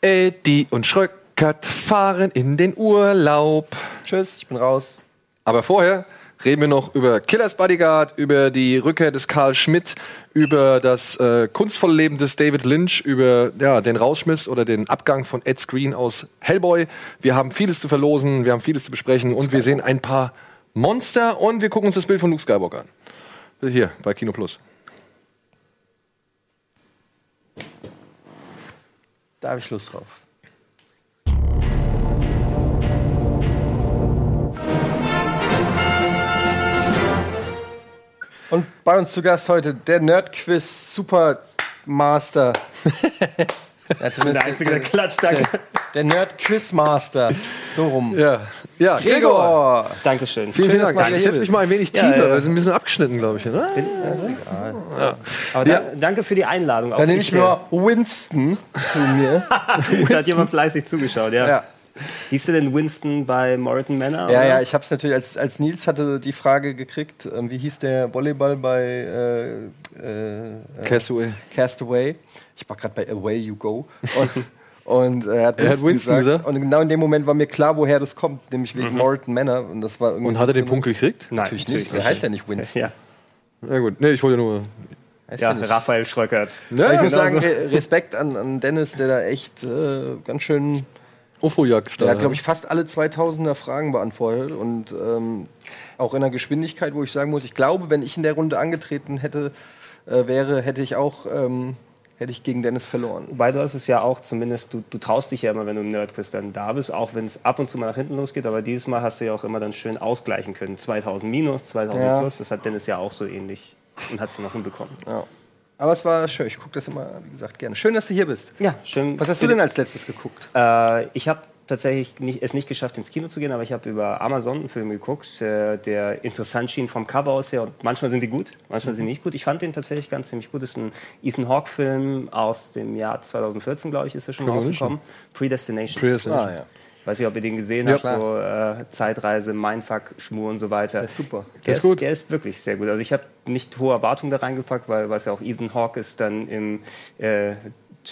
Eddie und Schröckert fahren in den Urlaub. Tschüss, ich bin raus. Aber vorher reden wir noch über Killers Bodyguard, über die Rückkehr des Karl Schmidt, über das äh, kunstvolle Leben des David Lynch, über ja, den Rausschmiss oder den Abgang von Ed Screen aus Hellboy. Wir haben vieles zu verlosen, wir haben vieles zu besprechen und wir sehen ein paar Monster und wir gucken uns das Bild von Luke Skywalker an. Hier bei Kino Plus. Da habe ich Lust drauf. Und bei uns zu Gast heute der Nerdquiz Supermaster. ja, Der einzige, der klatscht, danke. Der, der Nerd-Quizmaster. So rum. Ja, ja Gregor. Gregor! Dankeschön. Vielen, vielen Dank. du Ich hier setze mich mal ein wenig Ja, tiefer, ja. weil wir sind ein bisschen abgeschnitten, glaube ich. Ne? Aber da, danke für die Einladung. Dann nehme ich mir mal Winston zu mir. Da hat jemand fleißig zugeschaut, ja. Ja. Hieß der denn Winston bei Morton Manor? Ja, oder? ja, ich habe es natürlich, als, als Nils hatte die Frage gekriegt, ähm, wie hieß der Volleyball bei äh, äh, Castaway. Castaway? Ich war gerade bei Away You Go. Und, und äh, er hat Er hat Winston gesagt? Und genau in dem Moment war mir klar, woher das kommt, nämlich wegen Morton Manor. Und, das war irgendwie Und so hat er den. Punkt gekriegt? Nein, Natürlich nicht. Der heißt ja nicht Winston. Ja, Ja gut, nee, ich wollte nur. Heißt ja. Raphael Schröckert. Ja, Aber ich muss genau sagen. Re Respekt an, an Dennis, der da echt äh, ganz schön Der gestartet. hat, glaube ich, fast alle 2000er Fragen beantwortet und ähm, auch in einer Geschwindigkeit, wo ich sagen muss, ich glaube, wenn ich in der Runde angetreten hätte, äh, wäre, hätte ich auch ähm, hätte ich gegen Dennis verloren. Wobei du hast es ja auch zumindest, du, du traust dich ja immer, wenn du im Nerdquiz dann da bist, auch wenn es ab und zu mal nach hinten losgeht, aber dieses Mal hast du ja auch immer dann schön ausgleichen können. 2000 minus, 2000 Ja. plus, das hat Dennis ja auch so ähnlich und hat es noch hinbekommen. Ja. Aber es war schön. Ich gucke das immer, wie gesagt, gerne. Schön, dass du hier bist. Ja, schön. Was hast du denn als letztes geguckt? Äh, ich habe tatsächlich nicht, es nicht geschafft, ins Kino zu gehen, aber ich habe über Amazon einen Film geguckt, äh, der interessant schien vom Cover aus her. Und manchmal sind die gut, manchmal sind die nicht gut. Ich fand den tatsächlich ganz ziemlich gut. Das ist ein Ethan Hawke-Film aus dem Jahr 2014, glaube ich, ist er schon rausgekommen. Predestination. Predestination. Ah, ja. Weiß nicht, ob ihr den gesehen Ja, habt, so äh, Zeitreise, Mindfuck, Schmur und so weiter. ist super. Der ist ist, gut. der ist wirklich sehr gut. Also ich habe nicht hohe Erwartungen da reingepackt, weil was ja auch Ethan Hawke ist dann im äh,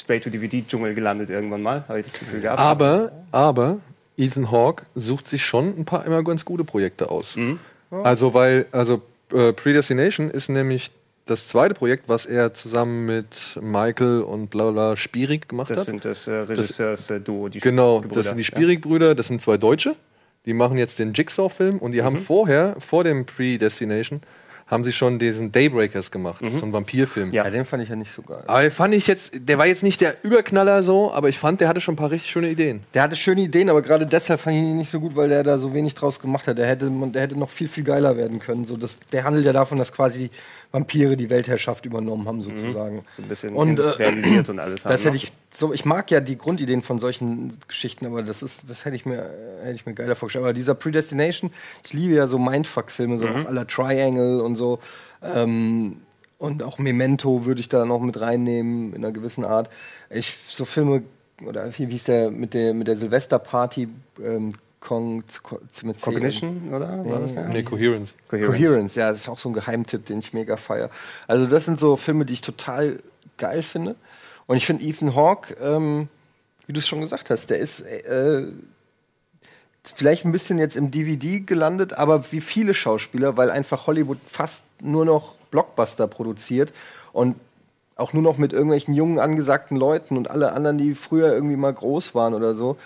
Straight-to-DVD-Dschungel gelandet irgendwann mal, habe ich das Gefühl gehabt. Aber, aber Ethan Hawke sucht sich schon ein paar immer ganz gute Projekte aus. Mhm. Also, weil, also äh, Predestination ist nämlich das zweite Projekt, was er zusammen mit Michael und bla bla Spierig gemacht Das hat. sind das äh, Regisseurs-Duo, die Genau, Gebrüder. das sind die Spierig-Brüder, das sind zwei Deutsche. Die machen jetzt den Jigsaw-Film und die Mhm. haben vorher, vor dem Predestination, haben sie schon diesen Daybreakers gemacht, Mhm. so einen Vampirfilm. Ja. Ja, den fand ich ja nicht so geil. Aber den fand ich jetzt, der war jetzt nicht der Überknaller so, aber ich fand, der hatte schon ein paar richtig schöne Ideen. Der hatte schöne Ideen, aber gerade deshalb fand ich ihn nicht so gut, weil der da so wenig draus gemacht hat. Der hätte, der hätte noch viel, viel geiler werden können. So, das, der handelt ja davon, dass quasi Vampire die Weltherrschaft übernommen haben, sozusagen. so ein bisschen Und, äh, industrialisiert und alles. Das haben, hätte ich so, ich mag ja die Grundideen von solchen Geschichten, aber das ist, das hätte ich mir, hätte ich mir geiler vorgestellt. Aber dieser Predestination, ich liebe ja so Mindfuck-Filme, so Mhm. aller Triangle und so. Ähm, und auch Memento würde ich da noch mit reinnehmen, in einer gewissen Art. Ich, so Filme, oder wie wie hieß der mit der, mit der Silvesterparty, ähm, Kong, mit C- Cognition, oder? War das, ja? Nee, Coherence. Coherence, ja, das ist auch so ein Geheimtipp, den ich mega feier. Also das sind so Filme, die ich total geil finde. Und ich finde Ethan Hawke, ähm, wie du es schon gesagt hast, der ist äh, vielleicht ein bisschen jetzt im DVD gelandet, aber wie viele Schauspieler, weil einfach Hollywood fast nur noch Blockbuster produziert und auch nur noch mit irgendwelchen jungen, angesagten Leuten und alle anderen, die früher irgendwie mal groß waren oder so.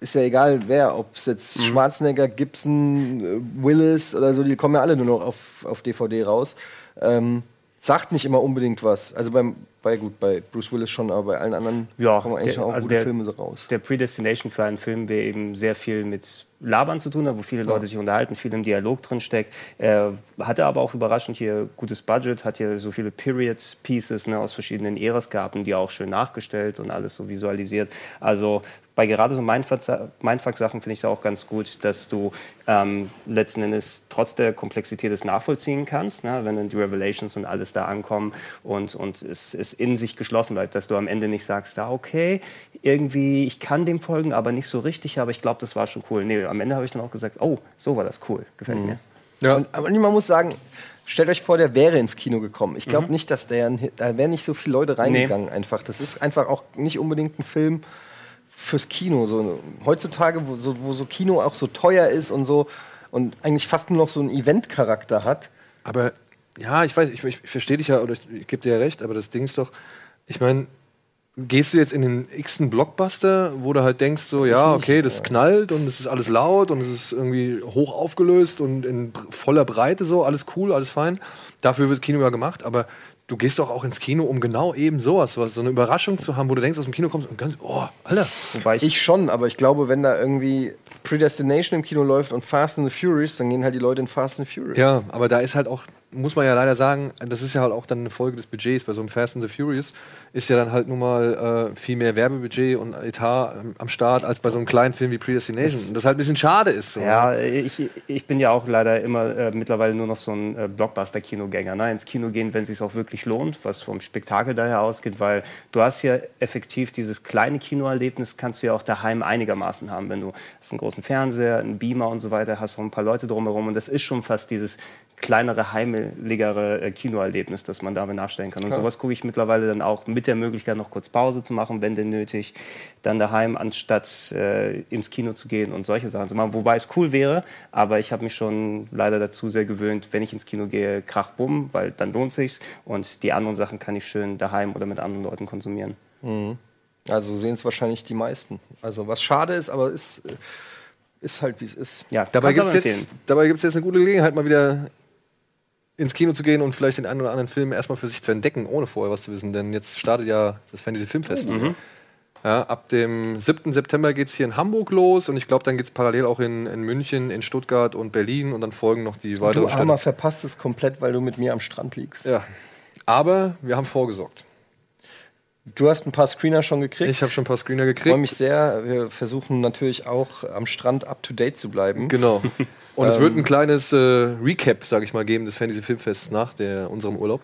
Ist ja egal wer, ob es jetzt Schwarzenegger, Gibson, äh, Willis oder so, die kommen ja alle nur noch auf, auf DVD raus. Ähm, sagt nicht immer unbedingt was. Also beim, bei gut, bei Bruce Willis schon, aber bei allen anderen Ja, kommen eigentlich der- auch also gute der- Filme so raus. Der Predestination für einen Film, der eben sehr viel mit Labern zu tun hat, wo viele Leute sich unterhalten, viel im Dialog drin steckt. Er hatte aber auch überraschend hier gutes Budget, hat hier so viele Period Pieces ne, aus verschiedenen Äras gehabt und die auch schön nachgestellt und alles so visualisiert. Also bei gerade so Mindfuck- Mindfuck-Sachen finde ich es auch ganz gut, dass du ähm, letzten Endes trotz der Komplexität es nachvollziehen kannst, ne, wenn dann die Revelations und alles da ankommen und, und es, es in sich geschlossen bleibt, dass du am Ende nicht sagst, da okay, irgendwie, ich kann dem folgen, aber nicht so richtig, aber ich glaube, das war schon cool. Nee, am Ende habe ich dann auch gesagt, oh, so war das cool, gefällt mir. Ja. Und, aber man muss sagen, stellt euch vor, der wäre ins Kino gekommen. Ich Mhm. glaube nicht, dass der, da wären nicht so viele Leute reingegangen einfach. Das ist einfach auch nicht unbedingt ein Film fürs Kino. So, heutzutage, wo so, wo so Kino auch so teuer ist und so und eigentlich fast nur noch so einen Event-Charakter hat. Aber ja, ich weiß, ich, ich verstehe dich ja, oder ich, ich gebe dir ja recht, aber das Ding ist doch, ich meine, gehst du jetzt in den x-ten Blockbuster, wo du halt denkst, so, ja, okay, das knallt und es ist alles laut und es ist irgendwie hoch aufgelöst und in voller Breite so, alles cool, alles fein. Dafür wird Kino ja gemacht, aber du gehst doch auch ins Kino, um genau eben sowas, was, so eine Überraschung zu haben, wo du denkst, aus dem Kino kommst und ganz, oh, Alter. Wobei ich, Ich schon, aber ich glaube, wenn da irgendwie Predestination im Kino läuft und Fast and the Furious, dann gehen halt die Leute in Fast and the Furious. Ja, aber da ist halt auch, muss man ja leider sagen, das ist ja halt auch dann eine Folge des Budgets. Bei so einem Fast and the Furious ist ja dann halt nun mal äh, viel mehr Werbebudget und Etat ähm, am Start als bei so einem kleinen Film wie Predestination. Und das halt ein bisschen schade ist. So. Ja, ich, ich bin ja auch leider immer äh, mittlerweile nur noch so ein äh, Blockbuster-Kinogänger. Ne? Ins Kino gehen, wenn es sich auch wirklich lohnt, was vom Spektakel daher ausgeht, weil du hast ja effektiv dieses kleine Kinoerlebnis, kannst du ja auch daheim einigermaßen haben. Wenn du hast einen großen Fernseher, einen Beamer und so weiter, hast auch ein paar Leute drumherum und das ist schon fast dieses kleinere, heimeligere äh, Kinoerlebnis, das man damit nachstellen kann. Und sowas gucke ich mittlerweile dann auch mit der Möglichkeit, noch kurz Pause zu machen, wenn denn nötig, dann daheim, anstatt äh, ins Kino zu gehen und solche Sachen zu machen. Wobei es cool wäre, aber ich habe mich schon leider dazu sehr gewöhnt, wenn ich ins Kino gehe, krach bumm, weil dann lohnt sich's und die anderen Sachen kann ich schön daheim oder mit anderen Leuten konsumieren. Also sehen es wahrscheinlich die meisten. Also was schade ist, aber ist, äh, ist halt wie es ist. Ja, Dabei gibt es jetzt, empfehlen. dabei gibt's jetzt eine gute Gelegenheit, mal wieder ins Kino zu gehen und vielleicht den einen oder anderen Film erstmal für sich zu entdecken, ohne vorher was zu wissen. Denn jetzt startet ja das Fantasy Filmfest. Ja, ab dem 7. September geht es hier in Hamburg los und ich glaube, dann geht es parallel auch in, in München, in Stuttgart und Berlin und dann folgen noch die Du weiteren Armer Städte. verpasst es komplett, weil du mit mir am Strand liegst. Ja. Aber wir haben vorgesorgt. Du hast ein paar Screener schon gekriegt. Ich habe schon ein paar Screener Ich freue gekriegt. mich sehr. Wir versuchen natürlich auch am Strand up to date zu bleiben. Genau. Und es wird ein kleines äh, Recap, sage ich mal, geben des Fantasy Filmfests nach der, unserem Urlaub.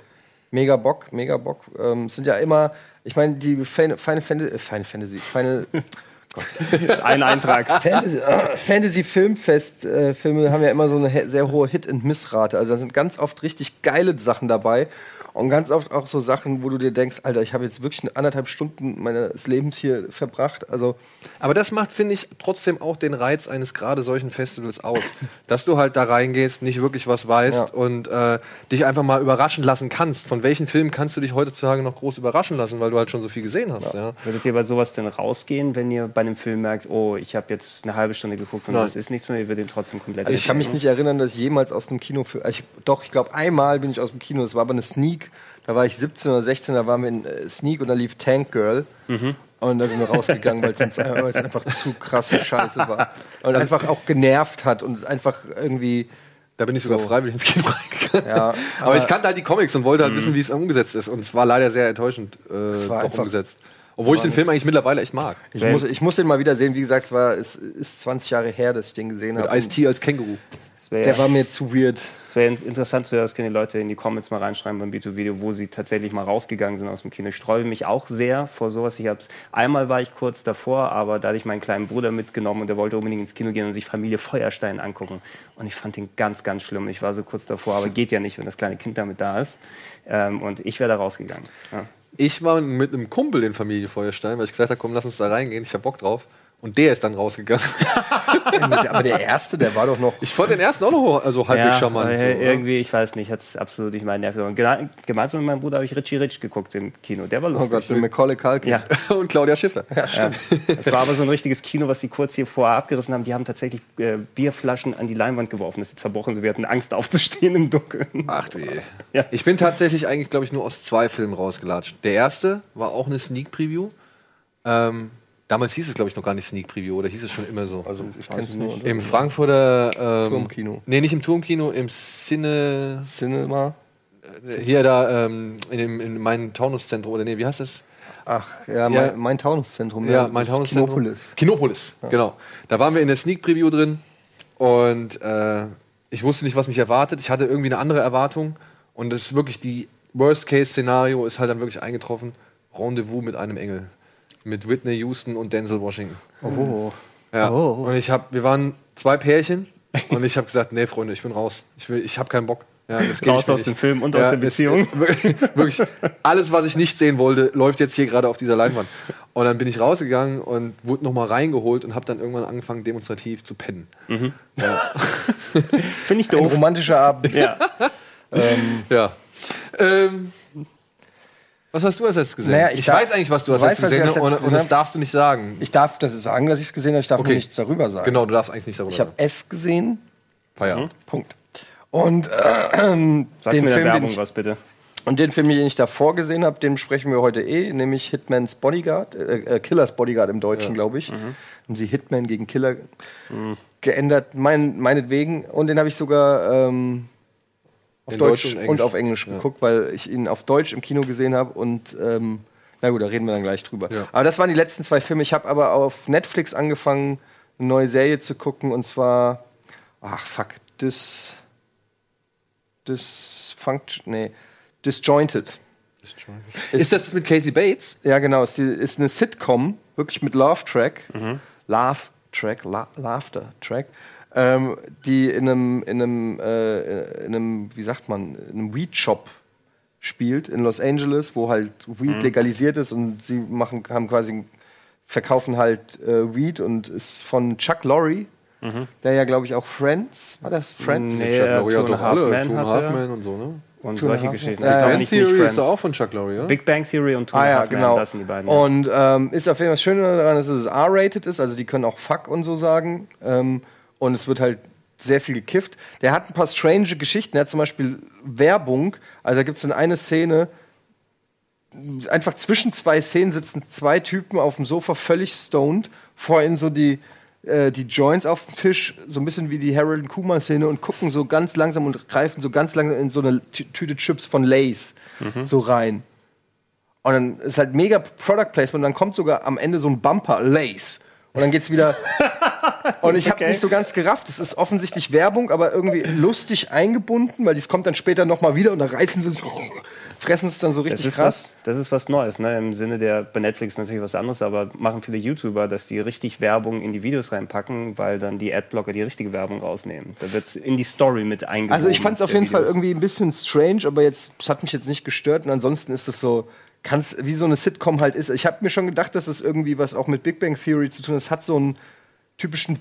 Mega Bock, mega Bock. Ähm, es sind ja immer, ich meine, die Final, Final, Fantasy, äh, Final Fantasy, Final Ein Eintrag. Fantasy, äh, Fantasy Filmfest äh, Filme haben ja immer so eine sehr hohe Hit and Miss Rate. Also da sind ganz oft richtig geile Sachen dabei und ganz oft auch so Sachen, wo du dir denkst, Alter, ich habe jetzt wirklich anderthalb Stunden meines Lebens hier verbracht. Also Aber das macht, finde ich, trotzdem auch den Reiz eines gerade solchen Festivals aus. dass du halt da reingehst, nicht wirklich was weißt Ja. und äh, dich einfach mal überraschen lassen kannst. Von welchen Filmen kannst du dich heutzutage noch groß überraschen lassen, weil du halt schon so viel gesehen hast. Ja. Würdet ihr bei sowas denn rausgehen, wenn ihr bei einem Film merkt, oh, ich habe jetzt eine halbe Stunde geguckt und Nein. das ist nichts mehr, ihr würdet ihn trotzdem komplett Also ich kann mich nicht erinnern, dass ich jemals aus dem Kino für. Also ich, doch, ich glaube, einmal bin ich aus dem Kino. Das war aber eine Sneak. Da war ich 17 oder 16, da waren wir in äh, Sneak und da lief Tank Girl. Und da sind wir rausgegangen, weil es äh, einfach zu krasse Scheiße war. Und einfach auch genervt hat und einfach irgendwie. Da bin ich sogar freiwillig ins Kino reingegangen. Ja, aber, ich kannte halt die Comics und wollte halt wissen, wie es umgesetzt ist. Und es war leider sehr enttäuschend äh, war einfach- umgesetzt. Obwohl ich den Film eigentlich mittlerweile echt mag. Ich muss, ich muss den mal wieder sehen. Wie gesagt, es war, es ist 20 Jahre her, dass ich den gesehen habe. Ice-T als Känguru. Der war mir zu weird. Es wäre in- interessant zu hören, das können die Leute in die Comments mal reinschreiben beim B2-Video, wo sie tatsächlich mal rausgegangen sind aus dem Kino. Ich sträube mich auch sehr vor sowas. Ich hab's, einmal war ich kurz davor, aber da hatte ich meinen kleinen Bruder mitgenommen und der wollte unbedingt ins Kino gehen und sich Familie Feuerstein angucken. Und ich fand den ganz, ganz schlimm. Ich war so kurz davor, aber geht ja nicht, wenn das kleine Kind damit da ist. Ähm, und ich wäre da rausgegangen. Ja. Ich war mit einem Kumpel in Familie Feuerstein, weil ich gesagt habe, komm, lass uns da reingehen, ich hab Bock drauf. Und der ist dann rausgegangen. Aber der erste, der war doch noch. Ich fand den ersten auch noch also halbwegs charmant. äh, So, ne? irgendwie, ich weiß nicht, hat es absolut nicht meinen Nerv. Gena- Gemeinsam mit meinem Bruder habe ich Richie Rich geguckt im Kino. Der war Oh lustig. Gott, mit Macaulay Culkin. ja. und Claudia Schiffer. Ja. Es war aber so ein richtiges Kino, was sie kurz hier vorher abgerissen haben. Die haben tatsächlich äh, Bierflaschen an die Leinwand geworfen. Das ist zerbrochen. So, wir hatten Angst aufzustehen im Dunkeln. Ach weh. Ja. Ich bin tatsächlich eigentlich, glaube ich, nur aus zwei Filmen rausgelatscht. Der erste war auch eine Sneak Preview. Ähm, damals hieß es, glaube ich, noch gar nicht Sneak Preview, oder hieß es schon immer so? Also ich kenne es nur. Im Frankfurter ähm, Turmkino. Nee, nicht im Turmkino, im Cine. Cinema. Hier da, ähm, in, dem, in meinem Taunuszentrum, oder nee, wie heißt das? Ach, ja, Ja. Mein, mein Taunuszentrum. Ja, mein das Taunuszentrum. Kinopolis. Kinopolis, genau. Da waren wir in der Sneak Preview drin und äh, ich wusste nicht, was mich erwartet. Ich hatte irgendwie eine andere Erwartung und das ist wirklich die Worst-Case-Szenario ist halt dann wirklich eingetroffen. Rendezvous mit einem Engel. Mit Whitney Houston und Denzel Washington. Oh. Ja. Oh. Und ich habe, wir waren zwei Pärchen und ich habe gesagt, nee, Freunde, ich bin raus. Ich will, ich habe keinen Bock. Ja, Raus aus nicht. dem Film und aus der es- Beziehung. Wirklich, alles, was ich nicht sehen wollte, läuft jetzt hier gerade auf dieser Leinwand. Und dann bin ich rausgegangen und wurde nochmal reingeholt und habe dann irgendwann angefangen, demonstrativ zu pennen. Finde ich Ein doof. romantischer Abend. Ja. Ja. Ähm, was hast du als letztes gesehen? Naja, ich ich darf- weiß eigentlich, was du als letztes ich gesehen hast und, und das darfst du nicht sagen. Ich darf das sagen, dass ich es gesehen habe, ich darf Okay. nichts darüber sagen. Genau, du darfst eigentlich nicht darüber Ich habe S gesehen, Feierabend. Punkt. Und äh, Sag den, mir in der Film, den Werbung ich, was bitte. und den Film, den ich davor gesehen habe, den sprechen wir heute eh, nämlich Hitman's Bodyguard, äh, äh, Killers Bodyguard im Deutschen, glaube ich. Mhm. Und sie Hitman gegen Killer geändert, mein, meinetwegen. Und den habe ich sogar ähm, auf Deutsch, Deutsch und auf Englisch Ja. geguckt, weil ich ihn auf Deutsch im Kino gesehen habe und ähm, na gut, da reden wir dann gleich drüber. Ja. Aber das waren die letzten zwei Filme. Ich habe aber auf Netflix angefangen, eine neue Serie zu gucken und zwar, ach fuck, Dis, Dysfunction, nee, Disjointed. Ist das mit Casey Bates? Ja, genau. Ist, die, ist eine Sitcom, wirklich mit Love Track. Love Track, La Laughter Track. Ähm, die in einem, in einem, äh, in einem, wie sagt man, in einem Weed Shop spielt in Los Angeles, wo halt Weed legalisiert ist und sie machen, haben quasi, verkaufen halt äh, Weed und ist von Chuck Lorre, der ja, glaube ich, auch Friends, war das Friends? Nee, Chuck Lorre hat doch alle. Two and a hatte. Half Men und so, ne? Und Two solche Geschichten. Nicht, nicht Theory ist auch von Chuck Lorre, ja? Big Bang Theory und Two Ah ja, genau. das sind die beiden. ja. Und ähm, ist auf jeden Fall das Schöne daran, dass es R-rated ist, also die können auch Fuck und so sagen. Ähm, und es wird halt sehr viel gekifft. Der hat ein paar strange Geschichten. Er hat zum Beispiel Werbung. Also da gibt es dann eine Szene, einfach zwischen zwei Szenen sitzen zwei Typen auf dem Sofa völlig stoned, vor ihnen so die, äh, die Joints auf dem Tisch, so ein bisschen wie die Harold Kuma-Szene und gucken so ganz langsam und greifen so ganz langsam in so eine Tü- Tüte Chips von Lays so rein. Und dann ist halt mega Product Placement und dann kommt sogar am Ende so ein Bumper, Lace. Und dann geht's wieder. und ich habe es Okay. nicht so ganz gerafft. Es ist offensichtlich Werbung, aber irgendwie lustig eingebunden, weil dies kommt dann später nochmal wieder und dann reißen sie, fressen es dann so Das richtig ist, krass. was, das ist was Neues, ne? Im Sinne der, bei Netflix natürlich was anderes, aber machen viele YouTuber, dass die richtig Werbung in die Videos reinpacken, weil dann die Adblocker die richtige Werbung rausnehmen. Da wird es in die Story mit eingebunden. Also ich fand es auf jeden Fall Videos. irgendwie ein bisschen strange, aber jetzt es hat mich jetzt nicht gestört. Und ansonsten ist es so, kann's, wie so eine Sitcom halt ist. Ich habe mir schon gedacht, dass es irgendwie was auch mit Big Bang Theory zu tun hat. Es hat so einen typischen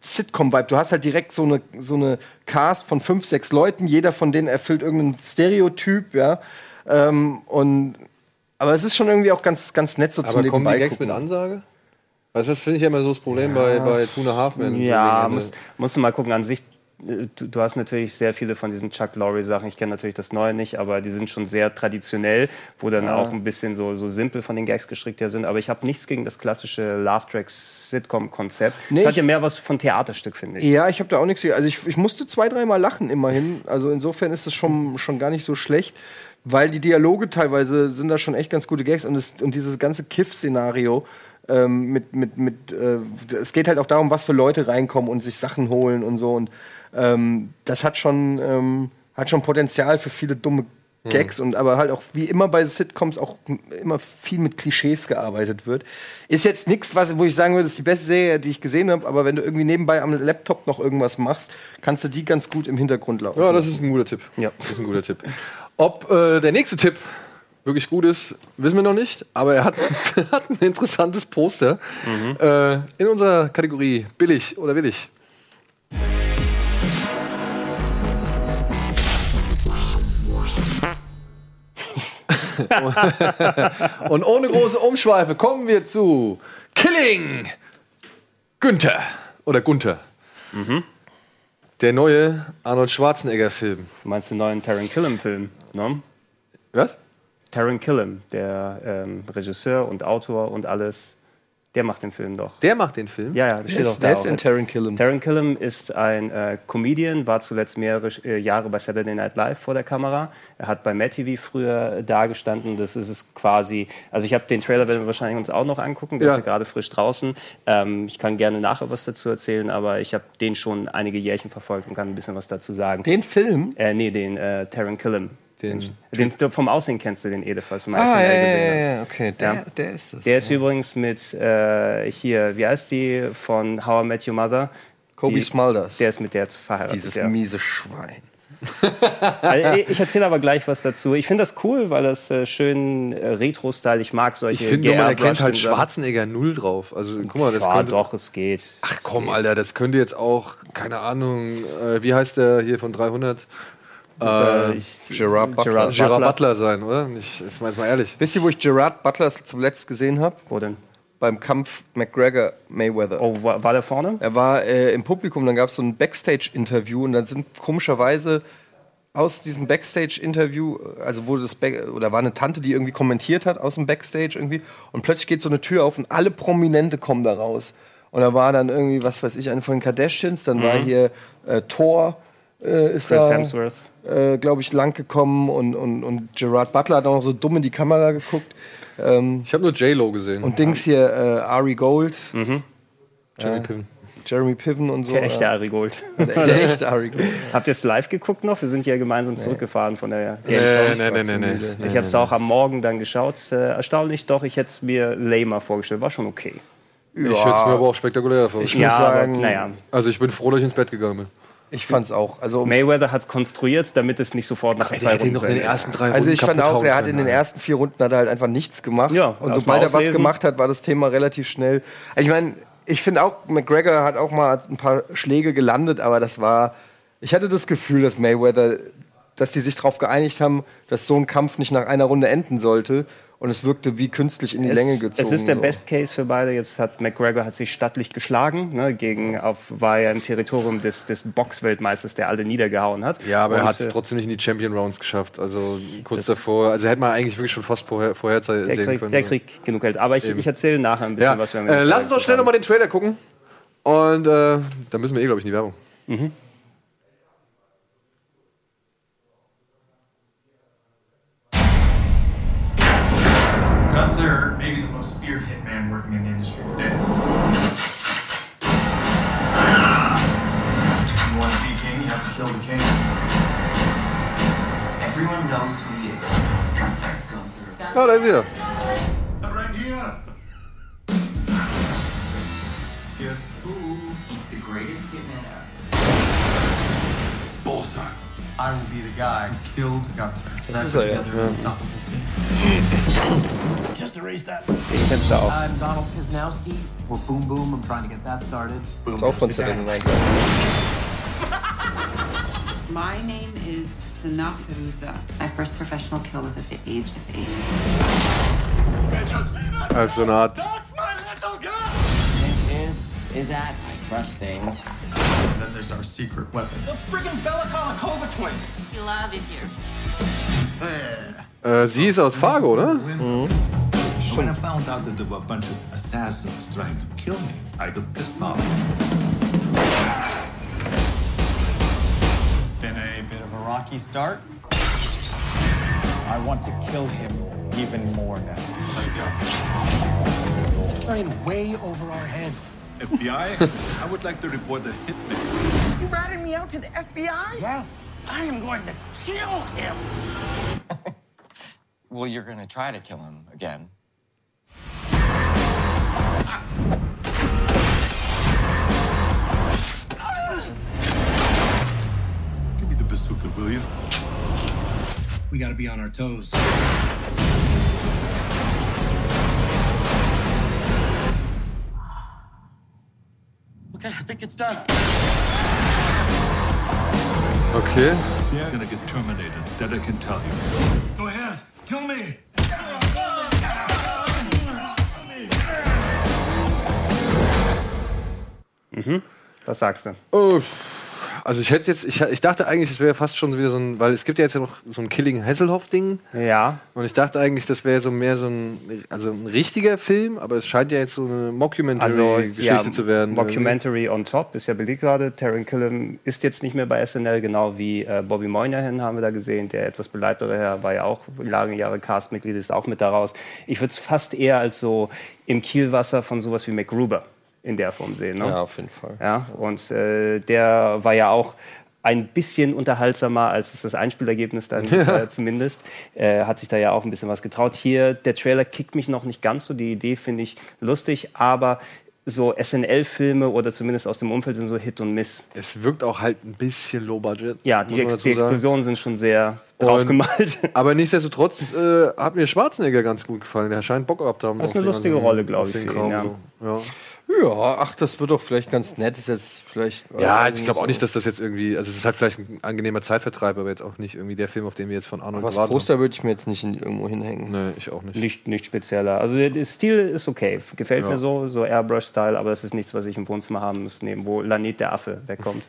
Sitcom-Vibe. Du hast halt direkt so eine, so eine Cast von fünf, sechs Leuten. Jeder von denen erfüllt irgendeinen Stereotyp, ja. Ähm, und aber es ist schon irgendwie auch ganz, ganz nett so zum Aber kommen die Gags mit Ansage? Also das finde ich ja immer so das Problem bei, bei Tuna Halfman. Ja, muss, musst du mal gucken. An sich, du, du hast natürlich sehr viele von diesen Chuck Lorre-Sachen. Ich kenne natürlich das Neue nicht, aber die sind schon sehr traditionell, wo dann auch ein bisschen so, so simpel von den Gags gestrickt ja sind. Aber ich habe nichts gegen das klassische Love-Track-Sitcom-Konzept. Nee, Es hat ich- ja mehr was von Theaterstück, finde ich. Ja, ich habe da auch nichts. Also ich, ich musste zwei, dreimal lachen immerhin. Also insofern ist es schon, schon gar nicht so schlecht, weil die Dialoge teilweise sind da schon echt ganz gute Gags und, es, und dieses ganze Kiff-Szenario ähm, mit, mit, mit äh, es geht halt auch darum, was für Leute reinkommen und sich Sachen holen und so und ähm, das hat schon, ähm, hat schon Potenzial für viele dumme Gags und aber halt auch wie immer bei Sitcoms auch immer viel mit Klischees gearbeitet wird. Ist jetzt nichts, was wo ich sagen würde, das ist die beste Serie, die ich gesehen habe, aber wenn du irgendwie nebenbei am Laptop noch irgendwas machst, kannst du die ganz gut im Hintergrund laufen. Ja, das ist ein guter Tipp. Ja. Das ist ein guter Tipp. Ob äh, der nächste Tipp wirklich gut ist, wissen wir noch nicht. Aber er hat, hat ein interessantes Poster äh, in unserer Kategorie billig oder willig. Und ohne große Umschweife kommen wir zu Killing Günther oder Gunther. Der neue Arnold Schwarzenegger-Film. Du meinst den neuen Taron Killam-Film, ne? Was? Taron Killam, der ähm, Regisseur und Autor und alles, der macht den Film doch. Der macht den Film. Ja, ja, das steht ist, auch da. wer ist denn. Taron Killam? Taron Killam ist ein äh, Comedian, war zuletzt mehrere äh, Jahre bei Saturday Night Live vor der Kamera. Er hat bei Matt TV früher äh, dagestanden. Das ist es quasi. Also ich habe den Trailer werden wir wahrscheinlich uns auch noch angucken. Der Ja. ist ja gerade frisch draußen. Ähm, ich kann gerne nachher was dazu erzählen, aber ich habe den schon einige Jährchen verfolgt und kann ein bisschen was dazu sagen. Den Film? Äh, nee, den äh, Taron Killam. Den- Den, den, vom Aussehen kennst du den Ede, falls du mal Ah, SNL ja, ja, gesehen ja, hast. ja, okay. Der, Ja. der ist es. Der ist übrigens mit äh, hier, wie heißt die von How I Met Your Mother? Kobe die, Smulders. Der ist mit der verheiratet. Dieses ja. miese Schwein. also, ich erzähle aber gleich was dazu. Ich finde das cool, weil das äh, schön äh, Retro-Style. Ich mag solche. Ich finde, man erkennt halt Schwarzenegger null drauf. Also guck mal, das ja, könnte. doch, es geht. Ach komm. Alter, das könnte jetzt auch, keine Ahnung, äh, wie heißt der hier von 300? Äh, ich, Gerard Butler. Gerard Gerard Butler. Butler sein, oder? Ich, ist mal ehrlich. Wisst ihr, wo ich Gerard Butler zuletzt gesehen habe? Wo denn? Beim Kampf McGregor-Mayweather. Oh, war, war der vorne? Er war äh, im Publikum, dann gab es so ein Backstage-Interview und dann sind komischerweise aus diesem Backstage-Interview, also wurde das Back oder war eine Tante, die irgendwie kommentiert hat aus dem Backstage irgendwie und plötzlich geht so eine Tür auf und alle Prominente kommen da raus. Und da war dann irgendwie, was weiß ich, eine von den Kardashians, dann war hier äh, Thor, äh, ist Chris da, Hemsworth. äh, glaube ich, lang gekommen und, und, und Gerard Butler hat auch noch so dumm in die Kamera geguckt. Ähm, Ich habe nur J-Lo gesehen. und Dings hier, äh, Ari Gold, Jeremy Piven. Jeremy Piven und so. Der echte äh, Ari Gold. der, der echte Ari Gold. Habt ihr es live geguckt noch? Wir sind ja gemeinsam zurückgefahren von der Nee, Gamescom. nee, nee, nee, nee. Ich habe es auch am Morgen dann geschaut. Äh, erstaunlich doch, ich hätte es mir lamer vorgestellt. War schon okay. Ich hätte es mir aber auch spektakulär Ich vorgestellt. muss ja, aber sagen, naja. Also ich bin froh, dass ich ins Bett gegangen bin. Ich fand's auch. Also, Mayweather hat es konstruiert, damit es nicht sofort nach zwei Runden zu Ende ist. drei also ich fand auch, er hat in den ersten vier Runden hat er halt einfach nichts gemacht. Ja, und sobald er was gemacht hat, war das Thema relativ schnell. Ich meine, ich finde auch, McGregor hat auch mal ein paar Schläge gelandet, aber das war. Ich hatte das Gefühl, dass Mayweather, dass die sich darauf geeinigt haben, dass so ein Kampf nicht nach einer Runde enden sollte. Und es wirkte wie künstlich in die Länge gezogen. Es ist der so. Best Case für beide. Jetzt hat McGregor hat sich stattlich geschlagen, ne, gegen auf war ja im Territorium des, des Boxweltmeisters, der alle niedergehauen hat. Ja, aber er Und, hat es äh, trotzdem nicht in die Champion Rounds geschafft. Also kurz davor. Also hätte man eigentlich wirklich schon fast vorher, vorhersehen der kriegt, können. der kriegt genug Geld. Aber ich, ich erzähle nachher ein bisschen ja. was wir äh, lass uns doch schnell nochmal den Trailer gucken. Und äh, dann müssen wir eh, glaube ich, in die Werbung. Gunther may be the most feared hitman working in the industry today. You want to be king, you have to kill the king. Everyone knows who he is. Gunther. Ah, da ist er. Right here. Yes, who? He's the greatest hitman ever. Both Bullseye. I will be the guy who killed Gunther. Das ist er, ja. Just erase that. Den kennst du auch. I'm Donald Kisnowski. We're Boom Boom. I'm trying to get that started. Ist auch von Zerrennen rein. My name is Sanaa Perusa. My first professional kill was at the age of eight. Also so eine Art. This is is at I crush things. And then there's our secret weapon. The friggin' Bella Kolakova twins. We love it here. Äh, sie ist aus Fargo, ne? When mm-hmm. I found out that there were a bunch of assassins trying to kill me, I got pissed off. Been a bit of a rocky start. I want to kill him even more now. Let's go. We're in way over our heads. FBI, I would like to report a hitman. You ratted me out to the FBI? Yes. I am going to kill him. Well, you're gonna try to kill him again. Give me the bazooka, will you? We gotta be on our toes. Okay, I think it's done. Okay. You're gonna get terminated. That I can tell you. Go ahead, kill me. Was sagst du? Oh, also ich hätte jetzt, ich, ich dachte eigentlich, es wäre fast schon wieder so ein, weil es gibt ja jetzt ja noch so ein Killing Hasselhoff-Ding. Ja. Und ich dachte eigentlich, das wäre so mehr so ein, also ein richtiger Film, aber es scheint ja jetzt so eine Also Mockumentary-Geschichte ja, zu werden. Mockumentary on top ist ja belegt gerade. Taron Killam ist jetzt nicht mehr bei SNL, genau wie äh, Bobby Moynihan haben wir da gesehen. Der etwas beleibtere Herr war ja auch lange Jahre Castmitglied, ist auch mit daraus. Ich würde es fast eher als so im Kielwasser von sowas wie MacGruber in der Form sehen. Ne? Ja, auf jeden Fall. Ja, und äh, der war ja auch ein bisschen unterhaltsamer als das Einspielergebnis dann war, zumindest. Äh, hat sich da ja auch ein bisschen was getraut. Hier, der Trailer kickt mich noch nicht ganz so. Die Idee finde ich lustig, aber so SNL-Filme oder zumindest aus dem Umfeld sind so Hit und Miss. Es wirkt auch halt ein bisschen low budget. Ja, die, Ex die. Explosionen sind schon sehr draufgemalt. Aber nichtsdestotrotz äh, hat mir Schwarzenegger ganz gut gefallen. Der scheint Bock gehabt zu haben. Das ist eine lustige Rolle, glaub auf ich, für ihn, ja. so. ja. Ja, ach, das wird doch vielleicht ganz nett. Ist jetzt vielleicht. Ja, äh, ich glaube auch nicht, dass das jetzt irgendwie, also es ist halt vielleicht ein angenehmer Zeitvertreib, aber jetzt auch nicht irgendwie der Film, auf den wir jetzt von Arnold Aber das Poster würde ich mir jetzt nicht in, irgendwo hinhängen. Nee, ich auch nicht. nicht, nicht spezieller. Also der, der Stil ist okay. Gefällt Ja. mir so, so Airbrush-Style, aber das ist nichts, was ich im Wohnzimmer haben muss, neben wo Lanet der Affe wegkommt.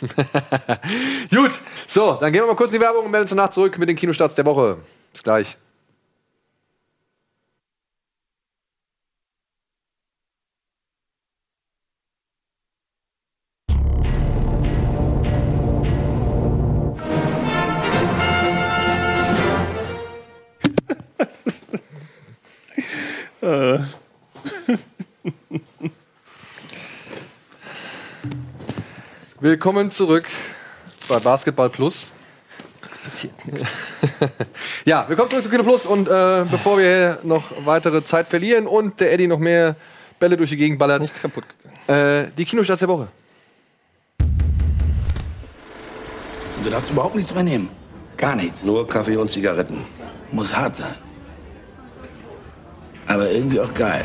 Gut, so, dann gehen wir mal kurz in die Werbung und melden uns danach zurück mit den Kinostarts der Woche. Bis gleich. Willkommen zurück bei Basketball Plus. Passiert nichts. Ja, willkommen zurück zu Kino Plus und äh, bevor wir noch weitere Zeit verlieren und der Eddie noch mehr Bälle durch die Gegend ballert, Nichts kaputt gegangen. äh, die Kinostarts der Woche. Du darfst überhaupt nichts mehr nehmen. Gar nichts. Nur Kaffee und Zigaretten. Muss hart sein. Aber irgendwie auch geil.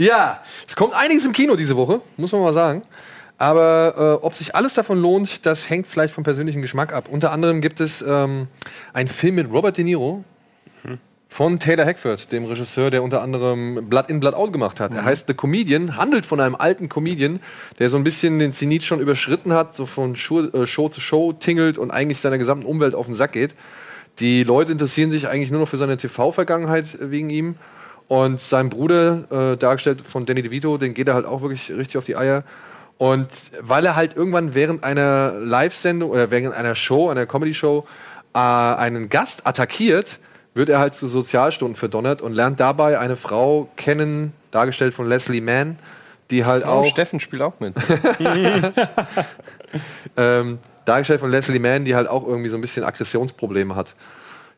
Ja, es kommt einiges im Kino diese Woche, muss man mal sagen. Aber äh, ob sich alles davon lohnt, das hängt vielleicht vom persönlichen Geschmack ab. Unter anderem gibt es ähm, einen Film mit Robert De Niro von Taylor Hackford, dem Regisseur, der unter anderem Blood in, Blood out gemacht hat. Er heißt The Comedian, handelt von einem alten Comedian, der so ein bisschen den Zenit schon überschritten hat, so von Show, äh, Show zu Show tingelt und eigentlich seiner gesamten Umwelt auf den Sack geht. Die Leute interessieren sich eigentlich nur noch für seine TV-Vergangenheit wegen ihm. Und sein Bruder, äh, dargestellt von Danny DeVito, den geht er halt auch wirklich richtig auf die Eier. Und weil er halt irgendwann während einer Live-Sendung oder während einer Show, einer Comedy-Show, äh, einen Gast attackiert, wird er halt zu Sozialstunden verdonnert und lernt dabei eine Frau kennen, dargestellt von Leslie Mann, die halt Oh, auch Steffen spielt auch mit. ähm, dargestellt von Leslie Mann, die halt auch irgendwie so ein bisschen Aggressionsprobleme hat.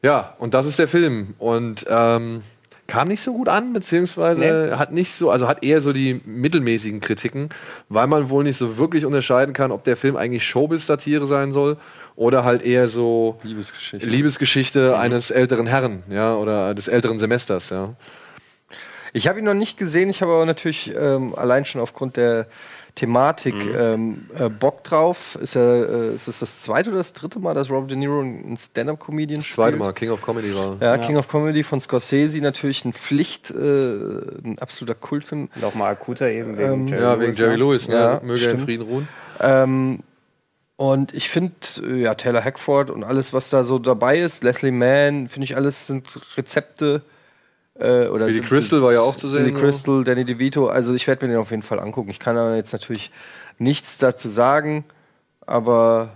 Ja, und das ist der Film. Und ähm, kam nicht so gut an, beziehungsweise hat nicht so, also hat eher so die mittelmäßigen Kritiken, weil man wohl nicht so wirklich unterscheiden kann, ob der Film eigentlich Showbiz-Satire sein soll oder halt eher so Liebesgeschichte. Liebesgeschichte eines älteren Herren, ja, oder des älteren Semesters, ja. Ich habe ihn noch nicht gesehen, ich habe aber natürlich ähm, allein schon aufgrund der Thematik ähm, äh, Bock drauf. Ist, er, äh, ist es das zweite oder das dritte Mal, dass Robert De Niro ein Stand-Up-Comedian spielt? Zweite Mal, King of Comedy war. Ja, King of Comedy von Scorsese, natürlich ein Pflicht, äh, ein absoluter Kultfilm. Und auch mal akuter eben wegen Ähm, Jerry Ja, Lewis, wegen Jerry ne? Lewis, ne? Ja, Möge er in stimmt. Frieden ruhen. Ähm, und ich finde, äh, ja, Taylor Hackford und alles, was da so dabei ist, Leslie Mann, finde ich alles sind Rezepte. Äh, oder Billy sind- Crystal war ja auch zu sehen, Billy so. Crystal, Danny DeVito. Also ich werde mir den auf jeden Fall angucken. Ich kann aber jetzt natürlich nichts dazu sagen, aber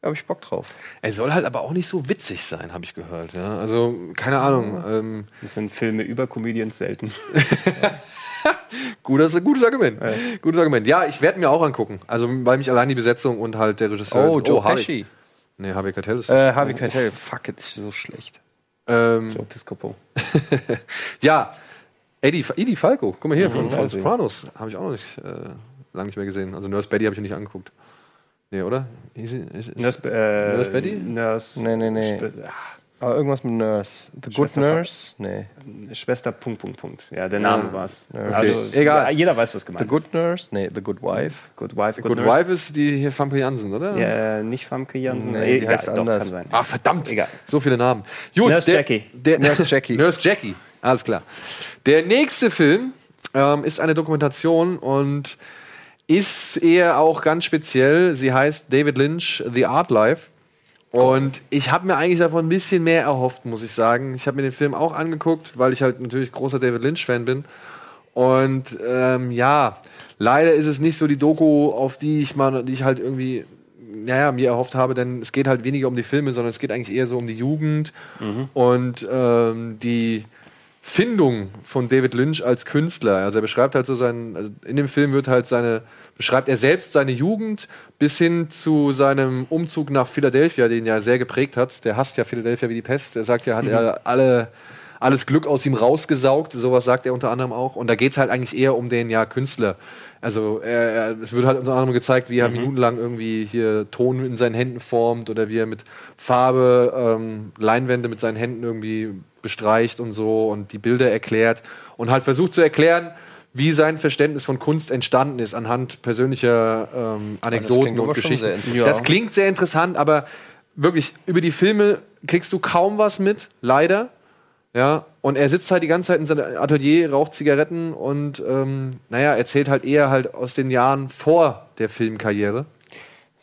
da habe ich Bock drauf. Er soll halt aber auch nicht so witzig sein, habe ich gehört. Ja? Also, keine Ahnung. Ähm, Das sind Filme über Comedians selten. gutes, gutes Argument. Gutes Argument. Ja, ich werde mir auch angucken. Also, weil mich allein die Besetzung und halt der Regisseur. Oh, Joe Harvey- Pesci. Nee, Harvey Keitel ist. Äh, Harvey Keitel, fuck it, ist so schlecht. Ähm, Joe Piscopo. ja, Eddie, Eddie Falco. Guck mal hier, von, Mhm, von also. Sopranos. Habe ich auch noch nicht, äh, lange nicht mehr gesehen. Also, Nurse Betty habe ich nicht angeguckt. Nee, oder? Sie- ist- ist- Nurse, äh, Nurse Betty? Nurse, Nee, nee, nee. Sp- ah, Aber irgendwas mit Nurse. The Good Schwester Nurse? Nee. Schwester Punkt, Punkt, Punkt. Ja, der Name war's. Ja, okay. Also, Egal. Ja, jeder weiß, was The gemeint Good Nurse? Nee, The Good Wife. ist. Good Wife, Good Nurse. Wife ist die hier Famke Jansen, oder? Ja, nicht Famke Jansen. Nee, Egal, heißt doch, anders. kann sein. Ach, verdammt. Egal. So viele Namen. Gut, Nurse der, Jackie. Der, Nurse Jackie. Nurse Jackie. Alles klar. Der nächste Film ähm, ist eine Dokumentation und ist eher auch ganz speziell. Sie heißt David Lynch, The Art Life. Und ich habe mir eigentlich davon ein bisschen mehr erhofft, muss ich sagen. Ich habe mir den Film auch angeguckt, weil ich halt natürlich großer David Lynch-Fan bin. Und ähm, ja, leider ist es nicht so die Doku, auf die ich mal, die ich halt irgendwie, naja, mir erhofft habe, denn es geht halt weniger um die Filme, sondern es geht eigentlich eher so um die Jugend und ähm, die Findung von David Lynch als Künstler. Also er beschreibt halt so seinen, also in dem Film wird halt seine, beschreibt er selbst seine Jugend bis hin zu seinem Umzug nach Philadelphia, den ja sehr geprägt hat. Der hasst ja Philadelphia wie die Pest. Er sagt ja, hat er alle, alles Glück aus ihm rausgesaugt. Sowas sagt er unter anderem auch. Und da geht es halt eigentlich eher um den ja Künstler. Also er, er, es wird halt unter anderem gezeigt, wie er minutenlang irgendwie hier Ton in seinen Händen formt oder wie er mit Farbe ähm, Leinwände mit seinen Händen irgendwie bestreicht und so und die Bilder erklärt und halt versucht zu erklären, wie sein Verständnis von Kunst entstanden ist anhand persönlicher ähm, Anekdoten und Geschichten. Das klingt sehr interessant, aber wirklich über die Filme kriegst du kaum was mit, leider. Ja, und er sitzt halt die ganze Zeit in seinem Atelier, raucht Zigaretten und ähm, naja, erzählt halt eher halt aus den Jahren vor der Filmkarriere.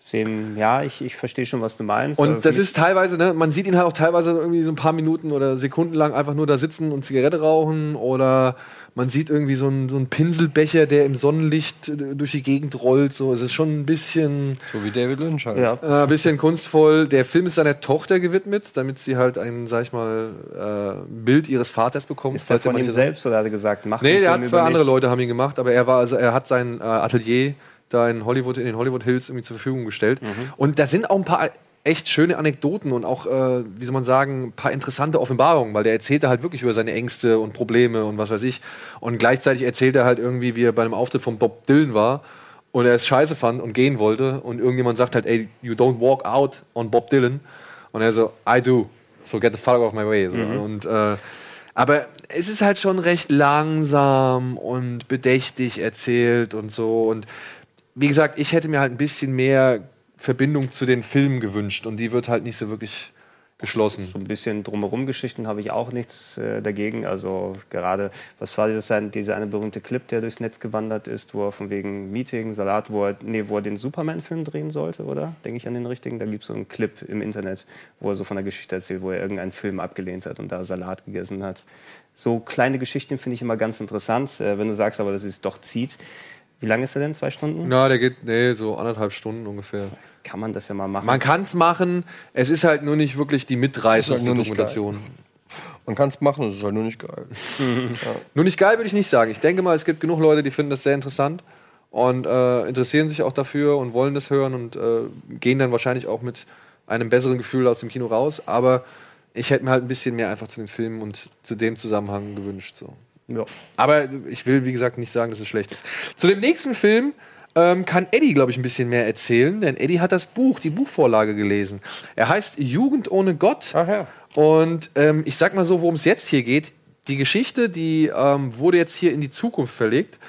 Sehen, ja, ich, ich verstehe schon, was du meinst. Und das ist teilweise, ne, man sieht ihn halt auch teilweise irgendwie so ein paar Minuten oder Sekunden lang einfach nur da sitzen und Zigarette rauchen oder man sieht irgendwie so einen, so einen Pinselbecher, der im Sonnenlicht äh, durch die Gegend rollt. So, es ist schon ein bisschen, So wie David Lynch halt. Ja. äh, ein bisschen kunstvoll. Der Film ist seiner Tochter gewidmet, damit sie halt ein, sag ich mal, äh, Bild ihres Vaters bekommt. Ist er von ihm selbst oder hat er gesagt, mach Nee, den der hat zwei über andere? Leute haben ihn gemacht, aber er war also er hat sein äh, Atelier da in Hollywood in den Hollywood Hills irgendwie zur Verfügung gestellt. Mhm. Und da sind auch ein paar echt schöne Anekdoten und auch äh, wie soll man sagen, ein paar interessante Offenbarungen, weil der erzählte halt wirklich über seine Ängste und Probleme und was weiß ich. Und gleichzeitig erzählt er halt irgendwie, wie er bei einem Auftritt von Bob Dylan war und er es scheiße fand und gehen wollte und irgendjemand sagt halt, ey, you don't walk out on Bob Dylan und er so, I do, so get the fuck off my way. So. Und äh, aber es ist halt schon recht langsam und bedächtig erzählt und so. Und wie gesagt, ich hätte mir halt ein bisschen mehr Verbindung zu den Filmen gewünscht und die wird halt nicht so wirklich geschlossen. So ein bisschen drumherum Geschichten habe ich auch nichts äh, dagegen. Also gerade, was war das ein, dieser eine berühmte Clip, der durchs Netz gewandert ist, wo er von wegen Meeting, Salat, wo er, nee, wo er den Superman-Film drehen sollte, oder? Denke ich an den richtigen? Da gibt es so einen Clip im Internet, wo er so von der Geschichte erzählt, wo er irgendeinen Film abgelehnt hat und da Salat gegessen hat. So kleine Geschichten finde ich immer ganz interessant, äh, wenn du sagst aber, dass es doch zieht. Wie lange ist er denn? Zwei Stunden? Na, der geht, nee, so anderthalb Stunden ungefähr. Kann man das ja mal machen. Man kann es machen, es ist halt nur nicht wirklich die mitreißendste halt Dokumentation. Man kann es machen, es ist halt nur nicht geil. Nur nicht geil würde ich nicht sagen. Ich denke mal, es gibt genug Leute, die finden das sehr interessant und äh, interessieren sich auch dafür und wollen das hören und äh, gehen dann wahrscheinlich auch mit einem besseren Gefühl aus dem Kino raus. Aber ich hätte mir halt ein bisschen mehr einfach zu den Filmen und zu dem Zusammenhang gewünscht. So. Ja. Aber ich will, wie gesagt, nicht sagen, dass es schlecht ist. Zu dem nächsten Film ähm, kann Eddie, glaube ich, ein bisschen mehr erzählen, denn Eddie hat das Buch, die Buchvorlage gelesen. Er heißt Jugend ohne Gott. Ach ja. Und ähm, ich sag mal so, worum es jetzt hier geht. Die Geschichte, die ähm, wurde jetzt hier in die Zukunft verlegt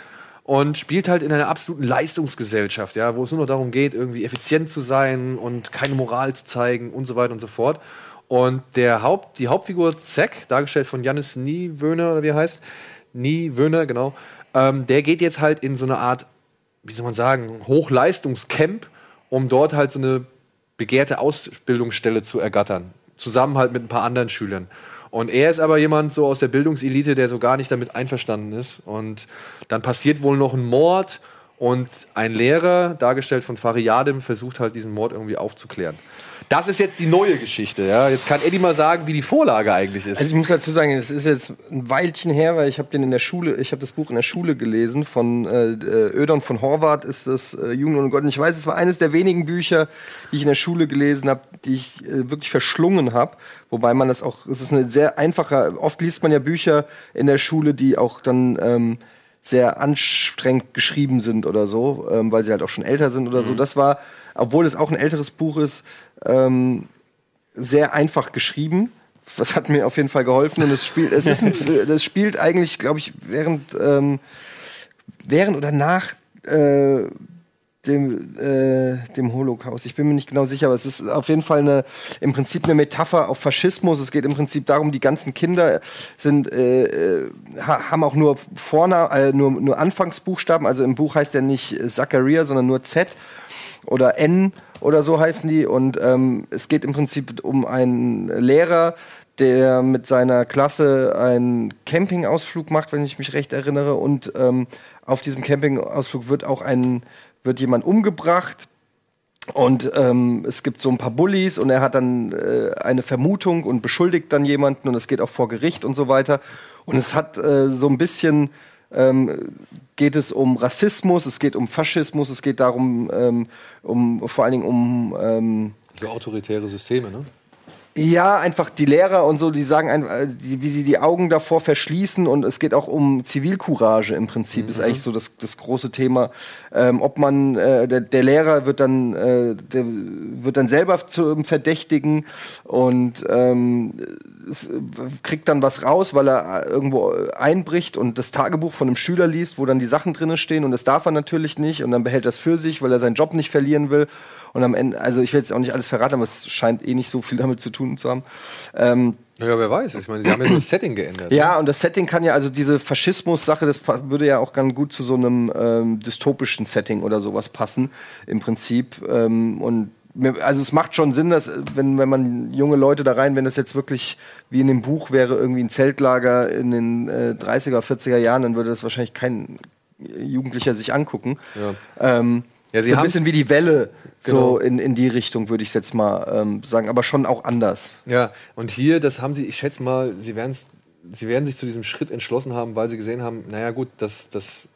und spielt halt in einer absoluten Leistungsgesellschaft, ja, wo es nur noch darum geht, irgendwie effizient zu sein und keine Moral zu zeigen und so weiter und so fort. Und der Haupt, die Hauptfigur Zack, dargestellt von Jannis Niewöhner oder wie er heißt, Niewöhner, genau, ähm, der geht jetzt halt in so eine Art, wie soll man sagen, Hochleistungscamp, um dort halt so eine begehrte Ausbildungsstelle zu ergattern. Zusammen halt mit ein paar anderen Schülern. Und er ist aber jemand so aus der Bildungselite, der so gar nicht damit einverstanden ist. Und dann passiert wohl noch ein Mord und ein Lehrer, dargestellt von Fariadim, versucht halt diesen Mord irgendwie aufzuklären. Das ist jetzt die neue Geschichte. Ja? Jetzt kann Eddie mal sagen, wie die Vorlage eigentlich ist. Also ich muss dazu sagen, es ist jetzt ein Weilchen her, weil ich habe den in der Schule, ich habe das Buch in der Schule gelesen von äh, Ödon von Horvath ist das äh, Jugend und Gott. Und ich weiß, es war eines der wenigen Bücher, die ich in der Schule gelesen habe, die ich äh, wirklich verschlungen habe. Wobei man das auch, es ist eine sehr einfache. Oft liest man ja Bücher in der Schule, die auch dann ähm, sehr anstrengend geschrieben sind oder so, ähm, weil sie halt auch schon älter sind oder so. Das war, obwohl es auch ein älteres Buch ist, ähm, sehr einfach geschrieben, das hat mir auf jeden Fall geholfen und es spielt, es ist ein, das spielt eigentlich, glaube ich, während, ähm, während oder nach äh, dem, äh, dem Holocaust. Ich bin mir nicht genau sicher, aber es ist auf jeden Fall eine, im Prinzip eine Metapher auf Faschismus. Es geht im Prinzip darum, die ganzen Kinder sind, äh, äh, ha- haben auch nur Vorna äh, nur, nur Anfangsbuchstaben. Also im Buch heißt der nicht Zachariah, sondern nur Z oder N oder so heißen die. Und ähm, es geht im Prinzip um einen Lehrer, der mit seiner Klasse einen Campingausflug macht, wenn ich mich recht erinnere. Und ähm, auf diesem Campingausflug wird auch ein, wird jemand umgebracht. Und ähm, es gibt so ein paar Bullies und er hat dann äh, eine Vermutung und beschuldigt dann jemanden und es geht auch vor Gericht und so weiter. Und es hat äh, so ein bisschen ähm, geht es um Rassismus, es geht um Faschismus, es geht darum, ähm, um vor allen Dingen um ähm, So autoritäre Systeme, ne? Ja, einfach die Lehrer und so, die sagen, äh, wie sie die Augen davor verschließen und es geht auch um Zivilcourage im Prinzip, ist eigentlich so das, das große Thema. Ähm, ob man, äh, der, der Lehrer wird dann, äh, wird dann selber zum Verdächtigen und ähm, äh, kriegt dann was raus, weil er äh, irgendwo einbricht und das Tagebuch von einem Schüler liest, wo dann die Sachen drinne stehen und das darf er natürlich nicht und dann behält er es für sich, weil er seinen Job nicht verlieren will. Und am Ende, also ich will jetzt auch nicht alles verraten, aber es scheint eh nicht so viel damit zu tun zu haben. Ähm, Ja, wer weiß. Ich meine, sie haben ja so das Setting geändert. ja, und das Setting kann ja, also diese Faschismus-Sache, das würde ja auch ganz gut zu so einem ähm, dystopischen Setting oder sowas passen, im Prinzip. Ähm, und also es macht schon Sinn, dass, wenn, wenn man junge Leute da rein, wenn das jetzt wirklich wie in dem Buch wäre, irgendwie ein Zeltlager in den äh, 30er, 40er Jahren, dann würde das wahrscheinlich kein Jugendlicher sich angucken. Ja. Ähm, Ja, sie so ein bisschen wie die Welle, Genau. so in, in die Richtung, würde ich jetzt mal ähm, sagen, aber schon auch anders. Ja, und hier, das haben sie, ich schätze mal, sie werden sie werden sich zu diesem Schritt entschlossen haben, weil sie gesehen haben, naja gut, das, das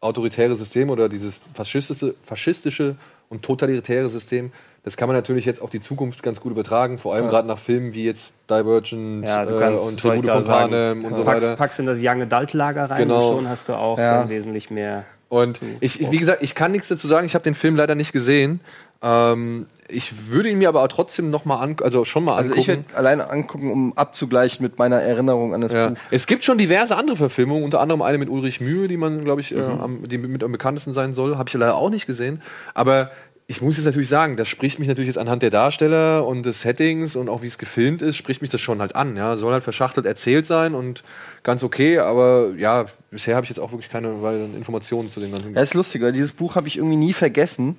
autoritäre System oder dieses faschistische, faschistische und totalitäre System, das kann man natürlich jetzt auf die Zukunft ganz gut übertragen, vor allem Ja. gerade nach Filmen wie jetzt Divergent Ja, du äh, und Tribute von Panem und so packst, weiter. packst in das Young Adult Lager rein Genau. und schon hast du auch Ja. wesentlich mehr. Und ich, ich, wie gesagt, ich kann nichts dazu sagen. Ich habe den Film leider nicht gesehen. Ähm, ich würde ihn mir aber trotzdem noch mal an, also schon mal Also angucken. ich werde alleine angucken, um abzugleichen mit meiner Erinnerung an das Ja. Buch. Es gibt schon diverse andere Verfilmungen, unter anderem eine mit Ulrich Mühe, die man, glaube ich, äh, Mhm. am, die mit am bekanntesten sein soll. Habe ich leider auch nicht gesehen. Aber ich muss jetzt natürlich sagen, das spricht mich natürlich jetzt anhand der Darsteller und des Settings und auch wie es gefilmt ist, spricht mich das schon halt an. Ja, soll halt verschachtelt erzählt sein und ganz okay, aber ja, bisher habe ich jetzt auch wirklich keine weiteren Informationen zu dem ganzen. Ja, ist lustig, weil dieses Buch habe ich irgendwie nie vergessen.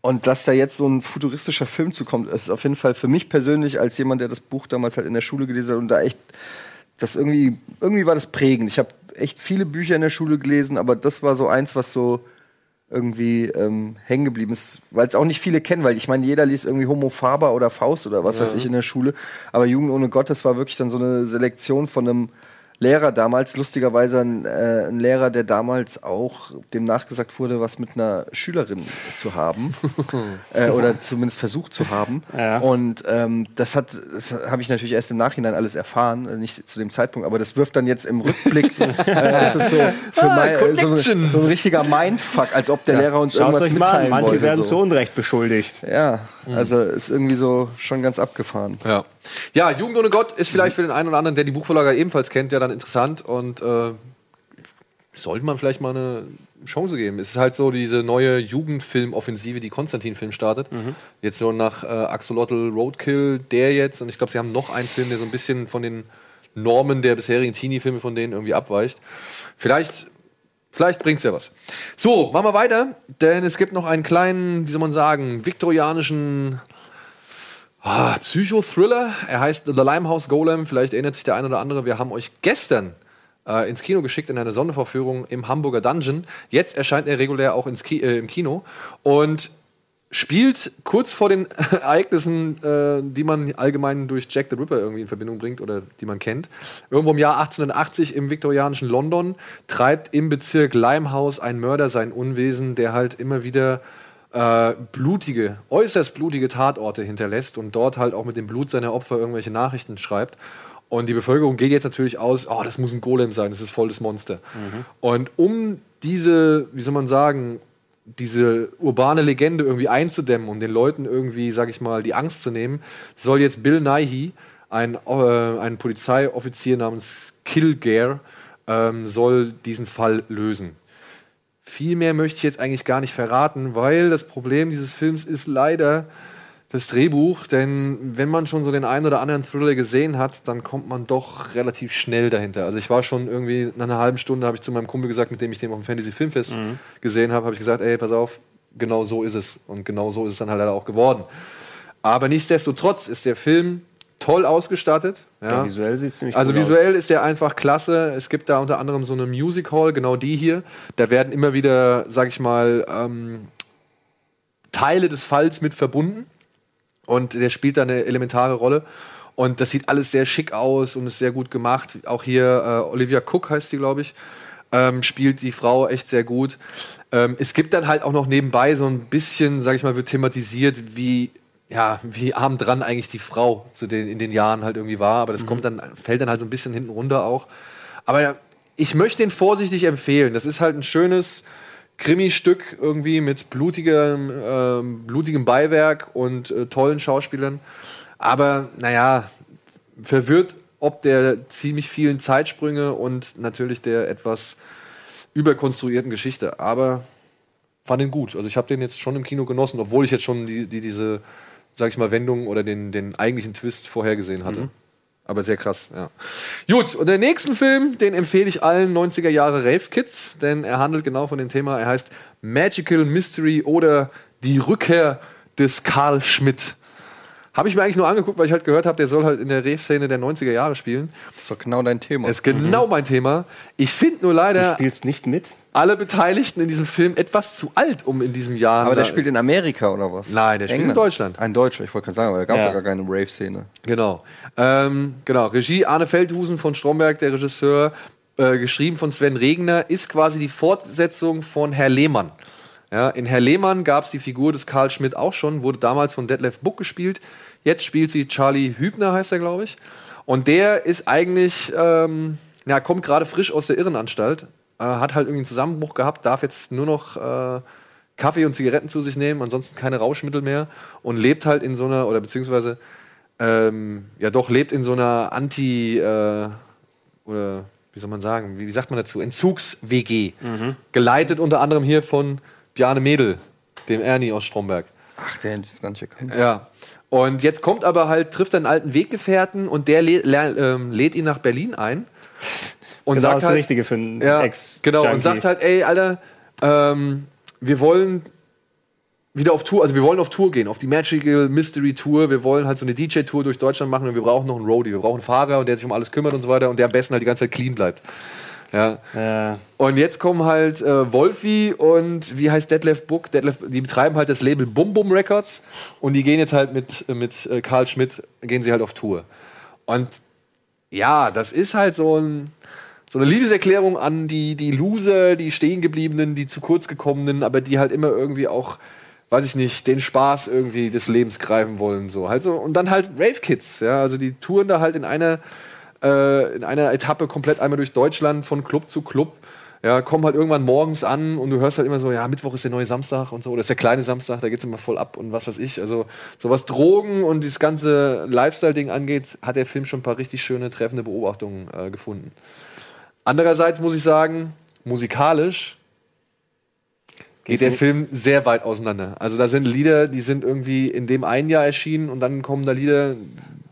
Und dass da jetzt so ein futuristischer Film zukommt, ist auf jeden Fall für mich persönlich als jemand, der das Buch damals halt in der Schule gelesen hat und da echt, das irgendwie, irgendwie war das prägend. Ich habe echt viele Bücher in der Schule gelesen, aber das war so eins, was so irgendwie ähm, hängen geblieben ist, weil es auch nicht viele kennen, weil ich meine, jeder liest irgendwie Homo Faber oder Faust oder was Ja. weiß ich in der Schule, aber Jugend ohne Gott, das war wirklich dann so eine Selektion von einem Lehrer damals, lustigerweise ein, äh, ein Lehrer, der damals auch dem nachgesagt wurde, was mit einer Schülerin zu haben äh, oder zumindest versucht zu haben. Und ähm, das hat, das habe ich natürlich erst im Nachhinein alles erfahren, äh, nicht zu dem Zeitpunkt, aber das wirft dann jetzt im Rückblick, äh, ist es so für Ah, mein, so, Connections. so ein richtiger Mindfuck, als ob der Ja. Lehrer uns Schaut's irgendwas euch mal an, mitteilen manche werden so. zu Unrecht beschuldigt. Ja, also ist irgendwie so schon ganz abgefahren. Ja. Ja, Jugend ohne Gott ist vielleicht für den einen oder anderen, der die Buchvorlage ebenfalls kennt, ja dann interessant und äh, sollte man vielleicht mal eine Chance geben. Es ist halt so diese neue Jugendfilm-Offensive, die Konstantin-Film startet. Mhm. Jetzt so nach äh, Axolotl Roadkill, der jetzt und ich glaube, sie haben noch einen Film, der so ein bisschen von den Normen der bisherigen Teenie-Filme von denen irgendwie abweicht. Vielleicht Vielleicht bringt's ja was. So, machen wir weiter, denn es gibt noch einen kleinen, wie soll man sagen, viktorianischen ah, Psychothriller. Er heißt The Limehouse Golem. Vielleicht erinnert sich der eine oder andere. Wir haben euch gestern äh, ins Kino geschickt in eine Sondervorführung im Hamburger Dungeon. Jetzt erscheint er regulär auch ins Ki äh, im Kino und spielt kurz vor den Ereignissen, äh, die man allgemein durch Jack the Ripper irgendwie in Verbindung bringt oder die man kennt. Irgendwo im Jahr 1880 im viktorianischen London treibt im Bezirk Limehouse ein Mörder sein Unwesen, der halt immer wieder äh, blutige, äußerst blutige Tatorte hinterlässt und dort halt auch mit dem Blut seiner Opfer irgendwelche Nachrichten schreibt. Und die Bevölkerung geht jetzt natürlich aus, oh, das muss ein Golem sein, das ist voll das Monster. Und um diese, wie soll man sagen, diese urbane Legende irgendwie einzudämmen und den Leuten irgendwie, sag ich mal, die Angst zu nehmen, soll jetzt Bill Nighy ein, äh, ein Polizeioffizier namens Kilgare ähm, soll diesen Fall lösen. Viel mehr möchte ich jetzt eigentlich gar nicht verraten, weil das Problem dieses Films ist leider das Drehbuch, denn wenn man schon so den einen oder anderen Thriller gesehen hat, dann kommt man doch relativ schnell dahinter. Also ich war schon irgendwie nach einer halben Stunde, habe ich zu meinem Kumpel gesagt, mit dem ich den auf dem Fantasy Filmfest Mhm. gesehen habe, habe ich gesagt, ey, pass auf, genau so ist es. Und genau so ist es dann halt leider auch geworden. Aber nichtsdestotrotz ist der Film toll ausgestattet. Ja. Ja, visuell sieht's ziemlich Also aus. visuell ist der einfach klasse. Es gibt da unter anderem so eine Music Hall, genau die hier. Da werden immer wieder, sag ich mal, ähm, Teile des Falls mit verbunden. Und der spielt da eine elementare Rolle. Und das sieht alles sehr schick aus und ist sehr gut gemacht. Auch hier äh, Olivia Cook heißt sie, glaube ich, ähm, spielt die Frau echt sehr gut. Ähm, es gibt dann halt auch noch nebenbei so ein bisschen, sag ich mal, wird thematisiert, wie ja, wie arm dran eigentlich die Frau zu den, in den Jahren halt irgendwie war. Aber das kommt dann, fällt dann halt so ein bisschen hinten runter auch. Aber ich möchte den vorsichtig empfehlen. Das ist halt ein schönes Krimi-Stück irgendwie mit blutigem, ähm, blutigem Beiwerk und äh, tollen Schauspielern. Aber naja, verwirrt ob der ziemlich vielen Zeitsprünge und natürlich der etwas überkonstruierten Geschichte. Aber fand ihn gut. Also ich habe den jetzt schon im Kino genossen, obwohl ich jetzt schon die, die, diese, sag ich mal, Wendung oder den, den eigentlichen Twist vorhergesehen hatte. Mhm. Aber sehr krass, ja. Gut, und den nächsten Film, den empfehle ich allen 90er Jahre Rave Kids, denn er handelt genau von dem Thema. Er heißt Magical Mystery oder Die Rückkehr des Karl Schmidt. Habe ich mir eigentlich nur angeguckt, weil ich halt gehört habe, der soll halt in der Rave-Szene der 90er Jahre spielen. Das ist doch genau dein Thema. Ist genau mein Thema. Ich finde nur leider. Du spielst nicht mit? Alle Beteiligten in diesem Film etwas zu alt, um in diesem Jahr. Aber der spielt in Amerika oder was? Nein, der spielt in Deutschland. Ein Deutscher, ich wollte gerade sagen, aber da gab es Ja. ja. gar keine Rave-Szene. Genau. Ähm, genau. Regie Arne Feldhusen von Stromberg, der Regisseur, äh, geschrieben von Sven Regner, ist quasi die Fortsetzung von Herr Lehmann. Ja, in Herr Lehmann gab es die Figur des Karl Schmidt auch schon, wurde damals von Detlef Buck gespielt. Jetzt spielt sie Charlie Hübner, heißt er, glaube ich. Und der ist eigentlich, ähm, ja, kommt gerade frisch aus der Irrenanstalt, äh, hat halt irgendwie einen Zusammenbruch gehabt, darf jetzt nur noch äh, Kaffee und Zigaretten zu sich nehmen, ansonsten keine Rauschmittel mehr und lebt halt in so einer, oder beziehungsweise, ähm, ja doch, lebt in so einer Anti- äh, oder wie soll man sagen, wie, wie sagt man dazu, Entzugs-WG. Mhm. Geleitet unter anderem hier von Bjarne Mädel, dem Ernie aus Stromberg. Ach, der ist ganz gekannt. Ja. Und jetzt kommt aber halt, trifft er einen alten Weggefährten und der lä lä- ähm, lädt ihn nach Berlin ein. Und genau sagt das halt, Richtige für einen ja, ex Genau, und sagt halt, ey, Alter, ähm, wir wollen wieder auf Tour, also wir wollen auf Tour gehen, auf die Magical Mystery Tour. Wir wollen halt so eine DJ-Tour durch Deutschland machen und wir brauchen noch einen Roadie. Wir brauchen einen Fahrer und der sich um alles kümmert und so weiter und der am besten halt die ganze Zeit clean bleibt. Ja. Ja. Und jetzt kommen halt äh, Wolfi und wie heißt Detlef Book? Detlef, die betreiben halt das Label Bum Bum Records und die gehen jetzt halt mit, äh, mit äh, Karl Schmidt, gehen sie halt auf Tour. Und ja, das ist halt so, ein, so eine Liebeserklärung an die, die Loser, die Stehengebliebenen, die zu kurz gekommenen, aber die halt immer irgendwie auch, weiß ich nicht, den Spaß irgendwie des Lebens greifen wollen. So. Halt. Und dann halt Rave Kids, ja, also die touren da halt in einer äh, in einer Etappe komplett einmal durch Deutschland von Club zu Club. Ja, kommen halt irgendwann morgens an und du hörst halt immer so, ja, Mittwoch ist der neue Samstag und so, oder ist der kleine Samstag, da geht's immer voll ab und was weiß ich. Also, so was Drogen und das ganze Lifestyle-Ding angeht, hat der Film schon ein paar richtig schöne, treffende Beobachtungen äh, gefunden. Andererseits muss ich sagen, musikalisch geht der Film sehr weit auseinander. Also da sind Lieder, die sind irgendwie in dem einen Jahr erschienen und dann kommen da Lieder,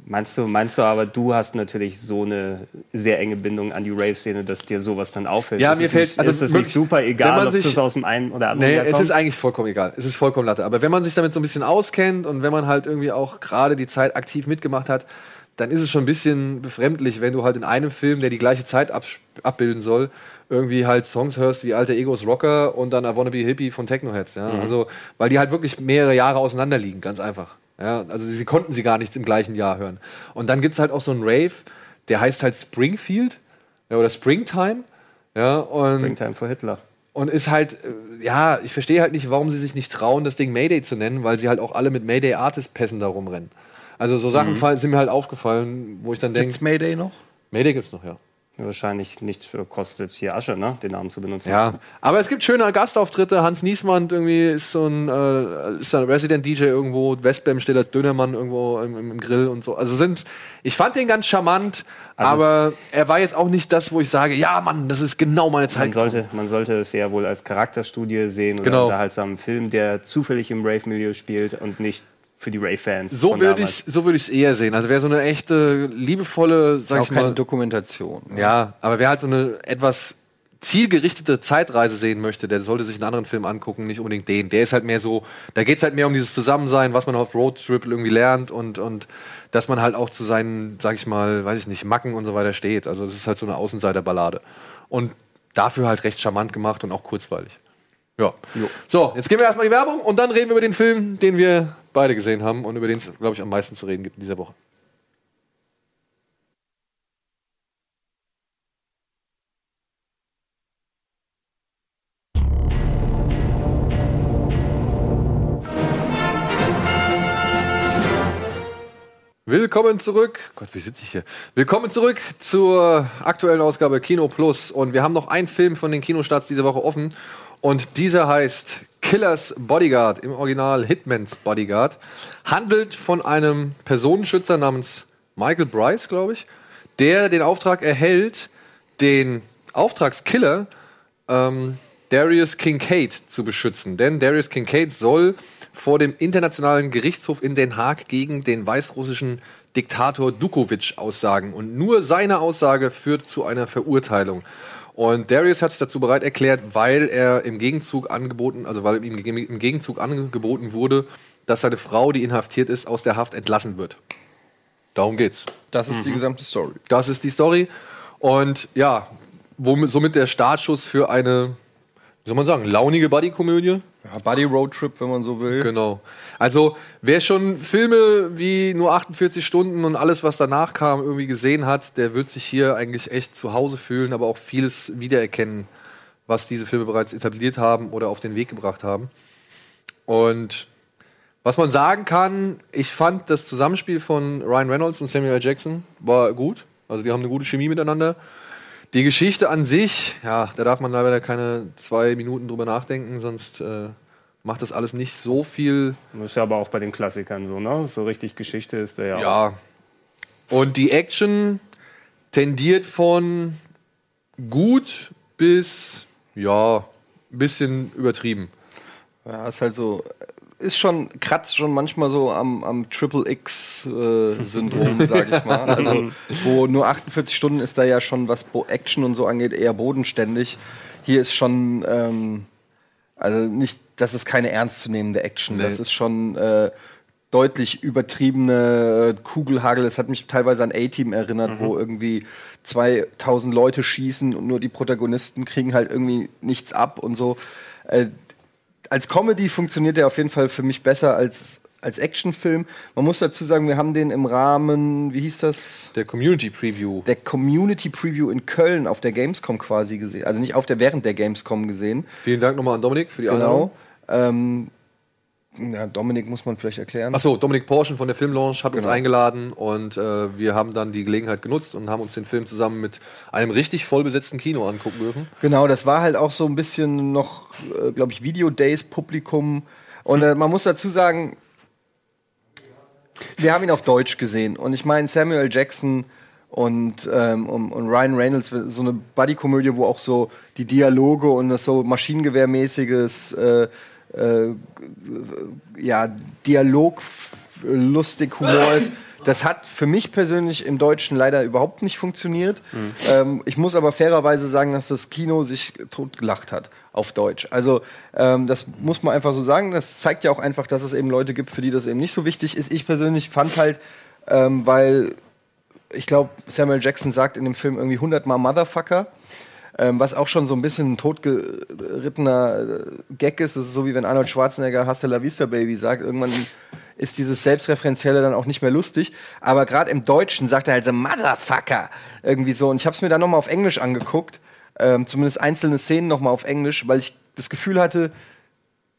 Meinst du, meinst du aber, du hast natürlich so eine sehr enge Bindung an die Rave-Szene, dass dir sowas dann auffällt? Ja, ist mir es fällt- nicht, also ist es nicht super egal, ob sich- das aus dem einen oder anderen Nee, Jahr es kommt? ist eigentlich vollkommen egal. Es ist vollkommen Latte. Aber wenn man sich damit so ein bisschen auskennt und wenn man halt irgendwie auch gerade die Zeit aktiv mitgemacht hat, dann ist es schon ein bisschen befremdlich, wenn du halt in einem Film, der die gleiche Zeit abbilden soll, irgendwie halt Songs hörst wie Alter Egos Rocker und dann I Wanna Be Hippie von Technohead. Ja? Mhm. Also, weil die halt wirklich mehrere Jahre auseinander liegen, ganz einfach. Ja? Also sie konnten sie gar nicht im gleichen Jahr hören. Und dann gibt es halt auch so einen Rave, der heißt halt Springfield ja, oder Springtime. Ja, und Springtime for Hitler. und ist halt, äh, ja, ich verstehe halt nicht, warum sie sich nicht trauen, das Ding Mayday zu nennen, weil sie halt auch alle mit Mayday Artist Pässen da rumrennen. Also so Sachen Mhm. fallen- sind mir halt aufgefallen, wo ich dann denke. Gibt's Mayday noch? Mayday gibt's noch, ja. Wahrscheinlich nicht äh, kostet hier Asche, ne, den Namen zu benutzen. Ja, aber es gibt schöne Gastauftritte. Hans Niesmann irgendwie ist so ein, äh, ist ein Resident DJ irgendwo. Westbam steht als Dönermann irgendwo im, im, im Grill und so. Also sind, ich fand den ganz charmant, Also aber er war jetzt auch nicht das, wo ich sage, ja Mann, das ist genau meine Zeit. Man sollte, man sollte es ja wohl als Charakterstudie sehen oder Genau. unterhaltsamen Film, der zufällig im Rave-Milieu spielt und nicht für die Rave-Fans. So würde ich so würde ich es eher sehen. Also wäre so eine echte liebevolle, sag auch ich keine mal, Dokumentation. ne? ja, aber wer halt so eine etwas zielgerichtete Zeitreise sehen möchte, der sollte sich einen anderen Film angucken, nicht unbedingt den. Der ist halt mehr so, da geht es halt mehr um dieses Zusammensein, was man auf Roadtrip irgendwie lernt und, und dass man halt auch zu seinen, sag ich mal, weiß ich nicht, Macken und so weiter steht. Also das ist halt so eine Außenseiterballade. Und dafür halt recht charmant gemacht und auch kurzweilig. Ja. So, jetzt gehen wir erstmal die Werbung und dann reden wir über den Film, den wir beide gesehen haben und über den es, glaube ich, am meisten zu reden gibt in dieser Woche. Willkommen zurück. Gott, wie sitze ich hier? Willkommen zurück zur aktuellen Ausgabe Kino Plus. Und wir haben noch einen Film von den Kinostarts diese Woche offen. Und dieser heißt Killers Bodyguard, im Original Hitman's Bodyguard. Handelt von einem Personenschützer namens Michael Bryce, glaube ich, der den Auftrag erhält, den Auftragskiller ähm, Darius Kincaid zu beschützen. Denn Darius Kincaid soll vor dem Internationalen Gerichtshof in Den Haag gegen den weißrussischen Diktator Dukovic aussagen. Und nur seine Aussage führt zu einer Verurteilung. Und Darius hat sich dazu bereit erklärt, weil er im Gegenzug angeboten, also weil ihm im Gegenzug angeboten wurde, dass seine Frau, die inhaftiert ist, aus der Haft entlassen wird. Darum geht's. Das ist die gesamte Story. Das ist die Story. Und ja, womit, somit der Startschuss für eine, wie soll man sagen, launige Buddy-Komödie. Ja, Buddy Road Trip, wenn man so will. Genau. Also, wer schon Filme wie nur 48 Stunden und alles, was danach kam, irgendwie gesehen hat, der wird sich hier eigentlich echt zu Hause fühlen, aber auch vieles wiedererkennen, was diese Filme bereits etabliert haben oder auf den Weg gebracht haben. Und was man sagen kann, ich fand das Zusammenspiel von Ryan Reynolds und Samuel L. Jackson war gut. Also die haben eine gute Chemie miteinander. Die Geschichte an sich, ja, da darf man leider keine zwei Minuten drüber nachdenken, sonst äh, macht das alles nicht so viel. Das ist ja aber auch bei den Klassikern so, ne? So richtig Geschichte ist der ja, auch. Ja. Und die Action tendiert von gut bis, ja, ein bisschen übertrieben. Ja, ist halt so. Ist schon, kratzt schon manchmal so am, am Triple X-Syndrom, sag ich mal. Also, wo nur 48 Stunden ist da ja schon, was Bo Action und so angeht, eher bodenständig. Hier ist schon, ähm, also nicht, das ist keine ernstzunehmende Action. Nee. Das ist schon äh, deutlich übertriebene äh, Kugelhagel. Es hat mich teilweise an A-Team erinnert, wo irgendwie 2000 Leute schießen und nur die Protagonisten kriegen halt irgendwie nichts ab und so. Äh, als Comedy funktioniert der auf jeden Fall für mich besser als, als Actionfilm. Man muss dazu sagen, wir haben den im Rahmen, wie hieß das? Der Community Preview. Der Community Preview in Köln auf der Gamescom quasi gesehen. Also nicht auf der, während der Gamescom gesehen. Vielen Dank nochmal an Dominik für die Einladung. Genau. Ähm, ja, Dominik muss man vielleicht erklären. Achso, Dominik Porschen von der Filmlaunch hat uns Genau. eingeladen und äh, wir haben dann die Gelegenheit genutzt und haben uns den Film zusammen mit einem richtig vollbesetzten Kino angucken dürfen. Genau, das war halt auch so ein bisschen noch, äh, glaube ich, Video Days Publikum. Und äh, man muss dazu sagen, wir haben ihn auf Deutsch gesehen. Und ich meine, Samuel Jackson und, ähm, und, und Ryan Reynolds, so eine Buddy-Komödie, wo auch so die Dialoge und das so Maschinengewehrmäßiges, äh, äh, ja, Dialog lustig Humor ist. Das hat für mich persönlich im Deutschen leider überhaupt nicht funktioniert. Ähm, ich muss aber fairerweise sagen, dass das Kino sich totgelacht hat auf Deutsch. Also ähm, das muss man einfach so sagen. Das zeigt ja auch einfach, dass es eben Leute gibt, für die das eben nicht so wichtig ist. Ich persönlich fand halt, ähm, weil ich glaube, Samuel Jackson sagt in dem Film irgendwie 100 Mal Motherfucker. Ähm, was auch schon so ein bisschen ein totgerittener äh, Gag ist. Das ist so wie wenn Arnold Schwarzenegger Hasta la Vista Baby sagt. Irgendwann ist dieses Selbstreferenzielle dann auch nicht mehr lustig. Aber gerade im Deutschen sagt er halt so Motherfucker. Irgendwie so. Und ich habe es mir dann nochmal auf Englisch angeguckt. Ähm, zumindest einzelne Szenen nochmal auf Englisch, weil ich das Gefühl hatte,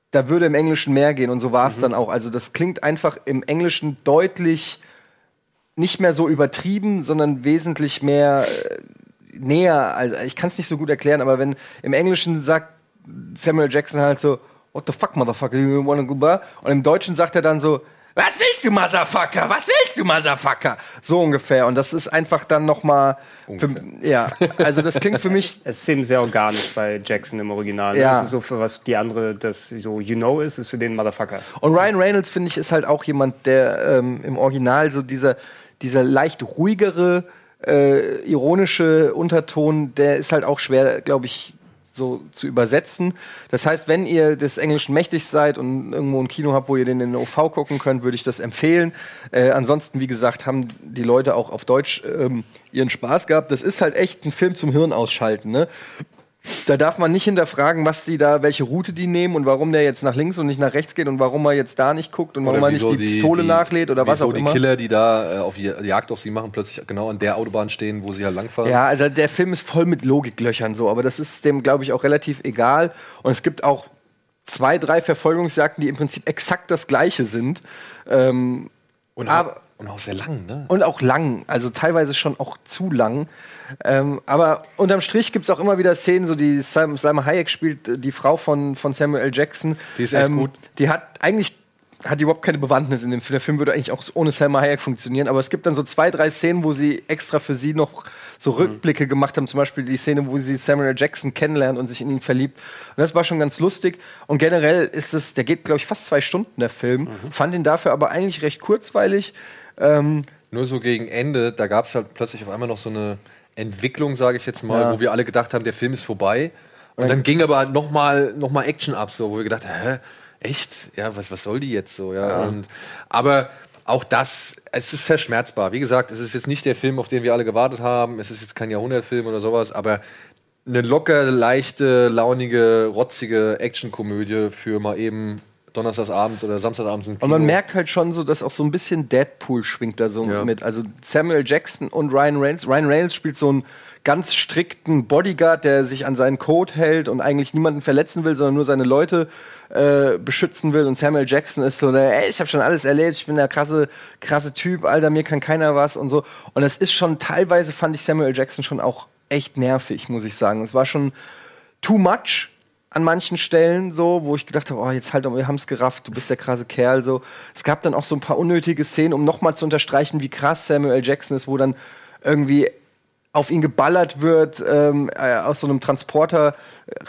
da würde im Englischen mehr gehen. Und so war es dann auch. Also das klingt einfach im Englischen deutlich nicht mehr so übertrieben, sondern wesentlich mehr, äh, näher, also ich kann es nicht so gut erklären, aber wenn im Englischen sagt Samuel Jackson halt so, what the fuck, motherfucker, you wanna go bar? Und im Deutschen sagt er dann so, was willst du, Motherfucker? Was willst du, Motherfucker? So ungefähr. Und das ist einfach dann noch mal, für, ja, also das klingt für mich. Es ist eben sehr organisch bei Jackson im Original. ne? Ja. Das ist so für was die andere, das so you know ist, ist für den Motherfucker. Und Ryan Reynolds, finde ich, ist halt auch jemand, der ähm, im Original so dieser, dieser leicht ruhigere, äh, ironische Unterton, der ist halt auch schwer, glaube ich, so zu übersetzen. Das heißt, wenn ihr des Englischen mächtig seid und irgendwo ein Kino habt, wo ihr den in OV gucken könnt, würde ich das empfehlen. Äh, ansonsten, wie gesagt, haben die Leute auch auf Deutsch ähm, ihren Spaß gehabt. Das ist halt echt ein Film zum Hirn ausschalten. Ne? Da darf man nicht hinterfragen, was die da, welche Route die nehmen und warum der jetzt nach links und nicht nach rechts geht und warum er jetzt da nicht guckt und warum er nicht wieso die, Pistole nachlädt oder was auch die immer. Killer, die da äh, auf die Jagd auf sie machen, plötzlich genau an der Autobahn stehen, wo sie halt langfahren. Ja, also der Film ist voll mit Logiklöchern so, aber das ist dem, glaube ich, auch relativ egal. Und es gibt auch zwei, drei Verfolgungsjagden, die im Prinzip exakt das gleiche sind. Ähm, und, aber, und auch sehr lang, ne? und auch lang, also teilweise schon auch zu lang. Ähm, aber unterm Strich gibt es auch immer wieder Szenen, so die Sam, Salma Hayek spielt äh, die Frau von, von Samuel L. Jackson. Die ist echt ähm, gut. Die hat eigentlich hat die überhaupt keine Bewandtnis in dem Film. Der Film würde eigentlich auch ohne Selma Hayek funktionieren, aber es gibt dann so zwei, drei Szenen, wo sie extra für sie noch so Rückblicke gemacht haben. Zum Beispiel die Szene, wo sie Samuel L. Jackson kennenlernt und sich in ihn verliebt. Und das war schon ganz lustig. Und generell ist es, der geht, glaube ich, fast zwei Stunden, der Film. Fand ihn dafür aber eigentlich recht kurzweilig. Ähm, Nur so gegen Ende, da gab es halt plötzlich auf einmal noch so eine Entwicklung, sage ich jetzt mal, Ja. wo wir alle gedacht haben, der Film ist vorbei. Und dann ging aber halt noch mal, noch mal Action ab, so, wo wir gedacht haben, hä, echt? Ja, was, was soll die jetzt so? Ja, Ja. Und, aber auch das, es ist verschmerzbar. Wie gesagt, es ist jetzt nicht der Film, auf den wir alle gewartet haben. Es ist jetzt kein Jahrhundertfilm oder sowas, aber eine locker, leichte, launige, rotzige Actionkomödie für mal eben Donnerstagsabends oder Samstagabends im Und man Kino. merkt halt schon so, dass auch so ein bisschen Deadpool schwingt da so Ja. mit. Also Samuel Jackson und Ryan Reynolds. Ryan Reynolds spielt so einen ganz strikten Bodyguard, der sich an seinen Code hält und eigentlich niemanden verletzen will, sondern nur seine Leute äh, beschützen will. Und Samuel Jackson ist so, der, ey, ich habe schon alles erlebt, ich bin der krasse, krasse Typ, Alter, mir kann keiner was und so. Und das ist schon teilweise fand ich Samuel Jackson schon auch echt nervig, muss ich sagen. Es war schon too much an manchen Stellen so, wo ich gedacht habe, oh, jetzt halt, wir haben es gerafft, du bist der krasse Kerl so. Es gab dann auch so ein paar unnötige Szenen, um nochmal zu unterstreichen, wie krass Samuel. Jackson ist, wo dann irgendwie auf ihn geballert wird, ähm, äh, aus so einem Transporter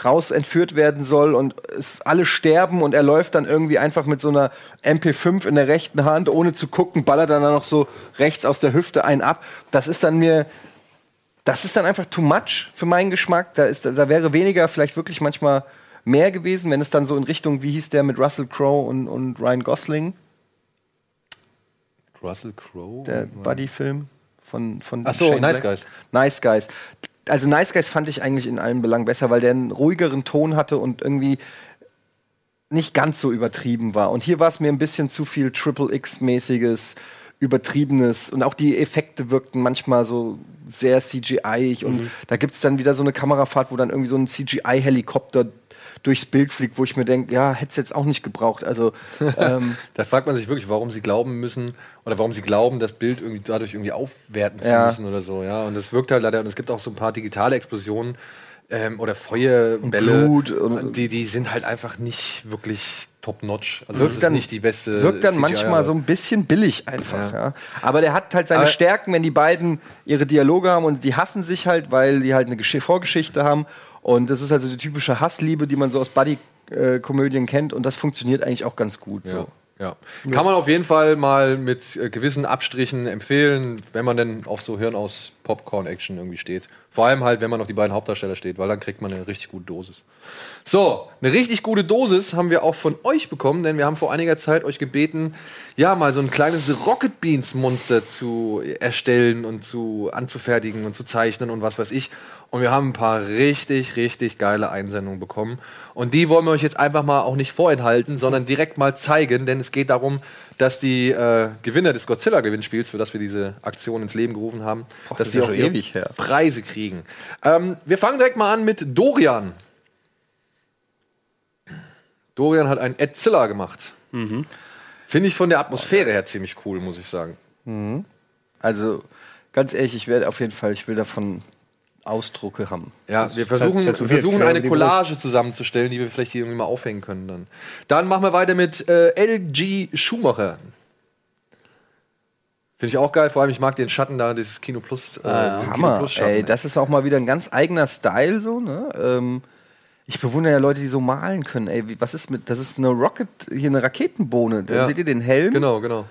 raus entführt werden soll und es alle sterben und er läuft dann irgendwie einfach mit so einer MP5 in der rechten Hand, ohne zu gucken, ballert dann noch so rechts aus der Hüfte einen ab. Das ist dann mir, das ist dann einfach too much für meinen Geschmack. Da, ist, da wäre weniger vielleicht wirklich manchmal mehr gewesen, wenn es dann so in Richtung, wie hieß der mit Russell Crowe und, und Ryan Gosling, Russell Crowe? der Buddy-Film von, von Ach so, Shane Nice Black. Guys. Nice Guys. Also Nice Guys fand ich eigentlich in allen Belangen besser, weil der einen ruhigeren Ton hatte und irgendwie nicht ganz so übertrieben war. Und hier war es mir ein bisschen zu viel Triple X-mäßiges, übertriebenes und auch die Effekte wirkten manchmal so sehr CGI-ig und Mhm. da gibt es dann wieder so eine Kamerafahrt, wo dann irgendwie so ein CGI-Helikopter durchs Bild fliegt, wo ich mir denke, ja, hätte es jetzt auch nicht gebraucht. Also ähm, Da fragt man sich wirklich, warum sie glauben müssen oder warum sie glauben, das Bild irgendwie dadurch irgendwie aufwerten zu Ja. müssen oder so. Ja, und das wirkt halt leider. Und es gibt auch so ein paar digitale Explosionen ähm, oder Feuerbälle, Blut und- die die sind halt einfach nicht wirklich top-notch. Also das wirkt ist dann nicht die beste. Wirkt dann CGI, manchmal so ein bisschen billig einfach, Ja. ja. Aber der hat halt seine Aber- Stärken, wenn die beiden ihre Dialoge haben und die hassen sich halt, weil die halt eine Gesch Vorgeschichte haben. Und das ist also die typische Hassliebe, die man so aus Buddy-Komödien kennt. Und das funktioniert eigentlich auch ganz gut. So. Ja. Kann man auf jeden Fall mal mit äh, gewissen Abstrichen empfehlen, wenn man denn auf so Hirn aus Popcorn-Action irgendwie steht. Vor allem halt, wenn man auf die beiden Hauptdarsteller steht, weil dann kriegt man eine richtig gute Dosis. So, eine richtig gute Dosis haben wir auch von euch bekommen, denn wir haben vor einiger Zeit euch gebeten, ja, mal so ein kleines Rocket Beans Monster zu erstellen und zu anzufertigen und zu zeichnen und was weiß ich. Und wir haben ein paar richtig, richtig geile Einsendungen bekommen. Und die wollen wir euch jetzt einfach mal auch nicht vorenthalten, sondern direkt mal zeigen, denn es geht darum, dass die äh, Gewinner des Godzilla-Gewinnspiels, für das wir diese Aktion ins Leben gerufen haben, Boah, dass das die ist auch ewig her. Preise kriegen. Ähm, wir fangen direkt mal an mit Dorian. Dorian hat einen Edzilla gemacht. Finde ich von der Atmosphäre her ziemlich cool, muss ich sagen. Mhm. Also, ganz ehrlich, ich werde auf jeden Fall, ich will davon Ausdrucke haben. Ja, wir versuchen, wir versuchen eine Collage zusammenzustellen, die wir vielleicht hier irgendwie mal aufhängen können dann. Dann machen wir weiter mit äh, LG Schumacher. Finde ich auch geil, vor allem ich mag den Schatten da, dieses Kino Plus. Äh, Kino Hammer. Plus Schatten, Ey, das ist auch mal wieder ein ganz eigener Style so, ne? Ähm, ich bewundere ja Leute, die so malen können. Ey, wie, was ist mit das ist eine Rocket hier eine Raketenbohne. Da Ja. seht ihr den Helm? Genau, genau.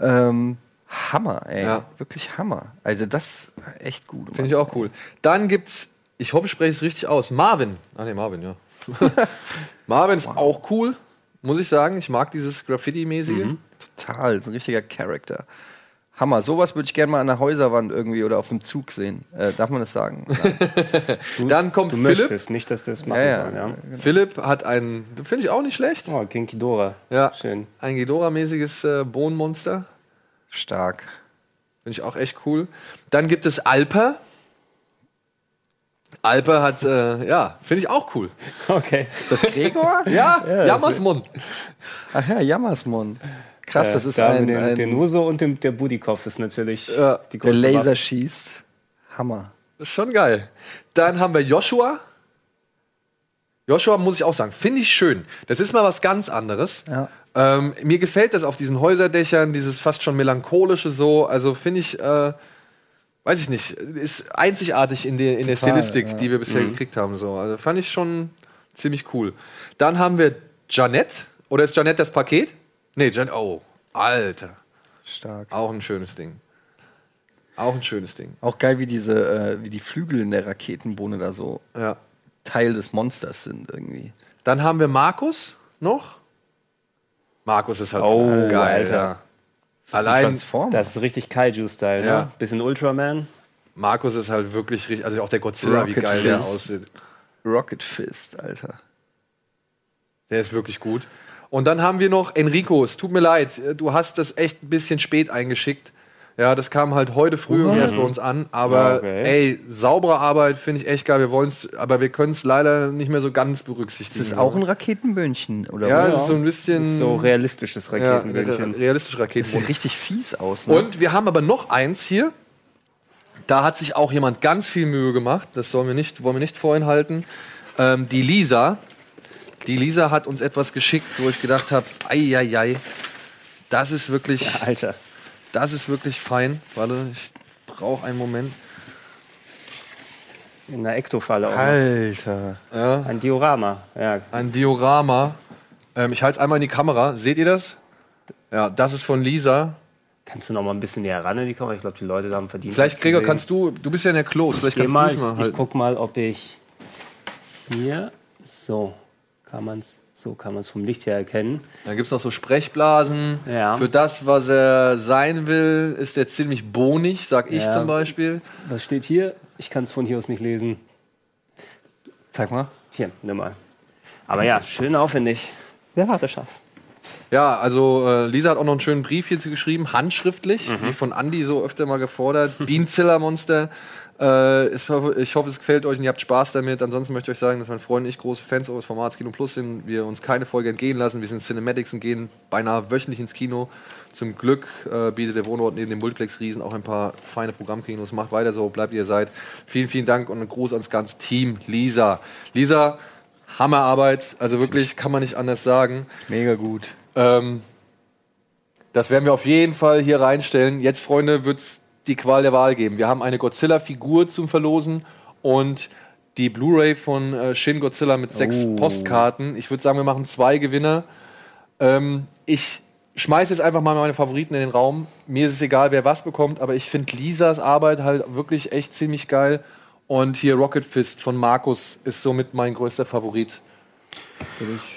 Ähm, Hammer, ey. Ja. Wirklich Hammer. Also das echt gut. Finde ich auch cool. Dann gibt's, ich hoffe, ich spreche es richtig aus, Marvin. Ah ne, Marvin, ja. Marvin ist auch cool, muss ich sagen. Ich mag dieses Graffiti-mäßige. Mhm. Total, so ein richtiger Charakter. Hammer. Sowas würde ich gerne mal an der Häuserwand irgendwie oder auf einem Zug sehen. Äh, darf man das sagen? Dann kommt Du Philipp. möchtest nicht, dass das machen Ja, ja. soll, ja. Philipp hat einen, finde ich auch nicht schlecht. Oh, Kinky Dora. Ja, Schön. ein Ghidorah-mäßiges äh, Bohnenmonster. Stark. Finde ich auch echt cool. Dann gibt es Alper. Alper hat, äh, ja, finde ich auch cool. Okay. Ist das Gregor? Ja, Ja, Jammersmund. Ach ja, Jammersmon. Krass, Ja, das ist da ein, dem, ein den Uso und dem, der Budikov ist natürlich Ja, die der größte Laser Waffe. schießt. Hammer. Das ist schon geil. Dann haben wir Joshua. Joshua muss ich auch sagen, finde ich schön. Das ist mal was ganz anderes. Ja. Ähm, mir gefällt das auf diesen Häuserdächern, dieses fast schon melancholische so. Also finde ich, äh, weiß ich nicht, ist einzigartig in, der in der Total, Stilistik, ja. die wir bisher gekriegt haben. So. Also fand ich schon ziemlich cool. Dann haben wir Janette. Oder ist Janette das Paket? Nee, Jan oh, Alter. Stark. Auch ein schönes Ding. Auch ein schönes Ding. Auch geil, wie diese, äh, wie die Flügel in der Raketenbohne da so Ja. Teil des Monsters sind irgendwie. Dann haben wir Markus noch. Markus ist halt Oh, geil. Alter. Das Allein. Das ist richtig Kaiju-Style, Ja. ne? Bisschen Ultraman. Markus ist halt wirklich richtig, also auch der Godzilla, wie Rocket geil der Fist. aussieht. Rocket Fist, Alter. Der ist wirklich gut. Und dann haben wir noch Enrico. Es tut mir leid, du hast das echt ein bisschen spät eingeschickt. Ja, das kam halt heute früh irgendwie erst bei uns an. Aber Ja, okay. ey, saubere Arbeit finde ich echt geil. Wir wollen's, aber wir können es leider nicht mehr so ganz berücksichtigen. Ist das auch ein Raketenböhnchen? Oder Ja, es ist so ein bisschen So realistisches ja, Raketenbällchen. re- realistische Das Raketen. sieht richtig fies aus. Ne? Und wir haben aber noch eins hier. Da hat sich auch jemand ganz viel Mühe gemacht. Das sollen wir nicht, wollen wir nicht vorhin halten. Ähm, die Lisa. Die Lisa hat uns etwas geschickt, wo ich gedacht habe, ei, das ist wirklich, Alter. Das ist wirklich fein. Warte, ich brauche einen Moment. In einer Ektofalle auch. noch. Alter. Ja, Ein Diorama. Ja. ein Diorama. Ähm, ich halte es einmal in die Kamera. Seht ihr das? Ja, das ist von Lisa. Kannst du noch mal ein bisschen näher ran in die Kamera? Ich glaube, die Leute da haben verdient. Vielleicht, Gregor, kannst du, du bist ja in der Klos, vielleicht kannst mal, du ich, es mal ich halten. guck mal, ob ich hier so kann man's so kann man es vom Licht her erkennen. Da gibt es noch so Sprechblasen. Ja. Für das, was er sein will, ist er ziemlich bonig, sag ich Ja. zum Beispiel. Was steht hier? Ich kann es von hier aus nicht lesen. Zeig mal. Hier, nimm mal. Aber ja, schön aufwendig. Wer hat das schafft? Ja, also äh, Lisa hat auch noch einen schönen Brief hierzu geschrieben, handschriftlich, Mhm. wie von Andy so öfter mal gefordert. Bienziller-Monster. Äh, ich, hoffe, ich hoffe, es gefällt euch und ihr habt Spaß damit. Ansonsten möchte ich euch sagen, dass mein Freund und ich große Fans eures Formats Kino Plus sind. Wir uns keine Folge entgehen lassen. Wir sind Cinematics und gehen beinahe wöchentlich ins Kino. Zum Glück äh, bietet der Wohnort neben dem Multiplex-Riesen auch ein paar feine Programmkinos. Macht weiter so, bleibt ihr seid. Vielen, vielen Dank und einen Gruß ans ganze Team. Lisa. Lisa, Hammerarbeit. Also wirklich, kann man nicht anders sagen. Mega gut. Ähm, das werden wir auf jeden Fall hier reinstellen. Jetzt, Freunde, wird es die Qual der Wahl geben. Wir haben eine Godzilla-Figur zum Verlosen und die Blu-ray von äh, Shin Godzilla mit sechs Oh. Postkarten. Ich würde sagen, wir machen zwei Gewinner. Ähm, ich schmeiße jetzt einfach mal meine Favoriten in den Raum. Mir ist es egal, wer was bekommt, aber ich finde Lisas Arbeit halt wirklich echt ziemlich geil. Und hier Rocket Fist von Markus ist somit mein größter Favorit.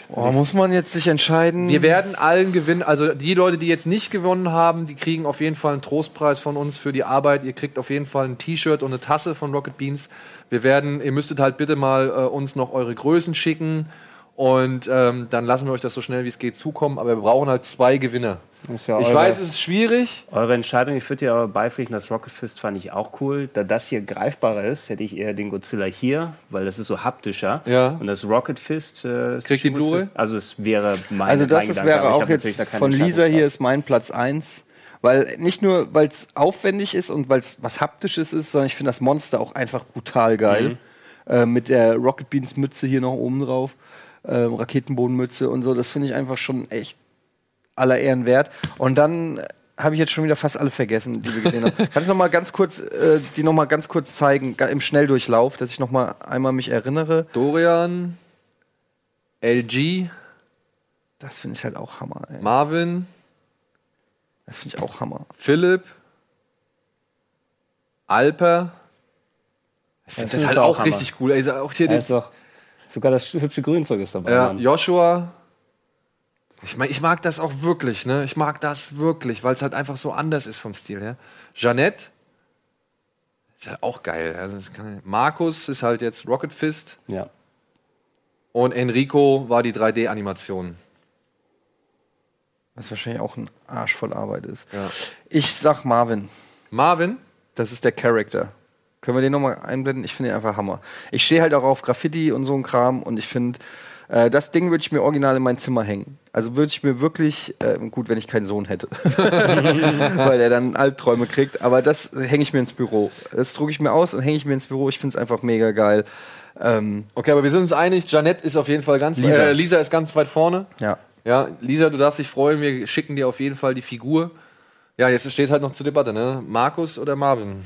Oh, muss man jetzt sich entscheiden? Wir werden allen gewinnen. Also die Leute, die jetzt nicht gewonnen haben, die kriegen auf jeden Fall einen Trostpreis von uns für die Arbeit. Ihr kriegt auf jeden Fall ein T-Shirt und eine Tasse von Rocket Beans. Wir werden, ihr müsstet halt bitte mal äh, uns noch eure Größen schicken und ähm, dann lassen wir euch das so schnell wie es geht zukommen. Aber wir brauchen halt zwei Gewinner. Ist ja Ich eure- weiß, es ist schwierig. Eure Entscheidung, ich würde dir aber beipflichten, das Rocket Fist fand ich auch cool. Da das hier greifbarer ist, hätte ich eher den Godzilla hier, weil das ist so haptischer. Ja. Und das Rocket Fist äh, ist Kriegt die. Bluray? Also es wäre mein Also das ist, wäre auch jetzt von Lisa hier ist mein Platz 1, Weil nicht nur, weil es aufwendig ist und weil es was Haptisches ist, sondern ich finde das Monster auch einfach brutal geil. Äh, mit der Rocket Beans Mütze hier noch oben drauf. Ähm, Raketenbodenmütze und so. Das finde ich einfach schon echt aller Ehren wert. Und dann äh, habe ich jetzt schon wieder fast alle vergessen, die wir gesehen haben. Kannst du noch mal ganz kurz, äh, die noch mal ganz kurz zeigen, im Schnelldurchlauf, dass ich noch mal einmal mich erinnere. Dorian, LG, Das finde ich halt auch Hammer. Ey. Marvin, Das finde ich auch Hammer. Philipp, Alper. Ich finde Das das, ist halt auch auch richtig cool. Ey, auch hier Ja, den, sogar das hübsche Grünzeug ist dabei. ja, Mann. Joshua. Ich, mein, ich mag das auch wirklich, ne? Ich mag das wirklich, weil es halt einfach so anders ist vom Stil her. Jeannette ist halt auch geil. Also kann, Markus ist halt jetzt Rocket Fist ja. und Enrico war die 3D-Animation. Was wahrscheinlich auch ein Arsch voll Arbeit ist. Ja. Ich sag Marvin. Marvin, Das ist der Charakter. Können wir den nochmal einblenden? Ich finde den einfach Hammer. Ich stehe halt auch auf Graffiti und so ein Kram und ich finde, äh, das Ding würde ich mir original in mein Zimmer hängen. Also würde ich mir wirklich, äh, gut, wenn ich keinen Sohn hätte, weil er dann Albträume kriegt, aber das hänge ich mir ins Büro. Das drucke ich mir aus und hänge ich mir ins Büro. Ich finde es einfach mega geil. Ähm, Okay, aber wir sind uns einig, Janette ist auf jeden Fall ganz Lisa. Äh, Lisa ist ganz weit vorne. ja. Ja, Lisa, du darfst dich freuen, wir schicken dir auf jeden Fall die Figur. Ja, jetzt steht halt noch zur Debatte, ne? Markus oder Marvin?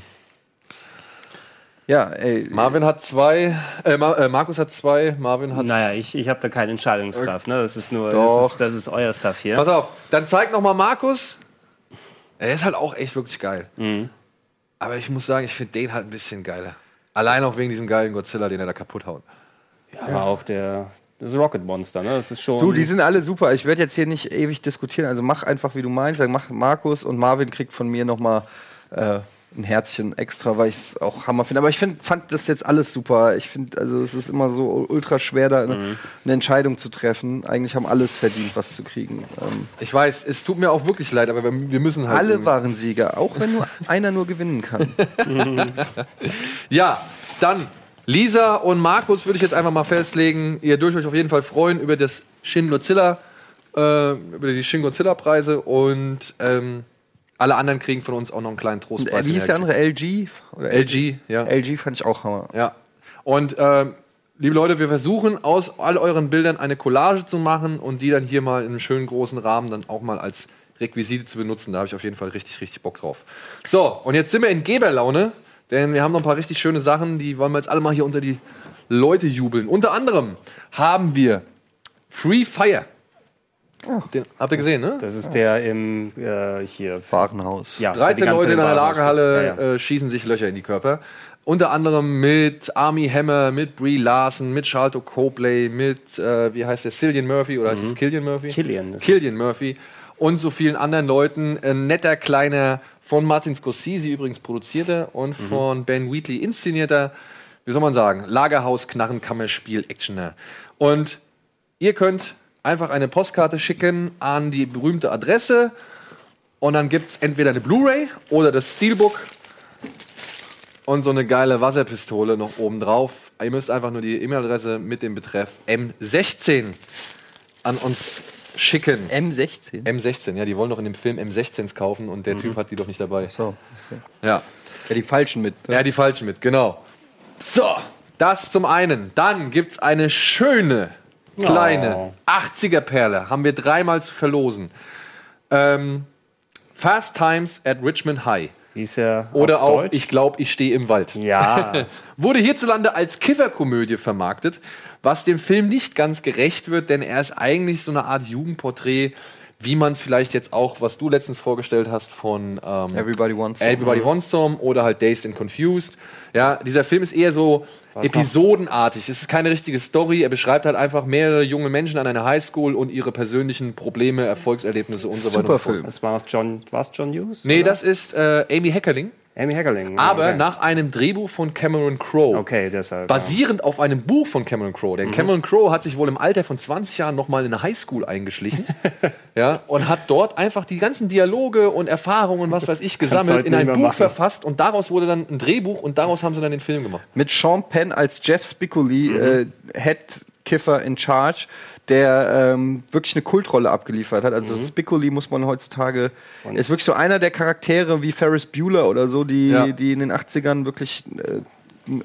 Ja, ey. Marvin hat zwei, äh, Mar äh, Markus hat zwei, Marvin hat. Naja, ich, ich habe da keine Entscheidungskraft. Ne? Das ist nur, Doch. Das, ist, das ist euer Stuff hier. Pass auf, dann zeig noch mal Markus. Er ist halt auch echt wirklich geil. Mhm. Aber ich muss sagen, ich finde den halt ein bisschen geiler. Allein auch wegen diesem geilen Godzilla, den er da kaputt haut. Ja, aber auch der das Rocket Monster, ne? Das ist schon. Du, die sind alle super. Ich werde jetzt hier nicht ewig diskutieren. Also mach einfach, wie du meinst. Dann mach Markus und Marvin kriegt von mir noch mal äh, ein Herzchen extra, weil ich es auch Hammer finde. Aber ich find, fand das jetzt alles super. Ich finde, also es ist immer so ultra schwer, da eine, eine Entscheidung zu treffen. Eigentlich haben alles verdient, was zu kriegen. Ähm, Ich weiß, es tut mir auch wirklich leid, aber wir, müssen halt. alle waren Sieger, auch wenn nur einer nur gewinnen kann. Ja, dann Lisa und Markus würde ich jetzt einfach mal festlegen. Ihr dürft euch auf jeden Fall freuen über das Shin Godzilla, äh, über die Shin Godzilla Preise und ähm, alle anderen kriegen von uns auch noch einen kleinen Trostpreis. äh, wie hieß der andere? LG? Oder LG, ja. LG fand ich auch Hammer. Ja. Und ähm, liebe Leute, wir versuchen aus all euren Bildern eine Collage zu machen und die dann hier mal in einem schönen großen Rahmen dann auch mal als Requisite zu benutzen. Da habe ich auf jeden Fall richtig, richtig Bock drauf. So, und jetzt sind wir in Geberlaune, denn wir haben noch ein paar richtig schöne Sachen, die wollen wir jetzt alle mal hier unter die Leute jubeln. Unter anderem haben wir Free Fire. Den, habt ihr gesehen, ne? Das ist der im äh, hier. Warenhaus. Ja, die 13 ganze Leute in einer Lagerhalle Ja, ja. Äh, schießen sich Löcher in die Körper. Unter anderem mit Army Hammer, mit Brie Larson, mit Charlton Copley, mit, äh, wie heißt der, Cillian Murphy oder heißt es Killian Murphy? Killian, Killian Murphy und so vielen anderen Leuten. Ein netter, kleiner, von Martin Scorsese übrigens produzierter und von Ben Wheatley inszenierter, wie soll man sagen, Lagerhaus, Knarren, Kammerspiel, Actioner. Und ihr könnt einfach eine Postkarte schicken an die berühmte Adresse und dann gibt es entweder eine Blu-ray oder das Steelbook und so eine geile Wasserpistole noch oben drauf. Ihr müsst einfach nur die E-Mail-Adresse mit dem Betreff M16 an uns schicken. M16? M16, ja, die wollen doch in dem Film M16s kaufen und der Typ hat die doch nicht dabei. So. Ja. Ja, die falschen mit. Ja, die falschen mit, genau. So, das zum einen. Dann gibt es eine schöne, kleine 80er-Perle. Haben wir dreimal zu verlosen. Ähm, Fast Times at Richmond High. Hieß er Oder auch Deutsch? Ich glaube, ich stehe im Wald. Ja. Wurde hierzulande als Kifferkomödie vermarktet, was dem Film nicht ganz gerecht wird, denn er ist eigentlich so eine Art Jugendporträt, wie man es vielleicht jetzt auch, was du letztens vorgestellt hast von ähm, Everybody Wants Some. Everybody Wants Some oder halt Dazed and Confused. Ja, dieser Film ist eher so episodenartig. Es ist keine richtige Story. Er beschreibt halt einfach mehrere junge Menschen an einer Highschool und ihre persönlichen Probleme, Erfolgserlebnisse und so weiter. Super und so fort. Film. Das war noch John, war's John Hughes? Nee, oder? das ist äh, Amy Heckerling. Amy Heckerling. Aber okay. nach einem Drehbuch von Cameron Crowe. Okay, deshalb. Basierend auf einem Buch von Cameron Crowe. Denn Cameron Crowe hat sich wohl im Alter von 20 Jahren nochmal in eine Highschool eingeschlichen. ja, und hat dort einfach die ganzen Dialoge und Erfahrungen, was weiß ich, gesammelt, heute in ein Buch machen. verfasst. Und daraus wurde dann ein Drehbuch und daraus haben sie dann den Film gemacht. Mit Sean Penn als Jeff Spicoli, äh, Head Kiffer in Charge, der ähm, wirklich eine Kultrolle abgeliefert hat. Also Spicoli muss man heutzutage, ist wirklich so einer der Charaktere wie Ferris Bueller oder so, die, Ja. die in den 80ern wirklich, äh,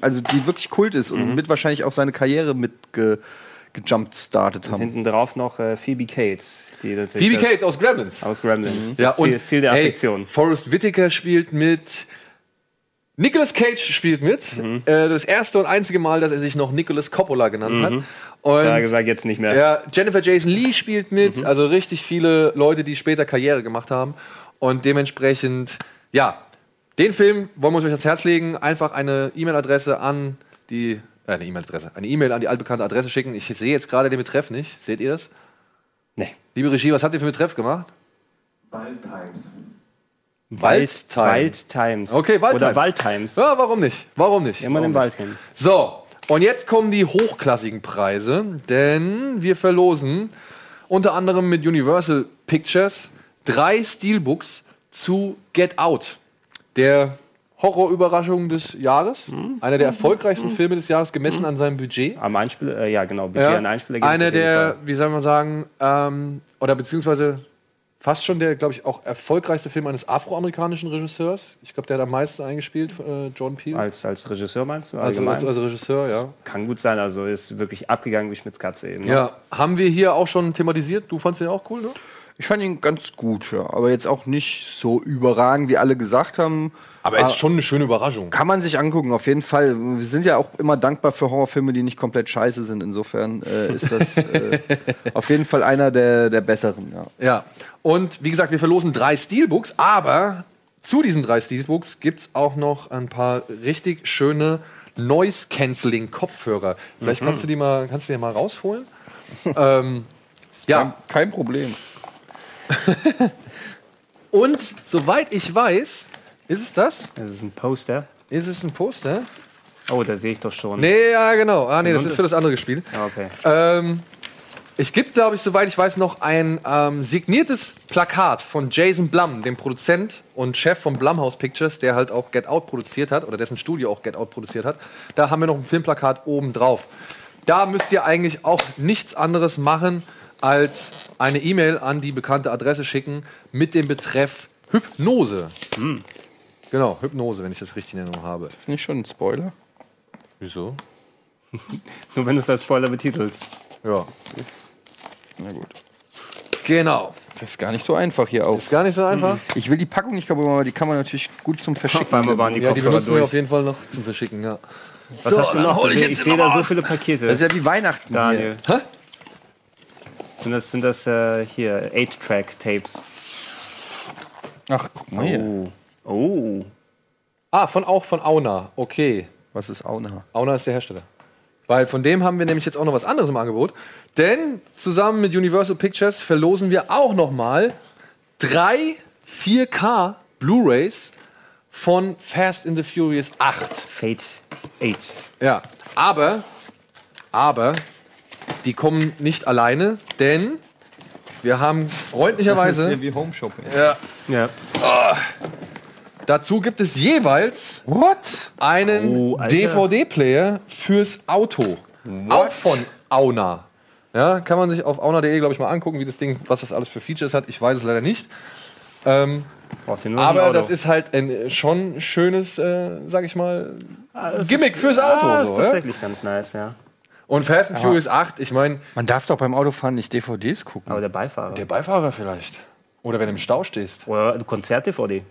also die wirklich Kult ist und mit wahrscheinlich auch seine Karriere mit ge, gejumpt startet Und haben. hinten drauf noch äh, Phoebe Cates. Die natürlich Phoebe Cates aus Gremlins. Aus Gremlins. Ja, Das Ziel, und das Ziel der hey, Affektion. Forrest Whitaker spielt mit. Nicolas Cage spielt mit. Mhm. Äh, das erste und einzige Mal, dass er sich noch Nicolas Coppola genannt hat. Und Da gesagt, jetzt nicht mehr. ja, Jennifer Jason Lee spielt mit. Mhm. Also richtig viele Leute, die später Karriere gemacht haben. Und dementsprechend, ja, den Film wollen wir uns euch ans Herz legen. Einfach eine E-Mail-Adresse an die. Äh, eine E-Mail-Adresse. Eine E-Mail an die altbekannte Adresse schicken. Ich sehe jetzt gerade den Betreff nicht. Seht ihr das? Nee. Liebe Regie, was habt ihr für einen Betreff gemacht? Wild Times. Waldtime. Wald Times. Okay, Wald Oder Times. Wald Times. Ja, warum nicht? Warum nicht? Immer warum im Wald hin. So, und jetzt kommen die hochklassigen Preise, denn wir verlosen unter anderem mit Universal Pictures drei Steelbooks zu Get Out, der Horrorüberraschung des Jahres, Hm? einer der erfolgreichsten Filme des Jahres gemessen an seinem Budget. Am Einspieler, äh, ja genau, Budget Ja, an Einspieler einer der, wie soll man sagen, ähm, oder beziehungsweise fast schon der, glaube ich, auch erfolgreichste Film eines afroamerikanischen Regisseurs. Ich glaube, der hat am meisten eingespielt, äh, John Peel. Als, als Regisseur meinst du? Also, als, als Regisseur, ja. Kann gut sein, also ist wirklich abgegangen wie Schmitz Katze eben. ne? Ja, haben wir hier auch schon thematisiert. Du fandst den auch cool, ne? Ich fand ihn ganz gut, ja. Aber jetzt auch nicht so überragend, wie alle gesagt haben. Aber es ist schon eine schöne Überraschung. Kann man sich angucken, auf jeden Fall. Wir sind ja auch immer dankbar für Horrorfilme, die nicht komplett scheiße sind. Insofern äh, ist das äh, auf jeden Fall einer der, der besseren. Ja. Ja. Und wie gesagt, wir verlosen drei Steelbooks, aber zu diesen drei Steelbooks gibt es auch noch ein paar richtig schöne Noise-Canceling-Kopfhörer. Vielleicht Mhm. kannst du die mal, kannst du die mal rausholen? ähm, ja. Kein Problem. Und soweit ich weiß, ist es das? Das ist ein Poster. Ist es ein Poster? Oh, da sehe ich doch schon. Nee, ja, genau. Ah, nee, das ist für das andere gespielt. Ah, okay. Ähm, es gibt, glaube ich, soweit ich weiß, noch ein ähm, signiertes Plakat von Jason Blum, dem Produzent und Chef von Blumhouse Pictures, der halt auch Get Out produziert hat oder dessen Studio auch Get Out produziert hat. Da haben wir noch ein Filmplakat oben drauf. Da müsst ihr eigentlich auch nichts anderes machen, als eine E-Mail an die bekannte Adresse schicken mit dem Betreff Hypnose. Genau, Hypnose, wenn ich das richtig in Erinnerung habe. Ist nicht schon ein Spoiler? Wieso? Nur wenn du es als Spoiler betitelst. Ja. Na gut. Genau. Das ist gar nicht so einfach hier auch. Ist gar nicht so einfach. Ich will die Packung nicht kaputt machen, aber die kann man natürlich gut zum Verschicken. Auf einmal waren die Ja, die benutzen wir durch. auf jeden Fall noch zum Verschicken, ja. Was So, hast du noch? hol ich Ich, sehe da so viele Pakete. Das ist ja wie Weihnachten Daniel. Hä? Sind das, sind das äh, hier 8-Track-Tapes? hier. Ach, guck mal hier. Oh. Oh. Ah, von, auch von Auna. Okay. Was ist Auna? Auna ist der Hersteller. Weil von dem haben wir nämlich jetzt auch noch was anderes im Angebot. Denn zusammen mit Universal Pictures verlosen wir auch noch mal drei 4K Blu-rays von Fast in the Furious 8. Fate 8. Ja, aber, aber, die kommen nicht alleine, denn wir haben Das ist freundlicherweise ja wie Home Shopping. ja, Ja. dazu gibt es jeweils What? einen Oh. DVD-Player fürs Auto. Auch von Auna. Ja, kann man sich auf auna.de, glaube ich, mal angucken, wie das Ding, was das alles für Features hat. Ich weiß es leider nicht. Ähm, aber das ist halt ein äh, schon schönes, äh, sag ich mal, Ah, Gimmick ist, fürs Auto. Ah, so, ist tatsächlich ganz nice, ja. Und Fast and Furious 8, ich meine, Man darf doch beim Autofahren nicht DVDs gucken. Aber der Beifahrer. der Beifahrer vielleicht. Oder wenn du im Stau stehst. Oder Konzert-DVD.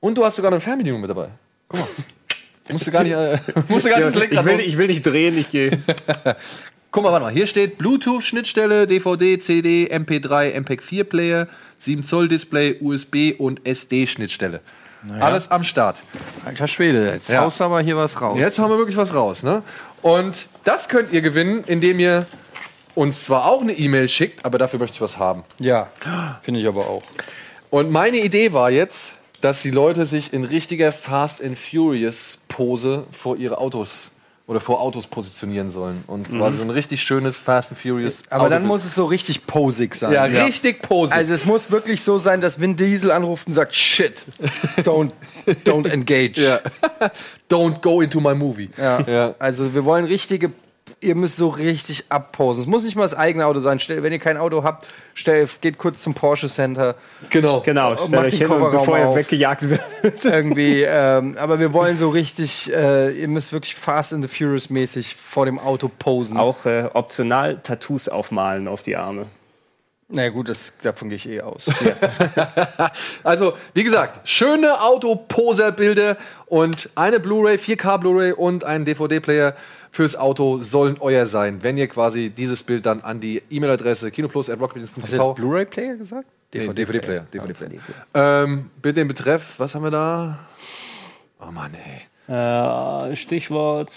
Und du hast sogar eine Fernbedienung mit dabei. Guck mal. musst du gar nicht, äh, musst du gar nicht das ich, Lenkrad will, los- ich will nicht drehen, ich gehe. Guck mal, warte mal. Hier steht Bluetooth-Schnittstelle, DVD, CD, MP3, MPEG-4-Player, 7 Zoll Display, USB und SD-Schnittstelle. Alles am Start. Alter Schwede, jetzt Ja. haust du aber hier was raus. Jetzt haben wir wirklich was raus, ne? Und das könnt ihr gewinnen, indem ihr uns zwar auch eine E-Mail schickt, aber dafür möchte ich was haben. Ja, finde ich aber auch. Und meine Idee war jetzt, dass die Leute sich in richtiger Fast and Furious Pose vor ihre Autos oder vor Autos positionieren sollen und quasi so ein richtig schönes Fast and Furious. Aber dann Outfit. muss es so richtig posig sein. ja, richtig Pose. Also es muss wirklich so sein, dass Vin Diesel anruft und sagt, shit, don't, don't engage. ja. Don't go into my movie. Ja. Ja. Also wir wollen richtige ihr müsst so richtig abposen. Es muss nicht mal das eigene Auto sein. Stell, wenn ihr kein Auto habt, stell, geht kurz zum Porsche Center. Genau. Genau, Und stellt macht euch den hin und Kofferraum bevor ihr auf. weggejagt wird. Irgendwie, ähm, aber wir wollen so richtig, äh, ihr müsst wirklich Fast and the Furious mäßig vor dem Auto posen. Auch äh, optional Tattoos aufmalen auf die Arme. Na naja, gut, das, davon gehe ich eh aus. Also, wie gesagt, schöne Autoposer-Bilder und eine Blu-ray, 4K Blu-ray und ein DVD-Player fürs Auto sollen euer sein, wenn ihr quasi dieses Bild dann an die E-Mail-Adresse Hast du jetzt Blu-ray-Player gesagt? Nee, DVD-Player. DVD-Player. Ähm, bitte den Betreff, was haben wir da? Oh Mann, ey. Äh, Stichwort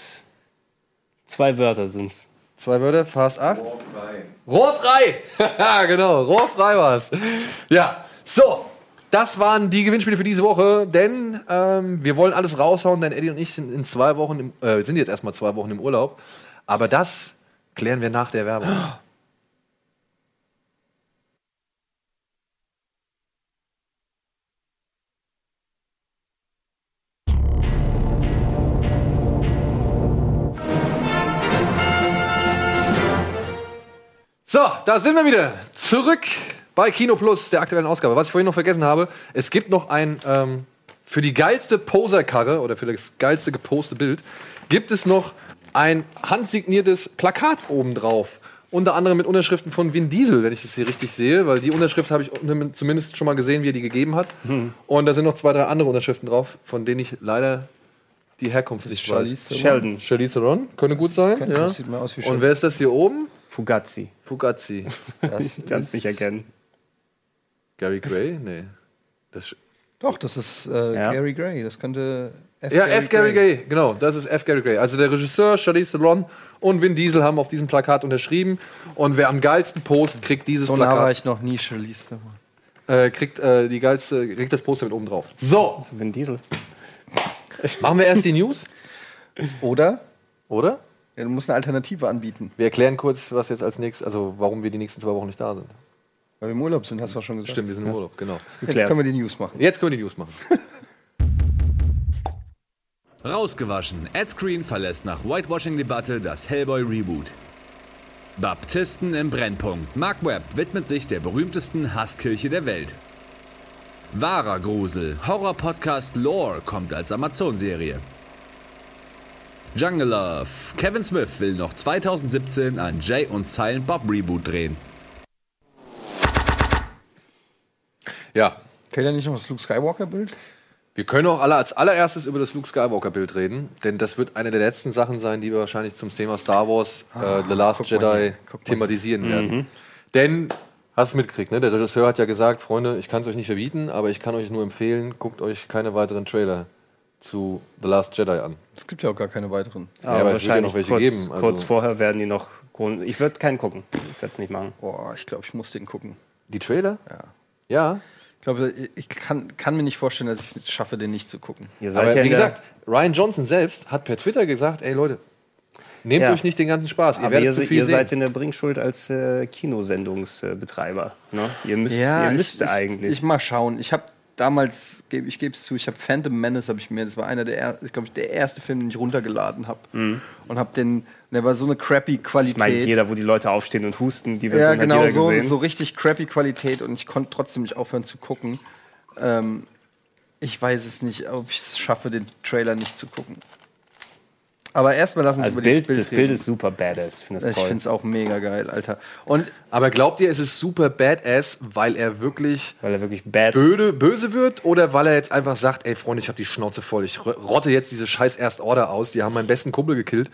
zwei Wörter sind's. Zwei Wörter, Fast 8. Rohrfrei! Rohrfrei! genau, rohrfrei war's. Ja, so. Das waren die Gewinnspiele für diese Woche, denn ähm, wir wollen alles raushauen, denn Eddie und ich sind in zwei Wochen, im, äh, sind jetzt erstmal zwei Wochen im Urlaub. Aber das klären wir nach der Werbung. So, da sind wir wieder. Zurück bei Kino Plus, der aktuellen Ausgabe. Was ich vorhin noch vergessen habe, es gibt noch ein, ähm, für die geilste Poserkarre oder für das geilste gepostete Bild, gibt es noch ein handsigniertes Plakat obendrauf. Unter anderem mit Unterschriften von Vin Diesel, wenn ich das hier richtig sehe, weil die Unterschrift habe ich zumindest schon mal gesehen, wie er die gegeben hat. Und da sind noch zwei, drei andere Unterschriften drauf, von denen ich leider die Herkunft nicht weiß. Sheldon. Charlize Theron, könnte gut sein. Könnte, ja. das sieht mal aus wie Und Sheldon. wer ist das hier oben? Fugazi. Fugazi. Das Kannst nicht erkennen. Gary Gray? Nee. Das Doch, das ist äh, Ja. Gary Gray. Das könnte F. ja, F. Gary Gray, genau, das ist F. Gary Gray. Also der Regisseur, Charlize Theron und Vin Diesel haben auf diesem Plakat unterschrieben. Und wer am geilsten post, kriegt dieses So nah war Plakat, ich noch nie Charlize Theron. äh, kriegt, äh, die geilste, kriegt das Poster mit oben drauf. So, Also Vin Diesel. machen wir erst die News, Oder? oder? Ja, du musst eine Alternative anbieten. Wir erklären kurz, was jetzt als nächstes, also warum wir die nächsten zwei Wochen nicht da sind. Weil wir im Urlaub sind, hast du auch schon gesagt. Stimmt, wir sind im Urlaub, genau. Jetzt können wir die News machen. Jetzt können wir die News machen. Rausgewaschen. Ed Screen verlässt nach Whitewashing-Debatte das Hellboy-Reboot. Baptisten im Brennpunkt. Mark Webb widmet sich der berühmtesten Hasskirche der Welt. Wahrer Grusel. Horror-Podcast Lore kommt als Amazon-Serie. Jungle Love. Kevin Smith will noch 2017 ein Jay und Silent Bob Reboot drehen. Ja, Fehlt ja nicht noch das Luke Skywalker-Bild? Wir können auch alle als allererstes über das Luke Skywalker-Bild reden, denn das wird eine der letzten Sachen sein, die wir wahrscheinlich zum Thema Star Wars äh, The Last guck mal Jedi thematisieren werden. Denn, hast du mitgekriegt, ne? der Regisseur hat ja gesagt, Freunde, ich kann es euch nicht verbieten, aber ich kann euch nur empfehlen, guckt euch keine weiteren Trailer zu The Last Jedi an. Es gibt ja auch gar keine weiteren. Ja, aber es wird ja noch welche kurz, geben, also- kurz vorher werden die noch. Ich würde keinen gucken. Ich werde es nicht machen. Boah, ich glaube, ich muss den gucken. Die Trailer? Ja. Ja, Ich glaube, ich kann, kann mir nicht vorstellen, dass ich es schaffe, den nicht zu gucken. Ihr seid aber ja wie gesagt, Ryan Johnson selbst hat per Twitter gesagt, ey Leute, nehmt Ja. euch nicht den ganzen Spaß, ihr aber werdet ihr, zu viel ihr sehen. seid in der Bringschuld als äh, Kinosendungsbetreiber. Ne? Ihr müsst, Ja, ihr ich, müsst ich, eigentlich. Ich mal schauen. Ich habe damals, ich gebe es zu, ich habe Phantom Menace, habe ich mir, das war einer der, er- ich glaube, der erste Film, den ich runtergeladen habe. Und habe den, der war so eine crappy Qualität. ich meine, jeder, wo die Leute aufstehen und husten, die ja, Version genau, hat jeder so, gesehen. so richtig crappy Qualität und ich konnte trotzdem nicht aufhören zu gucken. Ähm, ich weiß es nicht, ob ich es schaffe, den Trailer nicht zu gucken. Aber erstmal lassen Sie also über Bild, Bild das Bild reden. ist super badass. Ich finde das Ich toll. finde es auch mega geil, Alter. Und Aber glaubt ihr, es ist super badass, weil er wirklich Weil er wirklich bad. böde, böse wird oder weil er jetzt einfach sagt, ey Freunde, ich habe die Schnauze voll, ich rotte jetzt diese scheiß Erst Order aus, die haben meinen besten Kumpel gekillt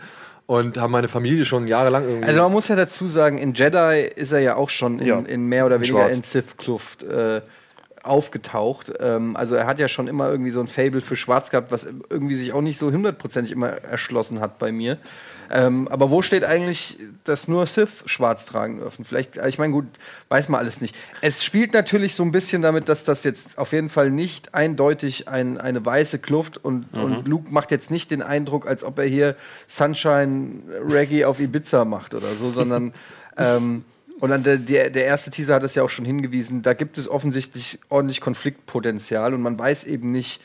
und haben meine Familie schon jahrelang irgendwie. Also man muss ja dazu sagen, in Jedi ist er ja auch schon in, Ja. in mehr oder In weniger Schwarz. in Sith-Kluft äh, aufgetaucht. Ähm, also er hat ja schon immer irgendwie so ein Fable für Schwarz gehabt, was irgendwie sich auch nicht so hundertprozentig immer erschlossen hat bei mir. Ähm, aber wo steht eigentlich, dass nur Sith schwarz tragen dürfen? Vielleicht, ich meine, gut, weiß man alles nicht. Es spielt natürlich so ein bisschen damit, dass das jetzt auf jeden Fall nicht eindeutig ein, eine weiße Kluft und, und Luke macht jetzt nicht den Eindruck, als ob er hier Sunshine Reggae auf Ibiza macht oder so, sondern ähm, und dann der, der, der erste Teaser hat es ja auch schon hingewiesen, da gibt es offensichtlich ordentlich Konfliktpotenzial und man weiß eben nicht,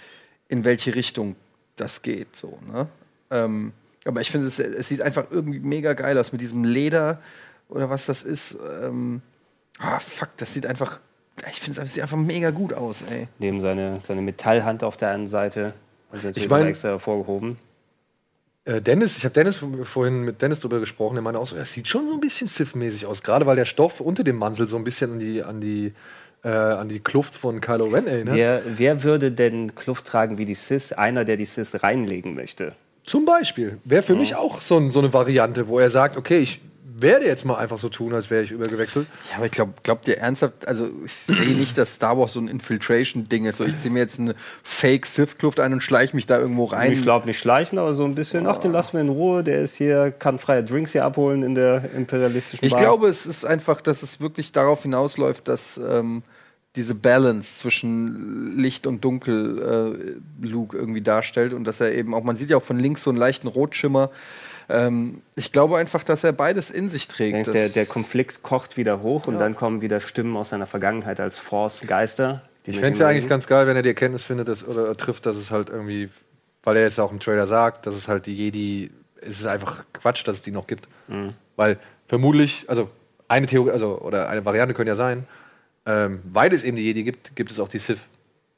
in welche Richtung das geht. So, ne? ähm, Aber ich finde, es, es sieht einfach irgendwie mega geil aus mit diesem Leder oder was das ist. Ähm, ah, fuck, das sieht einfach. Ich finde, es sieht einfach mega gut aus, ey. Neben seine, seine Metallhand auf der einen Seite. Und natürlich Ich mein- noch extra hervorgehoben. Äh, Dennis, ich habe Dennis vorhin mit Dennis drüber gesprochen, der meinte auch so, das sieht schon so ein bisschen Sith-mäßig aus, gerade weil der Stoff unter dem Mantel so ein bisschen an die, an die, äh, an die Kluft von Kylo Ren erinnert. Wer, wer würde denn Kluft tragen wie die Sis? Einer, der die Sis reinlegen möchte. Zum Beispiel. Wäre für mich auch so, so eine Variante, wo er sagt, okay, ich werde jetzt mal einfach so tun, als wäre ich übergewechselt. Ja, aber ich glaube, glaubt ihr ernsthaft, also ich sehe nicht, dass Star Wars so ein Infiltration-Ding ist. So, ich ziehe mir jetzt eine Fake-Sith-Kluft ein und schleiche mich da irgendwo rein. Ich glaube nicht schleichen, aber so ein bisschen, ach, den lassen wir in Ruhe. Der ist hier, kann freie Drinks hier abholen in der imperialistischen Ich Bar. glaube, es ist einfach, dass es wirklich darauf hinausläuft, dass ähm, diese Balance zwischen Licht und Dunkel äh, Luke irgendwie darstellt und dass er eben auch, man sieht ja auch von links so einen leichten Rotschimmer. Ähm, ich glaube einfach, dass er beides in sich trägt. Der, der Konflikt kocht wieder hoch und Ja. dann kommen wieder Stimmen aus seiner Vergangenheit als Force-Geister. Ich fände es ja eigentlich ganz geil, wenn er die Erkenntnis findet dass, oder trifft, dass es halt irgendwie, weil er jetzt auch im Trailer sagt, dass es halt die Jedi, es ist einfach Quatsch, dass es die noch gibt. Mhm. Weil vermutlich, also eine Theorie, also oder eine Variante könnte ja sein, ähm, weil es eben die Jedi gibt, gibt es auch die Sith.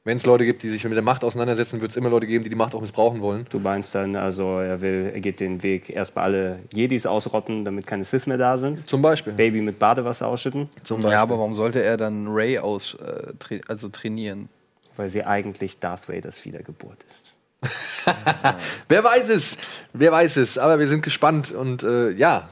Wenn es Leute gibt, die sich mit der Macht auseinandersetzen, wird es immer Leute geben, die die Macht auch missbrauchen wollen. Du meinst dann, also er will, er geht den Weg, erstmal alle Jedis ausrotten, damit keine Sith mehr da sind. Zum Beispiel. Baby mit Badewasser ausschütten. ja, aber warum sollte er dann Ray aus, äh, tra also trainieren? Weil sie eigentlich Darth Vaders Wiedergeburt ist. Wer weiß es? Wer weiß es? Aber wir sind gespannt und äh, ja.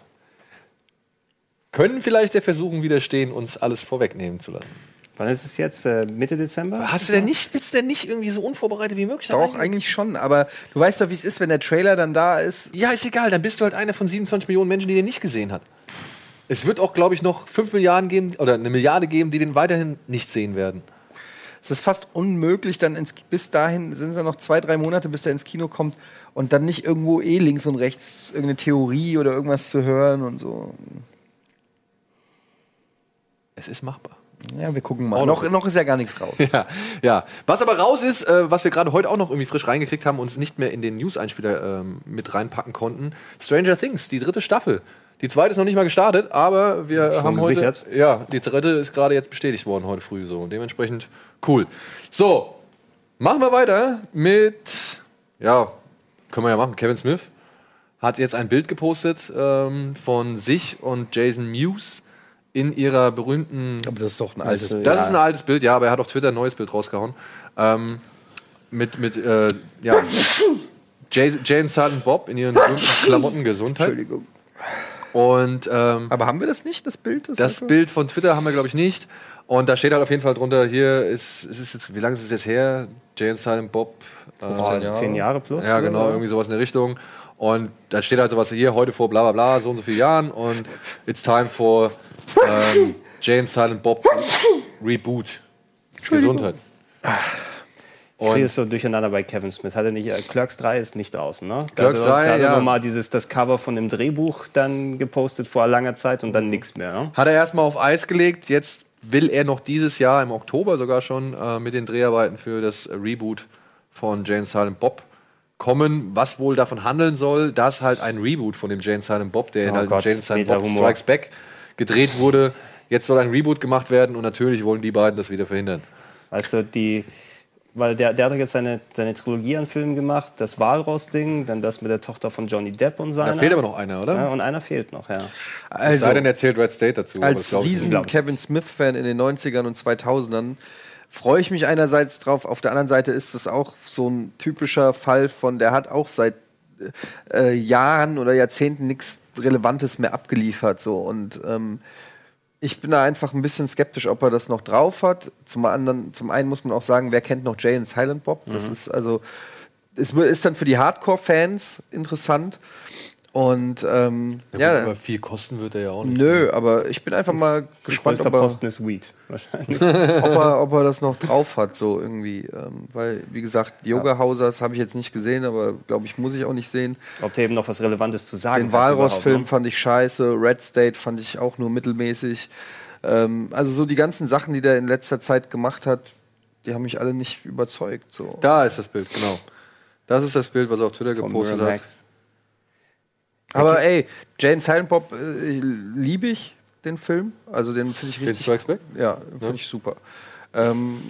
Können vielleicht der Versuchung widerstehen, uns alles vorwegnehmen zu lassen. Wann ist es jetzt? Äh, Mitte Dezember? Hast du denn nicht, willst du denn nicht irgendwie so unvorbereitet wie möglich Doch, eigentlich schon, aber du weißt doch, wie es ist, wenn der Trailer dann da ist. Ja, ist egal, dann bist du halt einer von 27 Millionen Menschen, die den nicht gesehen hat. Es wird auch, glaube ich, noch 5 Milliarden geben oder eine Milliarde geben, die den weiterhin nicht sehen werden. Es ist fast unmöglich, dann ins, bis dahin sind es ja noch zwei, drei Monate, bis er ins Kino kommt und dann nicht irgendwo eh links und rechts irgendeine Theorie oder irgendwas zu hören und so. Es ist machbar. Ja, wir gucken mal. Noch, noch. ist ja gar nichts raus. Ja, ja. Was aber raus ist, äh, was wir gerade heute auch noch irgendwie frisch reingekriegt haben und uns nicht mehr in den News-Einspieler ähm, mit reinpacken konnten: Stranger Things, die dritte Staffel. Die zweite ist noch nicht mal gestartet, aber wir Schon haben heute. gesichert. Ja, die dritte ist gerade jetzt bestätigt worden heute früh so. Dementsprechend cool. So, machen wir weiter mit. Ja, können wir ja machen. Kevin Smith hat jetzt ein Bild gepostet ähm, von sich und Jason Mewes in ihrer berühmten. Aber das ist doch ein Das, altes das Bild. ist ein altes Bild, ja, aber er hat auf Twitter ein neues Bild rausgehauen. Ähm, mit, mit, äh, ja, Jay- Jane Silent Bob in ihren berühmten Klamotten Gesundheit. Entschuldigung. Und, ähm, Aber haben wir das nicht, das Bild? das Bild von Twitter haben wir, glaube ich, nicht. Und da steht halt auf jeden Fall drunter, hier ist, es ist jetzt, wie lange ist es jetzt her? Jane Silent Bob. äh, Oh, das zehn Jahre plus. ja, oder? genau, irgendwie sowas in der Richtung. Und da steht halt sowas hier, heute vor bla bla bla, so und so viele Jahren. Und it's time for ähm, Jane Silent Bob Reboot. Gesundheit. Ich kriege es so durcheinander bei Kevin Smith. Hat er nicht, äh, Clerks 3 ist nicht draußen, ne? Da Clerks hat er- 3, da hat er ja. noch mal dieses, das Cover von dem Drehbuch dann gepostet vor langer Zeit und dann nichts mehr. Ne? Hat er erstmal auf Eis gelegt. Jetzt will er noch dieses Jahr, im Oktober sogar schon, äh, mit den Dreharbeiten für das Reboot von Jane Silent Bob kommen. Was wohl davon handeln soll, dass halt ein Reboot von dem Jane Silent Bob, der in Oh halt Gott, Jane Silent Bob. Strikes Back gedreht wurde. Jetzt soll ein Reboot gemacht werden und natürlich wollen die beiden das wieder verhindern. Weißt du, die, weil der, der hat doch jetzt seine, seine Trilogie an Filmen gemacht, das Walross-Ding, dann das mit der Tochter von Johnny Depp und seiner. Da fehlt aber noch einer, oder? Ja, und einer fehlt noch, ja. es Also, sei denn, erzählt Red State dazu. als riesen Kevin Smith-Fan in den 90ern und 2000ern freue ich mich einerseits drauf, auf der anderen Seite ist es auch so ein typischer Fall von, der hat auch seit äh, Jahren oder Jahrzehnten nichts Relevantes mehr abgeliefert. So. Und ähm, ich bin da einfach ein bisschen skeptisch, ob er das noch drauf hat. Zum anderen, zum einen muss man auch sagen, wer kennt noch Jay und Silent Bob? Das Mhm. ist also, es ist dann für die Hardcore-Fans interessant. Und ähm, Ja, ja, viel kosten wird er ja auch nicht. Nö, aber ich bin einfach mal gespannt, Größter ob er, Posten ist Weed, wahrscheinlich. ob, er, ob er das noch drauf hat, so irgendwie. Ähm, weil, wie gesagt, Yoga Hausers habe ich jetzt nicht gesehen, aber glaube ich, muss ich auch nicht sehen. Ob der eben noch was Relevantes zu sagen Den hat. Walross-Film ne? fand ich scheiße, Red State fand ich auch nur mittelmäßig. Ähm, also so die ganzen Sachen, die der in letzter Zeit gemacht hat, die haben mich alle nicht überzeugt. So. Da ist das Bild, genau. Das ist das Bild, was er auf Twitter Von gepostet hat. Aber ey, Jane Silent Bob äh, liebe ich den Film. Also den finde ich richtig. Strikes Back? Ja, finde ich super. Ähm,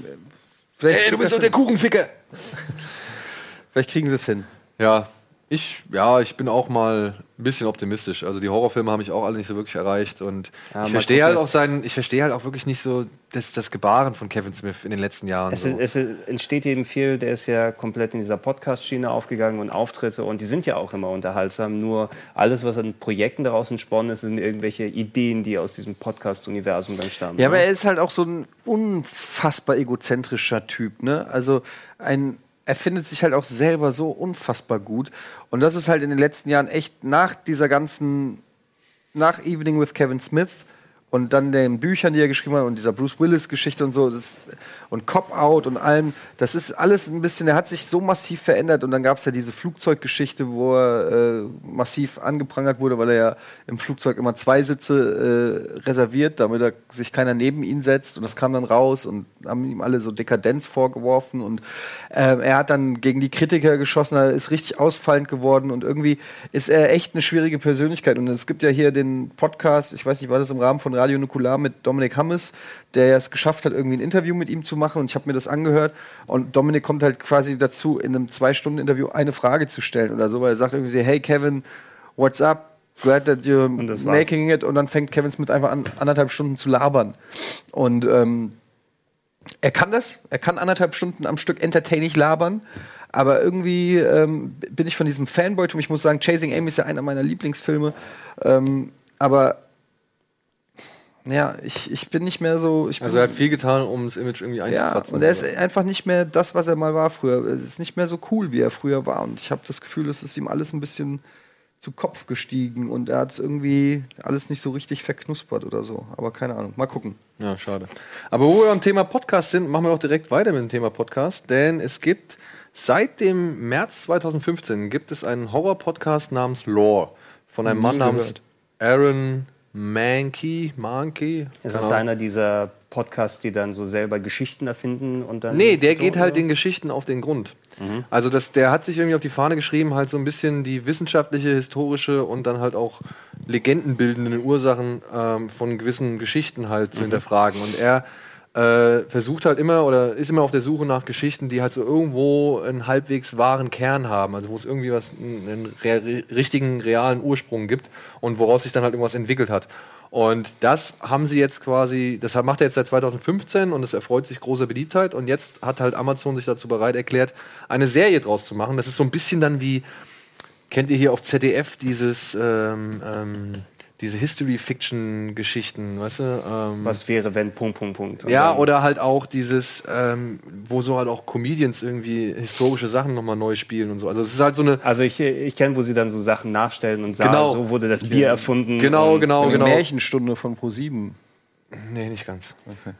vielleicht Ey, du bist doch der Kuchenficker! Vielleicht kriegen sie es hin. Ja, ich, ja, ich bin auch mal ein bisschen optimistisch. Also die Horrorfilme haben mich auch alle nicht so wirklich erreicht und Ja, ich verstehe halt auch seinen, ich verstehe halt auch wirklich nicht so das, das Gebaren von Kevin Smith in den letzten Jahren. Es, so. ist, es entsteht eben viel, der ist ja komplett in dieser Podcast-Schiene aufgegangen und Auftritte und die sind ja auch immer unterhaltsam. Nur alles, was an Projekten daraus entsponnen ist, sind irgendwelche Ideen, die aus diesem Podcast-Universum dann stammen. Ja, aber ne? er ist halt auch so ein unfassbar egozentrischer Typ, ne? Also ein er findet sich halt auch selber so unfassbar gut. Und das ist halt in den letzten Jahren echt nach dieser ganzen, nach Evening with Kevin Smith und dann den Büchern, die er geschrieben hat und dieser Bruce Willis-Geschichte und so das, und Cop-Out und allem, das ist alles ein bisschen, er hat sich so massiv verändert und dann gab es ja diese Flugzeuggeschichte, wo er äh, massiv angeprangert wurde, weil er ja im Flugzeug immer zwei Sitze äh, reserviert, damit er sich keiner neben ihn setzt und das kam dann raus und haben ihm alle so Dekadenz vorgeworfen und ähm, er hat dann gegen die Kritiker geschossen, er ist richtig ausfallend geworden und irgendwie ist er echt eine schwierige Persönlichkeit und es gibt ja hier den Podcast, ich weiß nicht, war das im Rahmen von Radio Nukular mit Dominik Hammes, der es geschafft hat, irgendwie ein Interview mit ihm zu machen. Und ich habe mir das angehört. Und Dominik kommt halt quasi dazu, in einem Zwei-Stunden-Interview eine Frage zu stellen oder so, weil er sagt irgendwie hey Kevin, what's up? Glad that you're making it. Und dann fängt Kevin Smith einfach an, anderthalb Stunden zu labern. Und ähm, er kann das, er kann anderthalb Stunden am Stück entertaining labern, aber irgendwie ähm, bin ich von diesem Fanboytum, ich muss sagen, Chasing Amy ist ja einer meiner Lieblingsfilme, ähm, aber ja, ich, ich bin nicht mehr so. Ich also er hat viel getan, um das Image irgendwie ja, einzukratzen. und er ist einfach nicht mehr das, was er mal war früher. Es ist nicht mehr so cool, wie er früher war. Und ich habe das Gefühl, es ist ihm alles ein bisschen zu Kopf gestiegen und er hat irgendwie alles nicht so richtig verknuspert oder so. Aber keine Ahnung. Mal gucken. Ja, schade. Aber wo wir beim Thema Podcast sind, machen wir doch direkt weiter mit dem Thema Podcast, denn es gibt seit dem März 2015 gibt es einen Horror-Podcast namens Lore von einem Nie Mann namens. Aaron Mankey, Mankey. Es keine ist einer dieser Podcasts, die dann so selber Geschichten erfinden und dann. Nee, der geht halt den Geschichten auf den Grund. Mhm. Also das, der hat sich irgendwie auf die Fahne geschrieben, halt so ein bisschen die wissenschaftliche, historische und dann halt auch legendenbildenden Ursachen ähm, von gewissen Geschichten halt zu Mhm. hinterfragen. Und er äh, versucht halt immer oder ist immer auf der Suche nach Geschichten, die halt so irgendwo einen halbwegs wahren Kern haben, also wo es irgendwie was, einen, einen richtigen, realen Ursprung gibt und woraus sich dann halt irgendwas entwickelt hat. Und das haben sie jetzt quasi, das macht er jetzt seit 2015 und es erfreut sich großer Beliebtheit. Und jetzt hat halt Amazon sich dazu bereit erklärt, eine Serie draus zu machen. Das ist so ein bisschen dann wie, kennt ihr hier auf ZDF dieses, ähm, ähm, diese History-Fiction-Geschichten, weißt du? Ähm, Was wäre, wenn Punkt, Punkt, Punkt. Ja, oder halt auch dieses, ähm, wo so halt auch Comedians irgendwie historische Sachen nochmal neu spielen und so. Also es ist halt so eine. Also ich, ich kenne, wo sie dann so Sachen nachstellen und sagen, Genau. so wurde das Bier erfunden. Genau, genau, Eine genau. Märchenstunde von Pro7. Nee, nicht ganz.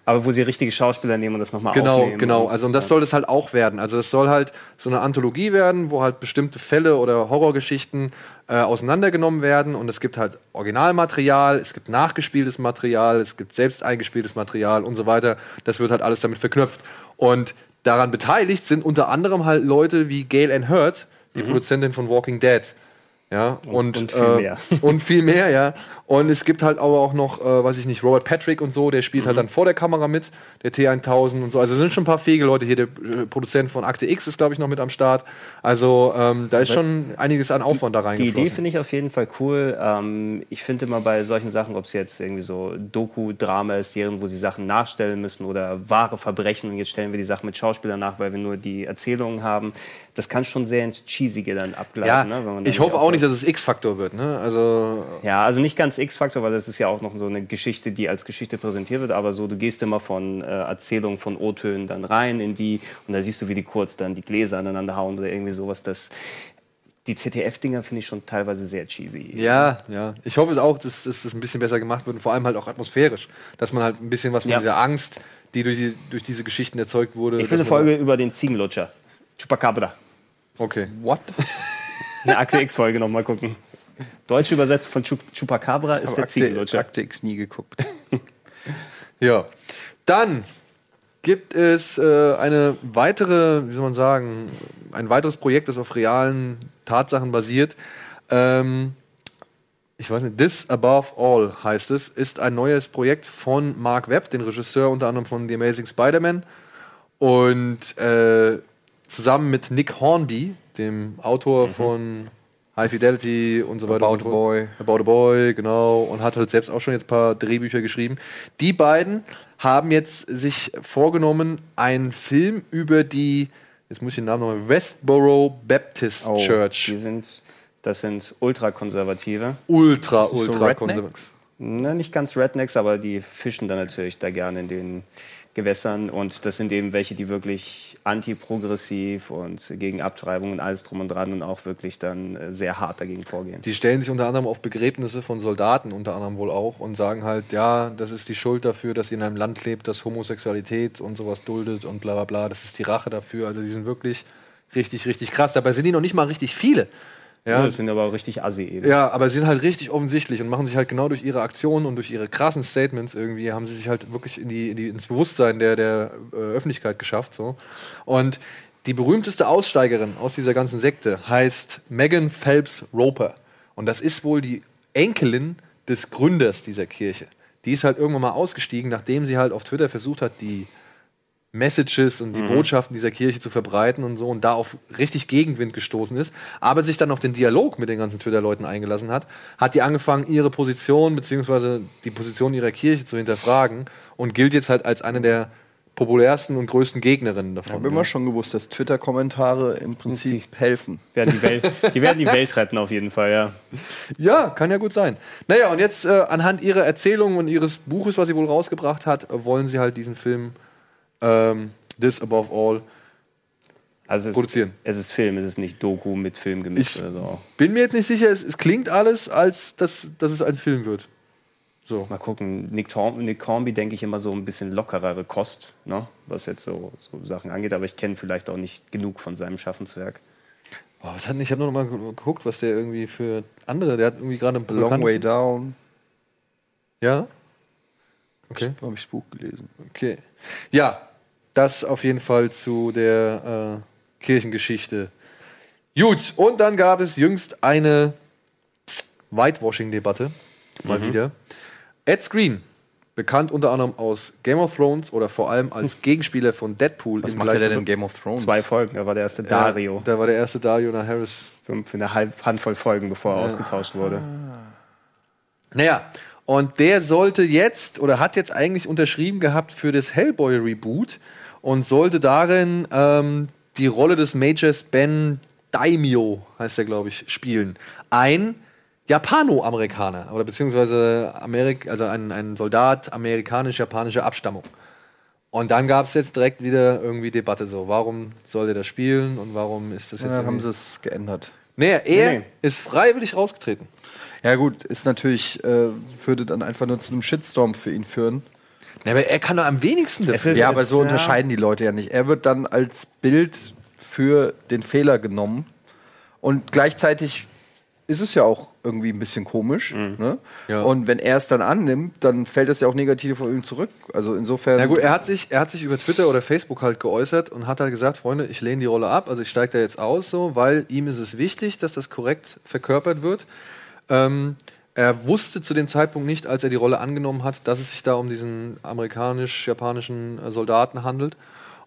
Aber wo sie richtige Schauspieler nehmen und das nochmal Genau, aufnehmen. genau. und- Also und das soll das halt auch werden. Also es soll halt so eine Anthologie werden, wo halt bestimmte Fälle oder Horrorgeschichten äh, auseinandergenommen werden und es gibt halt Originalmaterial, es gibt nachgespieltes Material, es gibt selbst eingespieltes Material und so weiter. Das wird halt alles damit verknüpft. Und daran beteiligt sind unter anderem halt Leute wie Gail Ann Hurd, die Produzentin von Walking Dead. Ja, und, und viel äh, mehr. Und viel mehr, ja. Und es gibt halt aber auch noch, äh, weiß ich nicht, Robert Patrick und so, der spielt halt dann vor der Kamera mit, der T1000 und so. Also es sind schon ein paar fähige Leute hier. Der äh, Produzent von Akte X ist, glaube ich, noch mit am Start. Also ähm, da ist schon einiges an Aufwand da Die reingeflossen. Idee finde ich auf jeden Fall cool. Ähm, ich finde immer bei solchen Sachen, ob es jetzt irgendwie so Doku-Drama ist, Serien, wo sie Sachen nachstellen müssen oder wahre Verbrechen und jetzt stellen wir die Sachen mit Schauspielern nach, weil wir nur die Erzählungen haben. Das kann schon sehr ins Cheesige dann abgleiten. ja, ne, ich hoffe auch nicht, dass es X-Faktor wird. Ne? Also Ja, also nicht ganz X-Faktor, weil das ist ja auch noch so eine Geschichte, die als Geschichte präsentiert wird, aber so, du gehst immer von äh, Erzählungen von O-Tönen dann rein in die und da siehst du, wie die kurz dann die Gläser aneinander hauen oder irgendwie sowas. Das, die ZDF-Dinger finde ich schon teilweise sehr cheesy. Ja, ja. Ich hoffe auch, dass, dass das ein bisschen besser gemacht wird und vor allem halt auch atmosphärisch. Dass man halt ein bisschen was von Ja. dieser Angst, die durch, die durch diese Geschichten erzeugt wurde. Ich will eine Folge über den Ziegenlutscher. Chupacabra. Okay. What? Eine Akte X-Folge nochmal gucken. Deutsche Übersetzung von Chup Chupacabra ist Aber der Ziegenlutscher. Akte X nie geguckt. Ja. Dann gibt es äh, eine weitere, wie soll man sagen, ein weiteres Projekt, das auf realen Tatsachen basiert. Ähm, ich weiß nicht, This Above All heißt es, ist ein neues Projekt von Mark Webb, den Regisseur unter anderem von The Amazing Spider-Man. Und äh, zusammen mit Nick Hornby, dem Autor von High Fidelity und so weiter. About so a. Boy. About a Boy, genau. Und hat halt selbst auch schon jetzt ein paar Drehbücher geschrieben. Die beiden haben jetzt sich vorgenommen, einen Film über die, jetzt muss ich den Namen nochmal, Westboro Baptist Oh, Church. Die sind, das sind Ultrakonservative. Ultra, so ultra Redneck? konservativ. Na, nicht ganz Rednecks, aber die fischen dann natürlich da gerne in den Gewässern. Und das sind eben welche, die wirklich antiprogressiv und gegen Abtreibung und alles drum und dran und auch wirklich dann äh, sehr hart dagegen vorgehen. Die stellen sich unter anderem auf Begräbnisse von Soldaten unter anderem wohl auch und sagen halt, ja, das ist die Schuld dafür, dass ihr in einem Land lebt, das Homosexualität und sowas duldet und bla bla bla. Das ist die Rache dafür. Also die sind wirklich richtig, richtig krass. Dabei sind die noch nicht mal richtig viele. Ja, das sind aber auch richtig assi eben. ja, aber sie sind halt richtig offensichtlich und machen sich halt genau durch ihre Aktionen und durch ihre krassen Statements irgendwie, haben sie sich halt wirklich in die, in die, ins Bewusstsein der, der äh, Öffentlichkeit geschafft. So. Und die berühmteste Aussteigerin aus dieser ganzen Sekte heißt Megan Phelps Roper. Und das ist wohl die Enkelin des Gründers dieser Kirche. Die ist halt irgendwann mal ausgestiegen, nachdem sie halt auf Twitter versucht hat, die Messages und die Mhm. Botschaften dieser Kirche zu verbreiten und so und da auf richtig Gegenwind gestoßen ist, aber sich dann auf den Dialog mit den ganzen Twitter-Leuten eingelassen hat, hat die angefangen, ihre Position beziehungsweise die Position ihrer Kirche zu hinterfragen und gilt jetzt halt als eine der populärsten und größten Gegnerinnen Ich davon. habe immer schon gewusst, dass Twitter-Kommentare im Prinzip helfen. Werden die, Welt, die werden die Welt retten auf jeden Fall, ja. Ja, kann ja gut sein. Naja, und jetzt äh, anhand ihrer Erzählung und ihres Buches, was sie wohl rausgebracht hat, wollen sie halt diesen Film ähm, This Above All Also es, produzieren. Es ist Film, es ist nicht Doku mit Film gemischt Ich- oder so. Bin mir jetzt nicht sicher, es, es klingt alles, als dass, dass es ein Film wird. So. Mal gucken, Nick, Torm, Nick Hornby denke ich immer so ein bisschen lockerere Kost, ne? was jetzt so, so Sachen angeht, aber ich kenne vielleicht auch nicht genug von seinem Schaffenswerk. Boah, was hat ich habe noch mal geguckt, was der irgendwie für andere, der hat irgendwie gerade einen A Long Way Down. Ja? Okay. Habe ich das Buch gelesen. Okay. Ja, das auf jeden Fall zu der äh, Kirchengeschichte. Gut, und dann gab es jüngst eine Whitewashing-Debatte. Mal Mhm. wieder. Ed Screen, bekannt unter anderem aus Game of Thrones oder vor allem als Gegenspieler von Deadpool. Was macht gleichen- denn in Game of Thrones? Zwei Folgen, da war der erste Dario. Da war der erste Dario nach Harris. Für, für eine halb Handvoll Folgen, bevor er Ja. ausgetauscht wurde. Naja, und der sollte jetzt oder hat jetzt eigentlich unterschrieben gehabt für das Hellboy-Reboot und sollte darin ähm, die Rolle des Majors Ben Daimyo, heißt er, glaube ich, spielen. Ein Japano-Amerikaner oder beziehungsweise Amerik also ein, ein Soldat amerikanisch-japanischer Abstammung. Und dann gab es jetzt direkt wieder irgendwie Debatte so, warum soll der das spielen und warum ist das jetzt Ja, haben sie es geändert. Nee, er Nee. ist freiwillig rausgetreten. Ja gut, ist natürlich, äh, würde dann einfach nur zu einem Shitstorm für ihn führen. Ja, aber er kann doch am wenigsten dafür. ja, aber so unterscheiden die Leute ja nicht. Er wird dann als Bild für den Fehler genommen. Und gleichzeitig ist es ja auch irgendwie ein bisschen komisch. Ne? Ja. Und wenn er es dann annimmt, dann fällt das ja auch negativ auf ihn zurück. Also insofern. Na gut, er hat, sich, er hat sich über Twitter oder Facebook halt geäußert und hat halt gesagt, Freunde, ich lehne die Rolle ab, also ich steige da jetzt aus, so, weil ihm ist es wichtig, dass das korrekt verkörpert wird. Ähm, er wusste zu dem Zeitpunkt nicht, als er die Rolle angenommen hat, dass es sich da um diesen amerikanisch-japanischen äh, Soldaten handelt.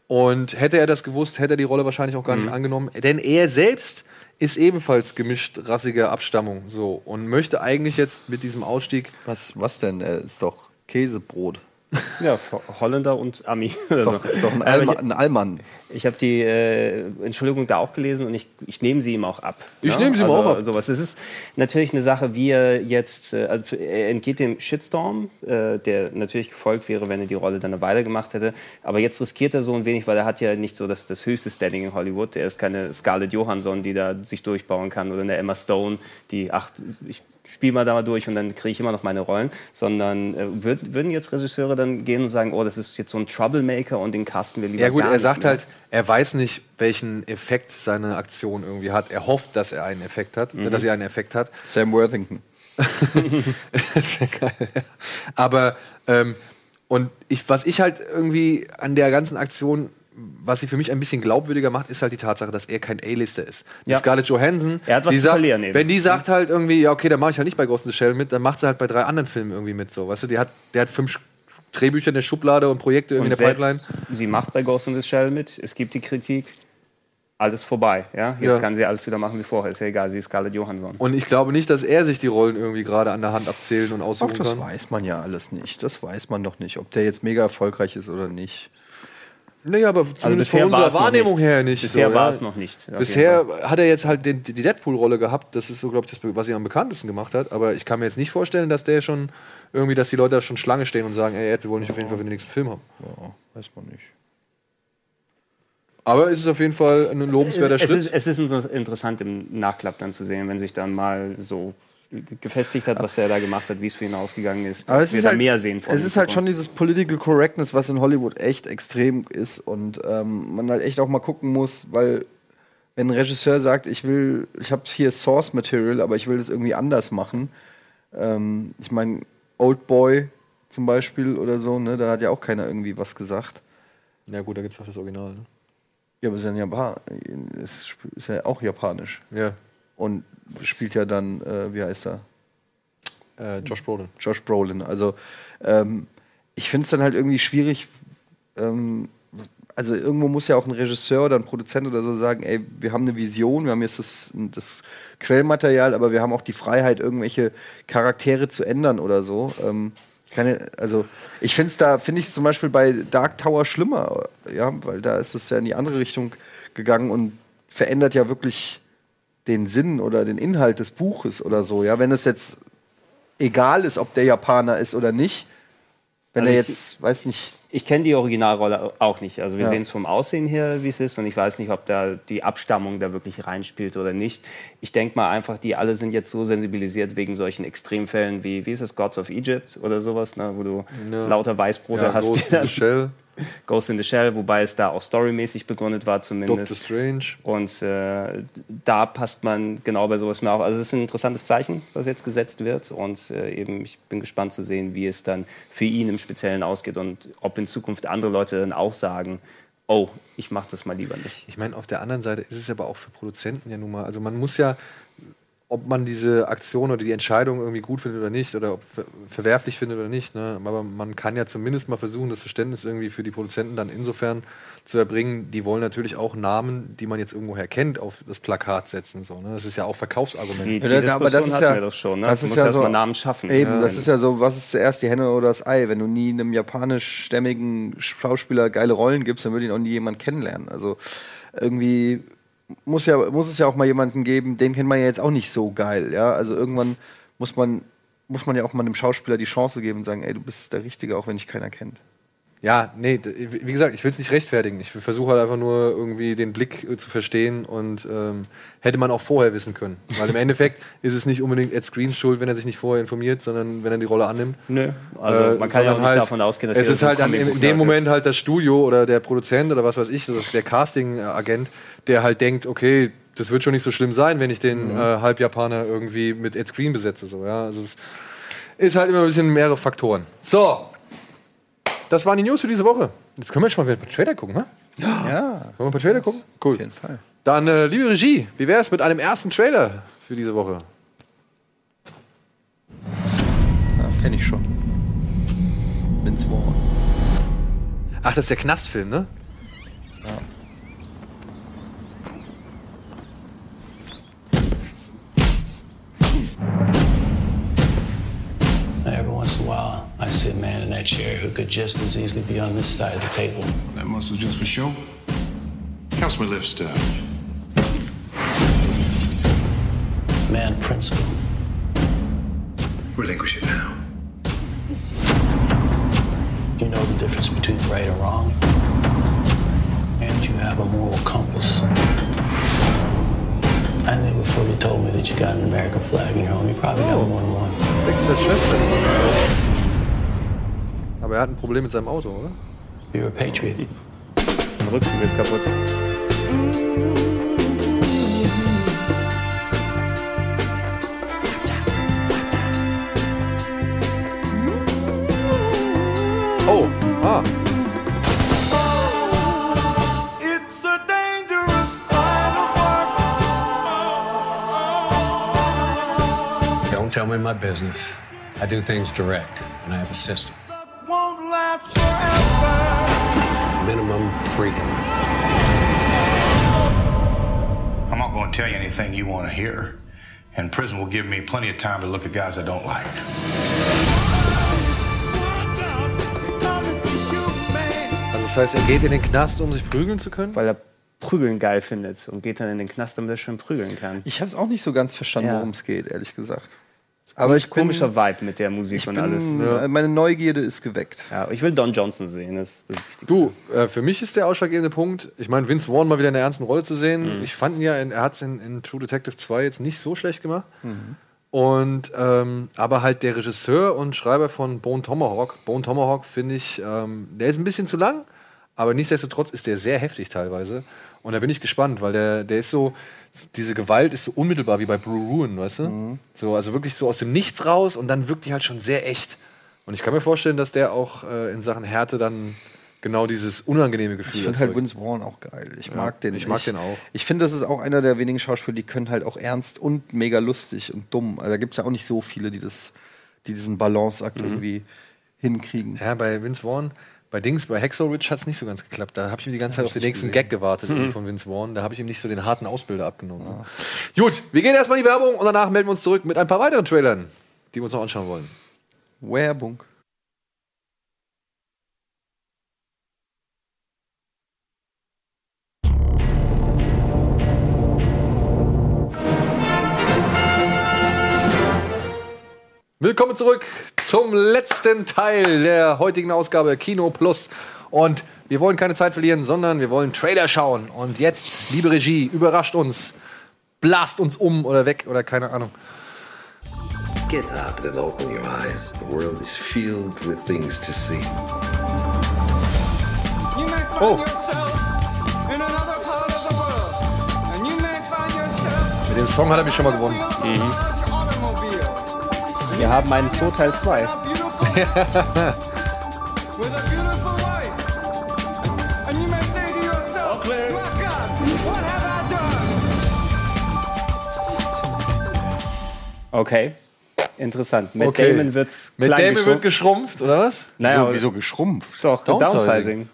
Und hätte er das gewusst, hätte er die Rolle wahrscheinlich auch gar Mhm. nicht angenommen. Denn er selbst ist ebenfalls gemischt rassiger Abstammung so und möchte eigentlich jetzt mit diesem Ausstieg. Was, was denn? Er ist doch Käsebrot. Ja, Holländer und Ami. Ist doch, ist doch ein, ich- ein Allmann. Ich habe die äh, Entschuldigung da auch gelesen und ich, ich nehme sie ihm auch ab. Ich nehme sie ihm also, auch ab. Sowas. Es ist natürlich eine Sache, wie er jetzt, äh, also er entgeht dem Shitstorm, äh, der natürlich gefolgt wäre, wenn er die Rolle dann eine Weile gemacht hätte. Aber jetzt riskiert er so ein wenig, weil er hat ja nicht so das, das höchste Standing in Hollywood. Er ist keine Scarlett Johansson, die da sich durchbauen kann oder eine Emma Stone, die, ach, ich spiele mal da mal durch und dann kriege ich immer noch meine Rollen. Sondern äh, würd, würden jetzt Regisseure dann gehen und sagen, oh, das ist jetzt so ein Troublemaker und den casten wir lieber Ja gut, gar er sagt mehr. halt, er weiß nicht, welchen Effekt seine Aktion irgendwie hat. Er hofft, dass er einen Effekt hat, Mhm. dass sie einen Effekt hat. Sam Worthington. das wäre geil. ja. Aber ähm, und ich, was ich halt irgendwie an der ganzen Aktion was sie für mich ein bisschen glaubwürdiger macht, ist halt die Tatsache, dass er kein A-Lister ist. Die Ja. Scarlett Johansson, Er hat was die zu sagt, verlieren eben. wenn die sagt halt irgendwie, ja okay, dann mache ich halt nicht bei Ghost in the Shell mit, dann macht sie halt bei drei anderen Filmen irgendwie mit, so, weißt du, die hat, der hat fünf Drehbücher in der Schublade und Projekte irgendwie Und in der Pipeline. sie macht bei Ghost in the Shell mit, es gibt die Kritik, alles vorbei. Ja? Jetzt Ja. kann sie alles wieder machen wie vorher, ist ja egal, sie ist Scarlett Johansson. Und ich glaube nicht, dass er sich die Rollen irgendwie gerade an der Hand abzählen und Ach, aussuchen das kann. weiß man ja alles nicht. Das weiß man doch nicht, ob der jetzt mega erfolgreich ist oder nicht. Naja, aber zumindest Also bisher von war unserer Wahrnehmung nicht. her nicht. Bisher so, war ja. es noch nicht, jeden Bisher hat er jetzt halt den, die Deadpool-Rolle gehabt. Das ist so, glaube ich, das, was er am bekanntesten gemacht hat. Aber ich kann mir jetzt nicht vorstellen, dass der schon irgendwie, dass die Leute da schon Schlange stehen und sagen, ey, Ed, wir wollen dich auf jeden Fall für den nächsten Film haben. Ja, weiß man nicht. Aber es ist auf jeden Fall ein lobenswerter es Schritt. Ist, es ist inter- interessant im Nachklapp dann zu sehen, wenn sich dann mal so gefestigt hat, was er da gemacht hat, wie es für ihn ausgegangen ist. Aber es wir ist da halt, mehr sehen von Es in ist halt schon dieses Political Correctness, was in Hollywood echt extrem ist und ähm, man halt echt auch mal gucken muss, weil wenn ein Regisseur sagt, ich will, ich habe hier Source Material, aber ich will das irgendwie anders machen. Ähm, ich meine, Old Boy zum Beispiel oder so, ne, da hat ja auch keiner irgendwie was gesagt. Ja gut, da gibt es auch das Original. Ne? Ja, aber es ist ja, Japan ist ja auch japanisch. Ja. Und spielt ja dann, äh, wie heißt er? Äh, Josh Brolin. Josh Brolin. Also ähm, ich finde es dann halt irgendwie schwierig. Ähm, also irgendwo muss ja auch ein Regisseur oder ein Produzent oder so sagen, ey, wir haben eine Vision, wir haben jetzt das, das Quellmaterial, aber wir haben auch die Freiheit, irgendwelche Charaktere zu ändern oder so. Ähm, keine, also ich finde es da, finde ich es zum Beispiel bei Dark Tower schlimmer, ja, weil da ist es ja in die andere Richtung gegangen und verändert ja wirklich den Sinn oder den Inhalt des Buches oder so. Ja, wenn es jetzt egal ist, ob der Japaner ist oder nicht, wenn Also er ich- jetzt, weiß nicht, Ich kenne die Originalrolle auch nicht. Also wir Ja. sehen es vom Aussehen her, wie es ist, und ich weiß nicht, ob da die Abstammung da wirklich reinspielt oder nicht. Ich denke mal einfach, die alle sind jetzt so sensibilisiert wegen solchen Extremfällen wie, wie ist es, Gods of Egypt oder sowas, ne, wo du Ja. lauter Weißbrote Ja, hast. Die dann- Shell. Ghost in the Shell, wobei es da auch storymäßig begründet war zumindest. Doctor Strange. Und äh, da passt man genau bei sowas mehr auf. Also es ist ein interessantes Zeichen, was jetzt gesetzt wird. Und äh, eben, ich bin gespannt zu sehen, wie es dann für ihn im Speziellen ausgeht und ob in Zukunft andere Leute dann auch sagen, oh, ich mache das mal lieber nicht. Ich meine, auf der anderen Seite ist es aber auch für Produzenten ja nun mal, also man muss ja, ob man diese Aktion oder die Entscheidung irgendwie gut findet oder nicht, oder ob ver verwerflich findet oder nicht, ne? aber man kann ja zumindest mal versuchen, das Verständnis irgendwie für die Produzenten dann insofern zu erbringen, die wollen natürlich auch Namen, die man jetzt irgendwoher kennt, auf das Plakat setzen. So, ne? Das ist ja auch Verkaufsargument. Die, die Ja, Diskussion aber das ist ja- wir doch schon. Ne? das du ist musst ja erst so- mal Namen schaffen. Eben, Ja, das ist ja so, was ist zuerst die Henne oder das Ei? Wenn du nie einem japanischstämmigen Schauspieler geile Rollen gibst, dann würde ihn auch nie jemand kennenlernen. Also irgendwie muss, ja, muss es ja auch mal jemanden geben, den kennt man ja jetzt auch nicht so geil. Ja? Also irgendwann muss man, muss man ja auch mal einem Schauspieler die Chance geben und sagen, ey, du bist der Richtige, auch wenn dich keiner kennt. Ja, nee, wie gesagt, ich will es nicht rechtfertigen. Ich versuche halt einfach nur irgendwie den Blick äh, zu verstehen und ähm, hätte man auch vorher wissen können. Weil im Endeffekt ist es nicht unbedingt Ed Screens Schuld, wenn er sich nicht vorher informiert, sondern wenn er die Rolle annimmt. Nö, also man kann ja auch nicht davon ausgehen, dass es ist halt dann in, dem Moment ist. halt das Studio oder der Produzent oder was weiß ich, das der Casting-Agent, der halt denkt, okay, das wird schon nicht so schlimm sein, wenn ich den Mhm. äh, Halbjapaner irgendwie mit Ed Screen besetze. So, ja? Also es ist halt immer ein bisschen mehrere Faktoren. So, das waren die News für diese Woche. Jetzt können wir schon mal wieder ein paar Trailer gucken, ne? Ja. Wollen wir ein paar Trailer gucken? Cool. Auf jeden Fall. Dann, äh, liebe Regie, wie wäre es mit einem ersten Trailer für diese Woche? Ja, kenn ich schon. Vince Vaughn. Ach, das ist der Knastfilm, ne? While, I see a man in that chair who could just as easily be on this side of the table. That muscle's just for show. Helps me lift stuff. Man principle. Relinquish it now. You know the difference between right and wrong. And you have a moral compass. I knew before you told me that you got an American flag in your home, you probably got more than one. Dexter Schwester. Aber er hat ein Problem mit seinem Auto, oder? You're a Patriot. Mein Rücken ist kaputt. Oh, ah. Don't tell me my business. I do things direct, and I have a system. Minimum freedom. I'm not going to tell you anything you want to hear. And prison will give me plenty of time to look at guys I don't like. Also das heißt, er geht in den Knast, um sich prügeln zu können? Weil er Prügeln geil findet und geht dann in den Knast, damit er schön prügeln kann. Ich habe es auch nicht so ganz verstanden, Ja. worum es geht, ehrlich gesagt. Aber ich komischer Vibe mit der Musik ich und bin, alles. äh, Meine Neugierde ist geweckt. Ja, ich will Don Johnson sehen, das ist das Wichtigste. Du, äh, für mich ist der ausschlaggebende Punkt, ich meine, Vince Vaughn mal wieder in der ernsten Rolle zu sehen. Mhm. Ich fand ihn ja, in, er hat es in, in True Detective 2 jetzt nicht so schlecht gemacht. Mhm. Und ähm, aber halt der Regisseur und Schreiber von Bone Tomahawk, Bone Tomahawk finde ich, ähm, der ist ein bisschen zu lang, aber nichtsdestotrotz ist der sehr heftig teilweise. Und da bin ich gespannt, weil der, der ist so, diese Gewalt ist so unmittelbar wie bei Blue Ruin, weißt du? So, also wirklich so aus dem Nichts raus und dann wirkt die halt schon sehr echt. Und ich kann mir vorstellen, dass der auch äh, in Sachen Härte dann genau dieses unangenehme Gefühl Ich finde halt. Vince Vaughn auch geil. Ich Ja, mag den. ich mag den auch. Ich finde, das ist auch einer der wenigen Schauspieler, die können halt auch ernst und mega lustig und dumm. Also da gibt es ja auch nicht so viele, die das, die diesen Balanceakt Mhm. irgendwie hinkriegen. Ja, bei Vince Vaughn, bei Dings, bei Ridge hat es nicht so ganz geklappt. Da habe ich mir die ganze Zeit auf den nächsten gesehen. Gag gewartet Mhm. von Vince Vaughn. Da habe ich ihm nicht so den harten Ausbilder abgenommen. Gut, wir gehen erstmal in die Werbung und danach melden wir uns zurück mit ein paar weiteren Trailern, die wir uns noch anschauen wollen. Werbung. Willkommen zurück zum letzten Teil der heutigen Ausgabe Kino Plus. Und wir wollen keine Zeit verlieren, sondern wir wollen Trailer schauen. Und jetzt, liebe Regie, überrascht uns. Blast uns um oder weg oder keine Ahnung. Get up and open your eyes. The world is filled with things to see. Oh. Mit dem Song hat er mich schon mal gewonnen. Wir haben einen Zoo Teil 2. Okay. Interessant. Matt Okay. Damon wird Matt klein Damon wird geschrumpft, oder was? Naja, wieso, aber- wieso geschrumpft? Doch, Downsizing. Downsizing.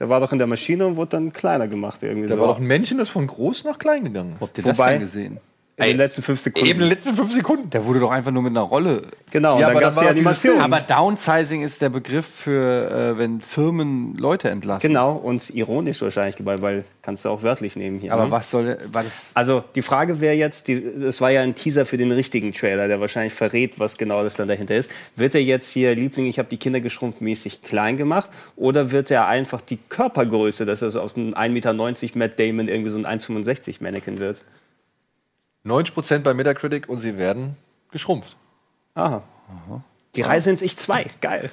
Der war doch in der Maschine und wurde dann kleiner gemacht irgendwie Da so. war doch ein Männchen, das von groß nach klein gegangen. Habt ihr Wobei- das denn gesehen? In den letzten fünf Sekunden. Eben in den letzten fünf Sekunden. Der wurde doch einfach nur mit einer Rolle. Genau, Ja, und dann aber gab es die Animation. Aber Downsizing ist der Begriff für, äh, wenn Firmen Leute entlassen. Genau, und ironisch wahrscheinlich weil kannst du auch wörtlich nehmen hier. Aber ne? was soll, war das? Also die Frage wäre jetzt, es war ja ein Teaser für den richtigen Trailer, der wahrscheinlich verrät, was genau das dann dahinter ist. Wird er jetzt hier, Liebling, ich habe die Kinder geschrumpft, mäßig klein gemacht? Oder wird er einfach die Körpergröße, dass er so aus einem 1,90 Meter Matt Damon irgendwie so ein 1,65 Mannequin wird? 90% bei Metacritic und sie werden geschrumpft. Aha. Die Reise ins Ich 2, geil.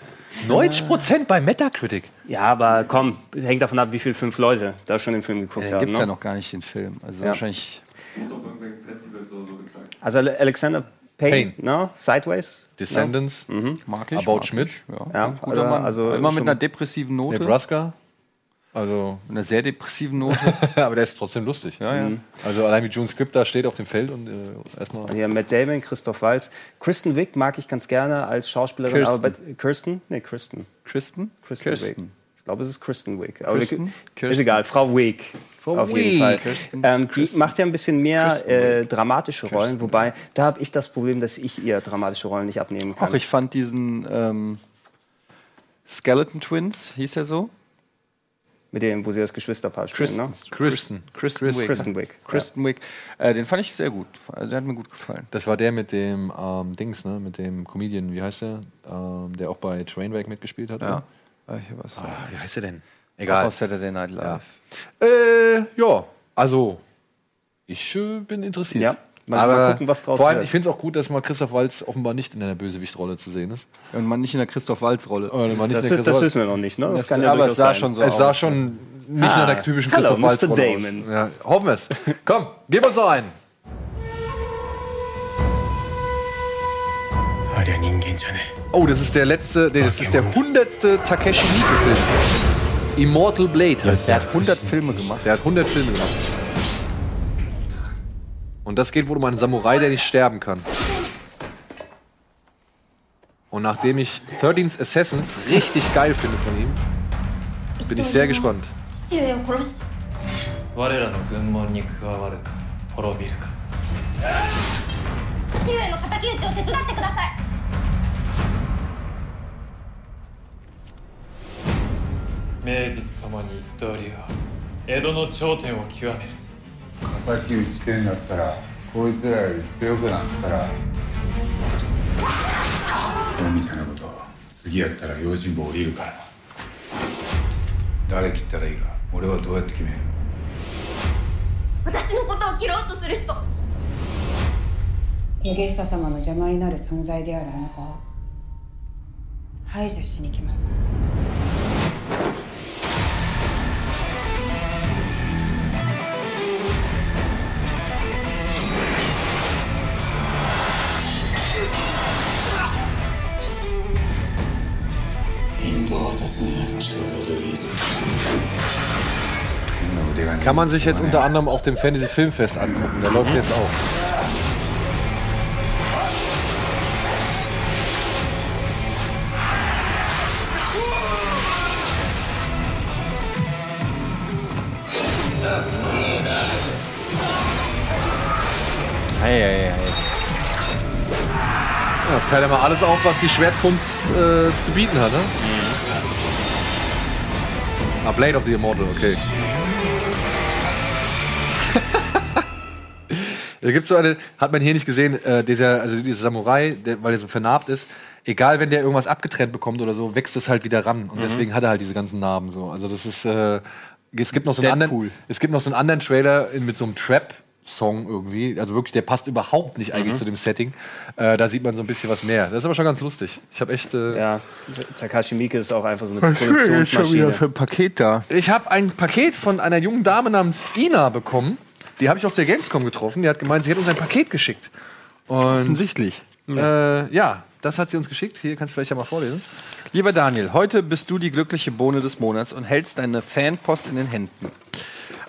90% bei Metacritic. Ja, aber komm, hängt davon ab, wie viele fünf Leute da schon den Film geguckt Den haben. gibt es ne? ja noch gar nicht, den Film. Also Ja. wahrscheinlich. Und auf irgendwelchen Festivals oder so gezeigt. Also Alexander Payne, Payne. ne? Sideways. Descendants, Ne? Mhm. Mag ich. About mag Schmidt, ich, Ja, Ja, guter also- Mann. also Immer mit einer depressiven Note. Nebraska. Also, Mit einer sehr depressiven Note. aber der ist trotzdem lustig. Ja, ja. Also allein wie June Script da steht auf dem Feld und äh, erstmal. Ja, Matt Damon, Christoph Waltz. Kristen Wiig mag ich ganz gerne als Schauspielerin. Kirsten. Aber bei, Kirsten? Nee, Kristen. Kristen? Kristen, Kirsten. Wiig. Ich glaube, es ist Kristen Wiig. Aber Kirsten? Kirsten. Ist egal, Frau Wiig. Frau auf jeden Fall. Kirsten. Ähm, die Kristen. macht ja ein bisschen mehr Kristen äh, dramatische Rollen, wobei da habe ich das Problem, dass ich ihr dramatische Rollen nicht abnehmen kann. Ach, ich fand diesen ähm, Skeleton Twins, hieß er so? Mit dem, wo sie das Geschwisterpaar spielen. Ne? Kristen. Kristen Wiig. Kristen Wiig. Kristen Wiig. Äh, den fand ich sehr gut. Der hat mir gut gefallen. Das war der mit dem ähm, Dings, ne? Mit dem Comedian, wie heißt der? Ähm, der auch bei Trainwreck mitgespielt hat. Ja. was. Ah, wie heißt er denn? Auch Egal. Aus Saturday Night Live. Äh, ja, also ich äh, bin interessiert. Ja, mal- aber mal gucken, was draus vor allem, wird. ich finde es auch gut, dass mal Christoph Waltz offenbar nicht in einer Bösewichtrolle zu sehen ist. Und man nicht in der Christoph Waltz-Rolle. Oder mal nicht Das, in der das Christoph wissen wir noch nicht. Ne? Das Das- kann ja aber es durchaus sah sein. schon so es sah aus. schon nicht Ah, nach der typischen hallo, Christoph Waltz Mr. Rolle Damon. Aus. Ja, hoffen wir es. Komm, gib uns noch einen. ありゃ人間じゃね Oh, das ist der letzte, nee, das ist der hundertste Takeshi Miike-Film. Immortal Blade heißt Der der. hat 100 Filme gemacht. Der hat 100 Filme gemacht. Und das geht wohl um einen Samurai, der nicht sterben kann. Und nachdem ich 13 Assassins richtig geil finde von ihm, bin ich sehr gespannt. 父上を殺し我らの軍門に加わるか滅びるか父上の敵討ちを手伝ってください名実ともに一刀流は江戸の頂点を極める 敵討ちてんだったらこいつらより強くなったら今日みたいなこと次やったら用心棒降りるから。な誰切ったらいいか俺はどうやって決める？私のことを切ろうとする人。ゲサ様の邪魔になる存在であるあなたを排除しに来ます Kann man sich jetzt unter anderem auf dem Fantasy Filmfest angucken. Der läuft jetzt auch. Hey, hey, hey. Ja, fällt ja mal alles auf, was die Schwertkunst äh, zu bieten hat, ne? Ah, Blade of the Immortal, okay. Da gibt's so eine, hat man hier nicht gesehen, äh, dieser, also dieser Samurai, der, weil er so vernarbt ist, egal wenn der irgendwas abgetrennt bekommt oder so, wächst es halt wieder ran. Und Mhm. deswegen hat er halt diese ganzen Narben so. Also das ist, äh, es gibt noch so einen Deadpool. anderen, es gibt noch so einen anderen Trailer mit so einem Trap. Song irgendwie, also wirklich, der passt überhaupt nicht eigentlich Mhm. zu dem Setting. Äh, da sieht man so ein bisschen was mehr. Das ist aber schon ganz lustig. Ich habe echt. Äh, Ja, Takashi Miike ist auch einfach so eine denn jetzt schon wieder Produktionsmaschine. für ein Paket da? Ich habe ein Paket von einer jungen Dame namens Ina bekommen. Die habe ich auf der Gamescom getroffen. Die hat gemeint, sie hätte uns ein Paket geschickt. Und, Offensichtlich. Äh, ja, das hat sie uns geschickt. Hier kannst du vielleicht ja mal vorlesen. Lieber Daniel, heute bist du die glückliche Bohne des Monats und hältst deine Fanpost in den Händen.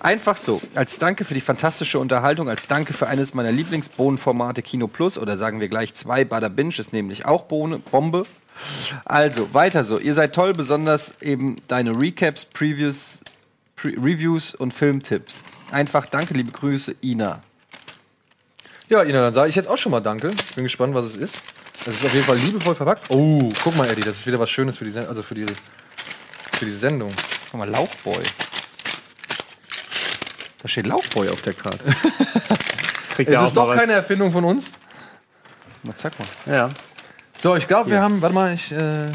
Einfach so, als Danke für die fantastische Unterhaltung, als Danke für eines meiner Lieblingsbohnenformate Kino Plus oder sagen wir gleich zwei, Bada Binge ist nämlich auch Bohne, Bombe. Also, weiter so. Ihr seid toll, besonders eben deine Recaps, Previews, Pre Reviews und Filmtipps. Einfach danke, liebe Grüße, Ina. Ja, Ina, dann sage ich jetzt auch schon mal Danke. Ich bin gespannt, was es ist. Das ist auf jeden Fall liebevoll verpackt. Oh, guck mal, Eddie, das ist wieder was Schönes für die, Sen also für die, für die Sendung. Guck mal, Lauchboy. Da steht Lauchboy auf der Karte. Kriegt Es ist doch keine Erfindung von uns. Na, zeig mal. Ja. So, ich glaube, wir haben, warte mal, ich äh,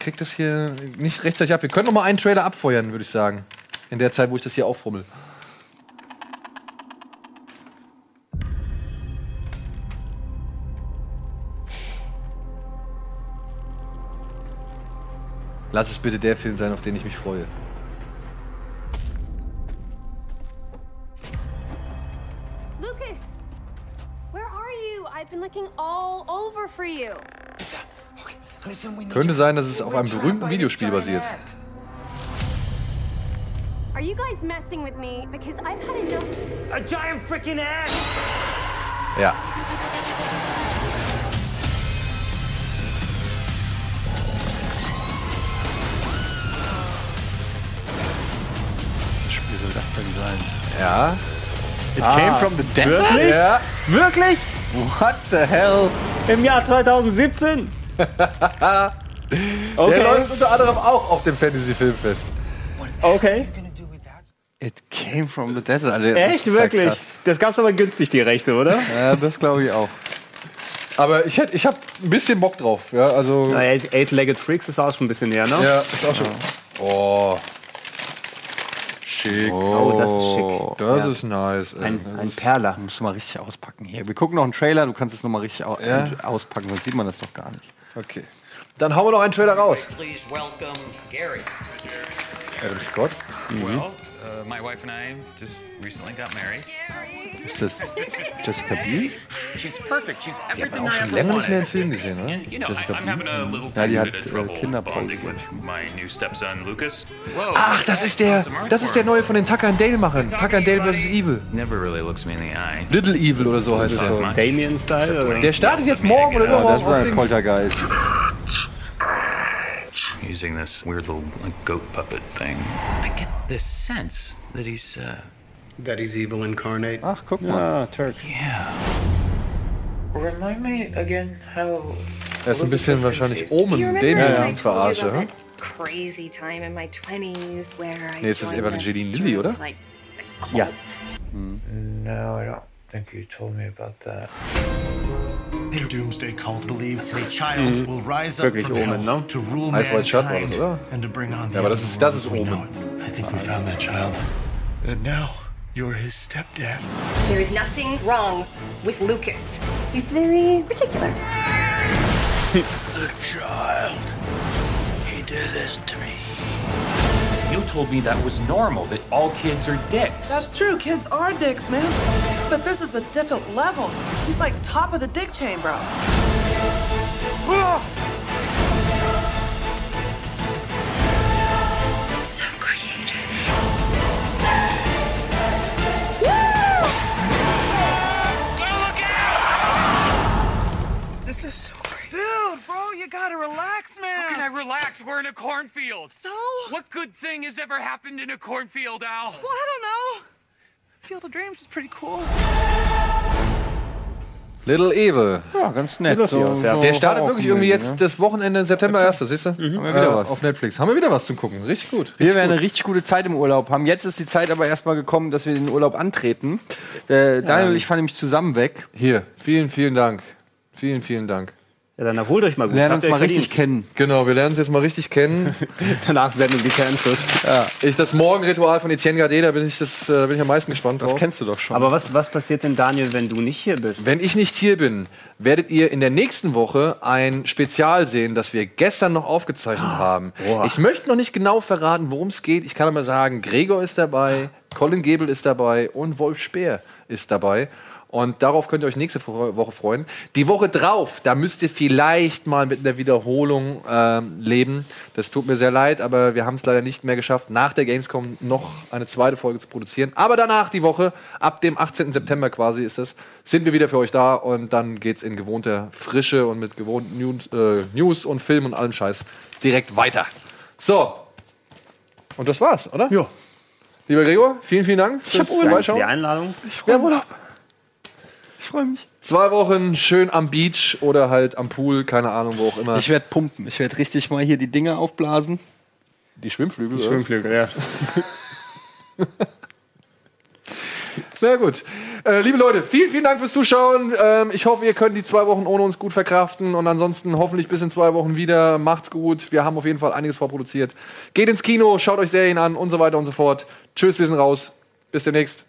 krieg das hier nicht rechtzeitig ab. Wir können noch mal einen Trailer abfeuern, würde ich sagen. In der Zeit, wo ich das hier auffummel. Lass es bitte der Film sein, auf den ich mich freue. Looking all over for you. Könnte sein, dass es auf einem berühmten Videospiel basiert. Are you guys messing with me? Because I've had enough. A giant freaking ant! Ja. Was Spiel soll das denn sein? Ja. It came from the desert? Ah. Wirklich? Ja. Wirklich? What the hell? Im Jahr 2017? Der Okay. läuft unter anderem auch auf dem Fantasy Filmfest. Okay. It came from the desert. Alter, das Echt, wirklich? krass. Das gab's aber günstig, die Rechte, oder? Ja, das glaube ich auch. Aber ich hätte, ich habe ein bisschen Bock drauf. Ja, also. Eight-Legged Freaks ist auch schon ein bisschen näher, ne? Ja, ist auch schon. Oh. Schick. Oh, das ist schick. Das Ja. ist nice. ey. Ein, ein Perler. Musst du mal richtig auspacken hier. Wir gucken noch einen Trailer, du kannst es noch mal richtig au Ja. auspacken, sonst sieht man das doch gar nicht. Okay. Dann hauen wir noch einen Trailer raus. Please welcome Gary. Adam Scott. Well, uh, my wife and I just recently got married. Ist das Jessica Biel? She's perfect. She's Die hat everything man auch I schon länger nicht mehr im wanted. Film gesehen? And, you know, I, Jessica I'm having a little Ja, die hat äh, trouble Kinderpause. bonding with my new stepson Lucas. Whoa, Ach, das ist der, das ist der neue von den Tucker and Dale Machern. Tucker and Dale vs. Evil. Never really looks me in the eye. Little Evil oder so heißt So der. Damien-Style? oder? Der startet jetzt morgen oder Ja, übermorgen das ist ein. Poltergeist. Using this weird little like, goat puppet thing. I get this sense that he's uh, That he's evil incarnate. Ach, guck Ah, Turk. yeah. Remind me again how. Er ist ein bisschen wahrscheinlich Omen, You remember den when I ja, verarsche. about hm? crazy time in my 20s where I Nee, es ist joined Evangeline Lilly, oder? like, a Ja. cult. No, I don't think you told me about that. The Doomsday cult believes a child Mhm. will rise up Wirklich from Omen, hell ne? to rule Eyes Wide Shut war das, mankind oder? and to bring on the Ja, aber das end of ist, the das world ist as we know Omen. I think we found that child. And now you're his stepdad. There is nothing wrong with Lucas. He's very particular. The child. He did this to me. You told me that was normal, that all kids are dicks. That's true. Kids are dicks, man. But this is a different level. He's like top of the dick chain, bro. Ah! Bro, you gotta relax, man. How can I relax? We're in a cornfield. So? What good thing has ever happened in a cornfield, Al? Well, I don't know. Field of Dreams is pretty cool. Little Evil. Ja, ganz nett. ja. Der startet wirklich irgendwie jetzt Ne? das Wochenende September 1. Siehst du? Haben wir wieder was. Auf Netflix. Haben wir wieder was zum Gucken. Richtig gut. Wir Richtig werden gut. eine richtig gute Zeit im Urlaub haben. Jetzt ist die Zeit aber erstmal gekommen, dass wir den Urlaub antreten. Äh, Daniel und ich fahren nämlich zusammen weg. Hier, vielen, vielen Dank. Vielen, vielen Dank. Ja, dann erholt euch mal gut. Lernen Habt uns mal verdient. richtig kennen. Genau, wir lernen uns jetzt mal richtig kennen. Danach Sendung gecancelt. ja. Ich das Morgenritual von Etienne Gade, da bin ich, das, äh, bin ich am meisten gespannt drauf. Das kennst du doch schon. Aber was, was passiert denn, Daniel, wenn du nicht hier bist? Wenn ich nicht hier bin, werdet ihr in der nächsten Woche ein Spezial sehen, das wir gestern noch aufgezeichnet haben. Boah. Ich möchte noch nicht genau verraten, worum es geht. Ich kann aber sagen, Gregor ist dabei, Colin Gebel ist dabei und Wolf Speer ist dabei. Und darauf könnt ihr euch nächste Wo- Woche freuen. Die Woche drauf, da müsst ihr vielleicht mal mit einer Wiederholung ähm, leben. Das tut mir sehr leid, aber wir haben es leider nicht mehr geschafft, nach der Gamescom noch eine zweite Folge zu produzieren. Aber danach die Woche, ab dem 18. September quasi ist es, sind wir wieder für euch da und dann geht's in gewohnter Frische und mit gewohnten News, äh, News und Film und allem Scheiß direkt weiter. So. Und das war's, oder? Ja. Lieber Gregor, vielen, vielen Dank fürs Vorbeischauen. die Einladung. Wir haben Urlaub. Ich freue mich. Zwei Wochen schön am Beach oder halt am Pool, keine Ahnung, wo auch immer. Ich werde pumpen. Ich werde richtig mal hier die Dinger aufblasen. die Schwimmflügel. Die oder? Schwimmflügel, ja. Na gut. Äh, liebe Leute, vielen, vielen Dank fürs Zuschauen. Ähm, ich hoffe, ihr könnt die zwei Wochen ohne uns gut verkraften und ansonsten hoffentlich bis in zwei Wochen wieder. Macht's gut. Wir haben auf jeden Fall einiges vorproduziert. Geht ins Kino, schaut euch Serien an und so weiter und so fort. Tschüss, wir sind raus. Bis demnächst.